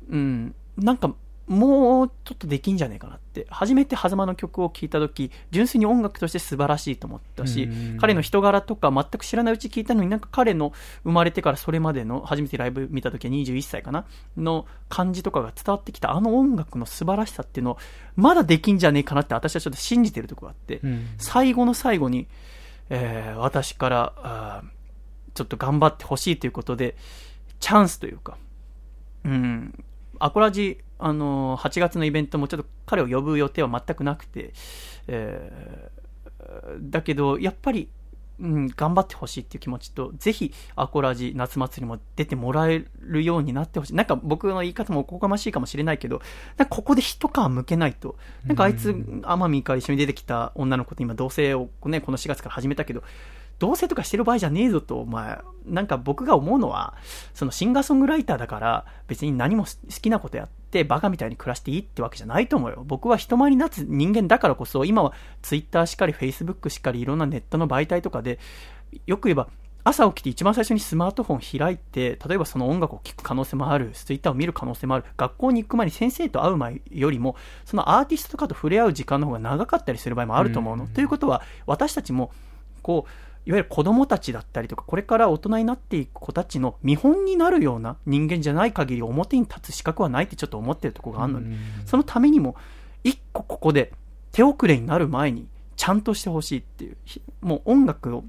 うん、なんか、もうちょっとできんじゃねえかなって。初めて狭間の曲を聴いたとき、純粋に音楽として素晴らしいと思ったしうん、彼の人柄とか全く知らないうち聞いたのになんか彼の生まれてからそれまでの、初めてライブ見たときは21歳かなの感じとかが伝わってきたあの音楽の素晴らしさっていうのを、まだできんじゃねえかなって私はちょっと信じてるところがあって、うん。最後の最後に、えー私から、あーちょっと頑張ってほしいということで、チャンスというか、うん、アコラジ、あのー8月のイベントもちょっと彼を呼ぶ予定は全くなくて、えーだけど、やっぱりうん、頑張ってほしいっていう気持ちと、ぜひ、アコラジ夏祭りも出てもらえるようになってほしい。なんか僕の言い方もおこがましいかもしれないけど、なんかここで一皮向けないと、なんかあいつ、天海から一緒に出てきた女の子と今同棲をね、この4月から始めたけど、同棲とかしてる場合じゃねえぞと、まあ、なんか僕が思うのは、そのシンガーソングライターだから、別に何も好きなことやって、バカみたいに暮らしていいってわけじゃないと思うよ。僕は人前に立つ人間だからこそ、今はツイッターしかり、フェイスブックしかり、いろんなネットの媒体とかで、よく言えば、朝起きて一番最初にスマートフォン開いて、例えばその音楽を聴く可能性もある、ツイッターを見る可能性もある、学校に行く前に先生と会う前よりも、そのアーティストとかと触れ合う時間の方が長かったりする場合もあると思うの。ということは、私たちも、こう、いわゆる子供たちだったりとか、これから大人になっていく子たちの見本になるような人間じゃない限り表に立つ資格はないってちょっと思ってるところがあるので、そのためにも、一個ここで手遅れになる前に、ちゃんとしてほしいっていう、ひもう音楽を、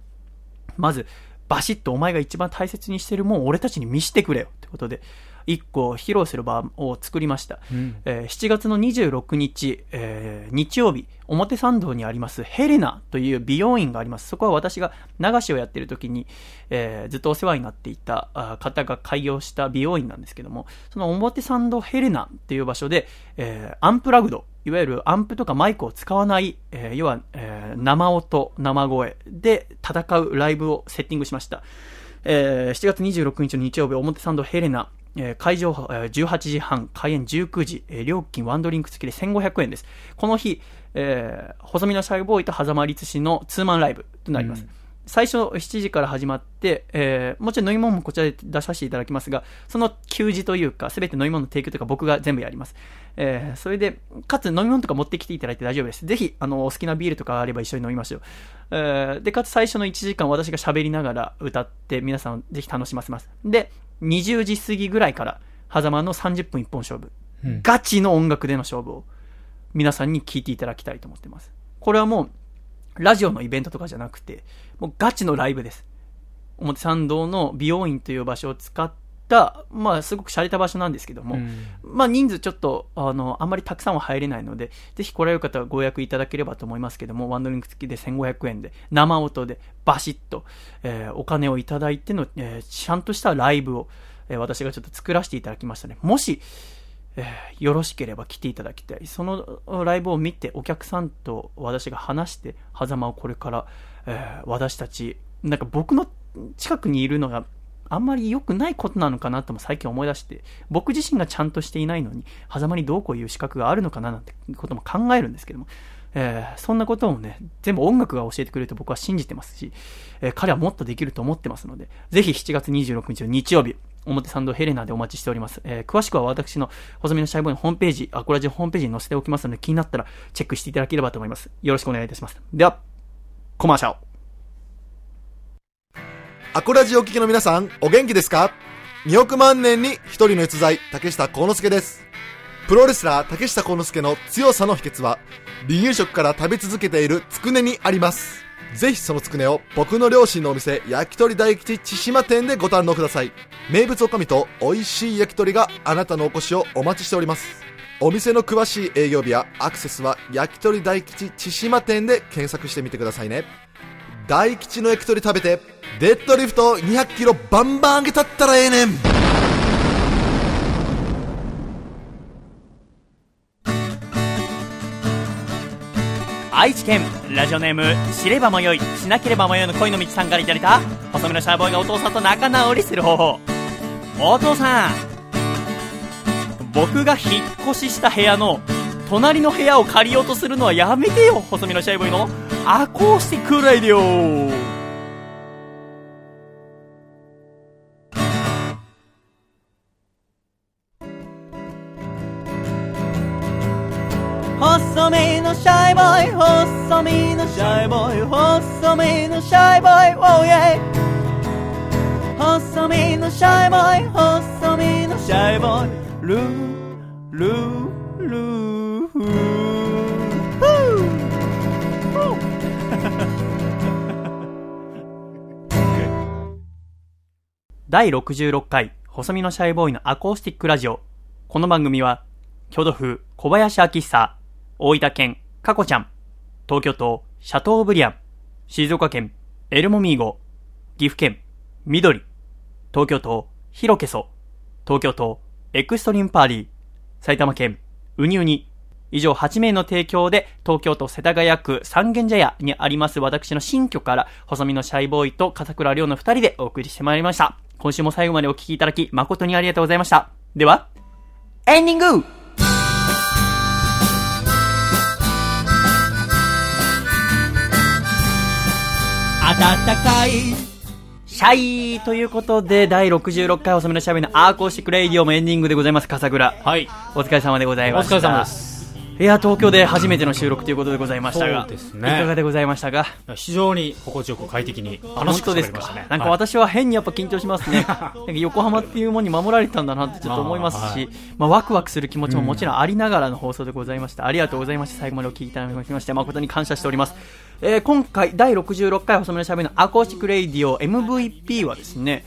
まず、バシッとお前が一番大切にしてるもんを俺たちに見せてくれよってことで、一個披露する場を作りました。えー7月の26日、えー日曜日、表参道にありますヘレナという美容院があります。そこは私が流しをやってる時に、えーずっとお世話になっていたあ方が開業した美容院なんですけども、その表参道ヘレナっていう場所で、えーアンプラグド、いわゆるアンプとかマイクを使わない、えー要は、えー生音、生声で戦うライブをセッティングしました。えー7月26日の日曜日、表参道ヘレナ、えー会場、えー18時半、開演19時、えー料金ワンドリンク付きで1500円です。この日、えー細身のシャイボーイと狭間律師のツーマンライブとなります。最初7時から始まって、えーもちろん飲み物もこちらで出させていただきますが、その給仕というか、すべて飲み物の提供というか僕が全部やります。えーそれで、かつ飲み物とか持ってきていただいて大丈夫です。ぜひ、あの、お好きなビールとかあれば一緒に飲みましょう。えーで、かつ最初の1時間私が喋りながら歌って皆さんをぜひ楽しませます。で、20時過ぎぐらいから、狭間の30分一本勝負。ガチの音楽での勝負を皆さんに聞いていただきたいと思ってます。これはもう、ラジオのイベントとかじゃなくて、もうガチのライブです。表参道の美容院という場所を使った、まあ、すごく洒落た場所なんですけども、まあ、人数ちょっと、あの、あんまりたくさんは入れないので、ぜひ来られる方はご予約いただければと思いますけども、ワンドリンク付きで1500円で、生音でバシッと、えーお金をいただいての、えーちゃんとしたライブを、えー私がちょっと作らせていただきましたね。もし、えーよろしければ来ていただきたい。そのライブを見て、お客さんと私が話して、狭間をこれから、えー私たち、なんか僕の近くにいるのがあんまり良くないことなのかなとも最近思い出して、僕自身がちゃんとしていないのに、狭間にどうこういう資格があるのかななんてことも考えるんですけども、えーそんなことをね、全部音楽が教えてくれると僕は信じてますし、えー彼はもっとできると思ってますので、ぜひ7月26日の日曜日、表参道ヘレナでお待ちしております。えー詳しくは私の細身のシャイボーイのホームページ、アコラジのホームページに載せておきますので、気になったらチェックしていただければと思います。よろしくお願いいたします。では、コマーシャル。アコラジお聞きの皆さん、お元気ですか ?2 億万年に一人の逸材、竹下幸之助です。プロレスラー竹下幸之助の強さの秘訣は、離乳食から食べ続けているつくねにあります。ぜひそのつくねを僕の両親のお店、焼き鳥大吉千島店でご堪能ください。名物おかみと美味しい焼き鳥があなたのお越しをお待ちしております。お店の詳しい営業日やアクセスは焼き鳥大吉千島店で検索してみてくださいね。大吉の焼き鳥食べてデッドリフト200キロバンバン上げたったらええねん。愛知県ラジオネーム知れば迷いしなければ迷いの恋の道さんからいただいた細身のシャーボーイがお父さんと仲直りする方法。お父さん僕が引っ越しした部屋の隣の部屋を借りようとするのはやめてよ細身のシャイボーイのアコースティックライディオのシャイボーイ細身のシャイボーイ細身のシャイボーイ Oh yeah 細身のシャイボーイ細身のシャイボーイルールールーフ第66回細身のシャイボーイのアコースティックラジオ。この番組は京都府小林明久大分県かこちゃん。東京都シャトーブリアン。静岡県エルモミーゴ、岐阜県、緑、東京都、ヒロケソ、東京都、エクストリームパーリー、埼玉県、ウニウニ、以上8名の提供で、東京都世田谷区三軒茶屋にあります私の新居から、細身のシャイボーイと笠倉亮の二人でお送りしてまいりました。今週も最後までお聞きいただき、誠にありがとうございました。では、エンディング暖かいシャイということで、第66回細身のシャイボーイのアコースティックレイディオもエンディングでございます、笠倉。はい。お疲れ様でございました。お疲れ様です。いや、東京で初めての収録ということでございましたが、ねいかがでございましたか？非常に心地よく快適に楽しくですね。なんかはい私は変にやっぱ緊張しますね。横浜っていうものに守られてたんだなってちょっと思いますし、あーはいまあワクワクする気持ちももちろんありながらの放送でございました。ありがとうございました。最後までお聞きいただきまして誠に感謝しております。えー今回第66回細身のシャイボーイのアコースティックレイディオ MVP はですね、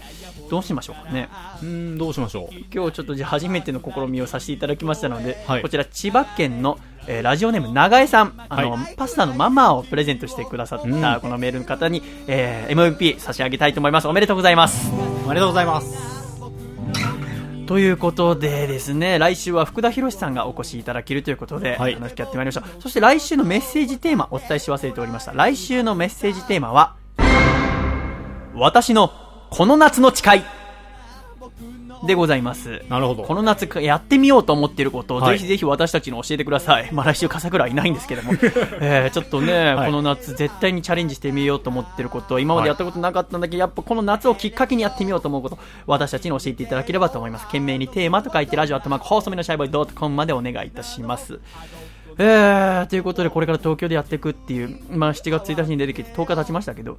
どうしましょうかね。うーん、どうしましょう。今日ちょっとじゃあ初めての試みをさせていただきましたので、はいこちら千葉県の、えーラジオネーム長江さん、あの、はパスタのママをプレゼントしてくださった、うんこのメールの方に、えー MVP 差し上げたいと思います。おめでとうございます。おめでとうございます。ということでですね、来週は福田博さんがお越しいただけるということで、はい楽しくやってまいりましょう。そして来週のメッセージテーマお伝えし忘れておりました。来週のメッセージテーマは、私のこの夏の誓いでございます。なるほど。この夏やってみようと思っていることを、はいぜひぜひ私たちに教えてください。まあ来週笠倉はいないんですけども、えーちょっとね、はいこの夏絶対にチャレンジしてみようと思ってること、今までやったことなかったんだけど、やっぱこの夏をきっかけにやってみようと思うこと、私たちに教えていただければと思います。懸命にテーマと書いてラジオアットマーク放送目のシャイボーットコムまでお願いいたします。えー、ということで、これから東京でやっていくっていう、まあ、7月1日に出てきて10日経ちましたけど、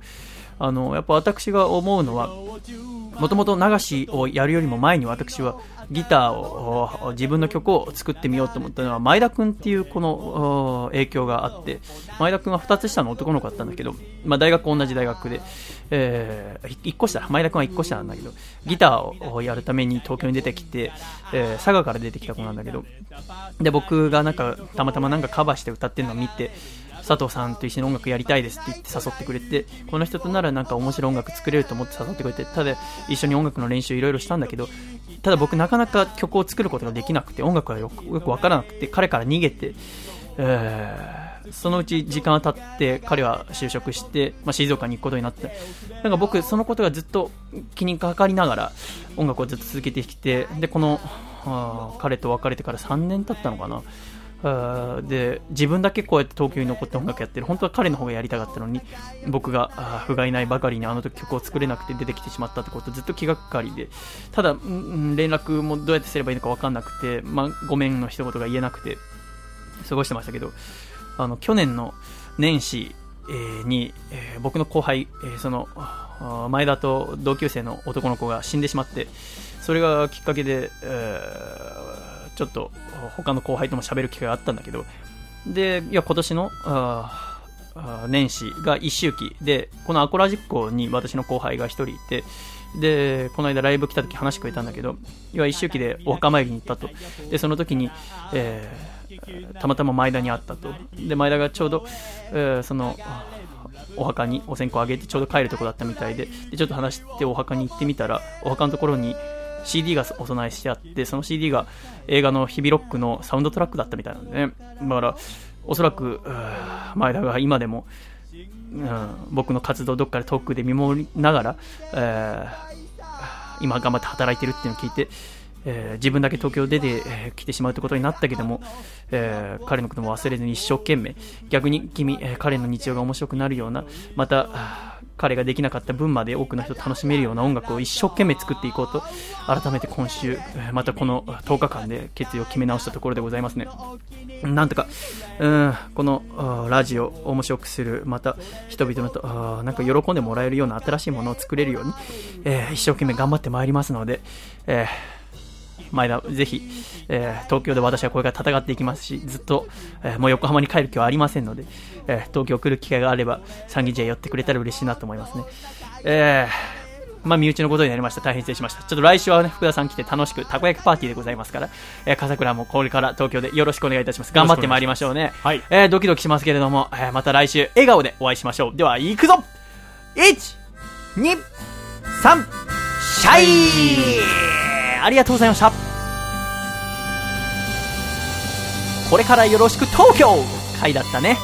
あの、やっぱ私が思うのは、もともと流しをやるよりも前に私はギターを自分の曲を作ってみようと思ったのは前田君っていうこの影響があって前田君は2つ下の男の子だったんだけど、まあ、大学同じ大学で、え1個下前田君は1個下なんだけどギターをやるために東京に出てきて、えー佐賀から出てきた子なんだけどで僕がなんかたまたまなんかカバーして歌ってるのを見て佐藤さんと一緒に音楽やりたいですって言って誘ってくれてこの人とならなんか面白い音楽作れると思って誘ってくれてただ一緒に音楽の練習いろいろしたんだけどただ僕なかなか曲を作ることができなくて音楽がよくよくわからなくて彼から逃げて、えーそのうち時間が経って彼は就職して、まあ、静岡に行くことになってなんか僕そのことがずっと気にかかりながら音楽をずっと続けてきてでこの彼と別れてから3年経ったのかな。で自分だけこうやって東京に残って音楽やってる。本当は彼の方がやりたかったのに僕があー不甲斐ないばかりにあの時曲を作れなくて出てきてしまったってことずっと気がかりで。ただ、うん連絡もどうやってすればいいのか分かんなくて、まあ、ごめんの一言が言えなくて過ごしてましたけどあの去年の年始、に、えー僕の後輩、えーその前田と同級生の男の子が死んでしまってそれがきっかけで、えーちょっと他の後輩とも喋る機会があったんだけどでいや今年のあ年始が一周期でこのアコラジッコに私の後輩が一人いてでこの間ライブ来た時話してくれたんだけど要は一周期でお墓参りに行ったと。でその時に、えーたまたま前田に会ったと。で前田がちょうど、えーそのお墓にお線香あげてちょうど帰るとこだったみたいででちょっと話してお墓に行ってみたらお墓のところに CD がお供えしてあってその CD が映画の「日々ロック」のサウンドトラックだったみたいなんでね。だからおそらく前田が今でもうん、僕の活動どっかで遠くで見守りながら、えー今頑張って働いてるっていうのを聞いて、えー自分だけ東京出て、えー来てしまうってことになったけども、えー彼のことも忘れずに一生懸命逆に君、え彼の日常が面白くなるようなまた彼ができなかった分まで多くの人を楽しめるような音楽を一生懸命作っていこうと改めて今週、またこの10日間で決意を決め直したところでございますね。なんとか、うん、このラジオを面白くする、また人々のとなんか喜んでもらえるような新しいものを作れるように、えー一生懸命頑張ってまいりますので、えー前田、ぜひ、えー東京で私はこれから戦っていきますし、ずっと、えーもう横浜に帰る気はありませんので、えー東京来る機会があれば、参議院へ寄ってくれたら嬉しいなと思いますね。えーまあ、身内のことになりました。大変失礼しました。ちょっと来週はね、福田さん来て楽しく、たこ焼きパーティーでございますから、えー、笠倉もこれから東京でよろしくお願いいたします。頑張ってまいりましょうね。はいえードキドキしますけれども、えーまた来週、笑顔でお会いしましょう。では、行くぞ1、2、3、シャイありがとうございました。これからよろしく東京回だったね。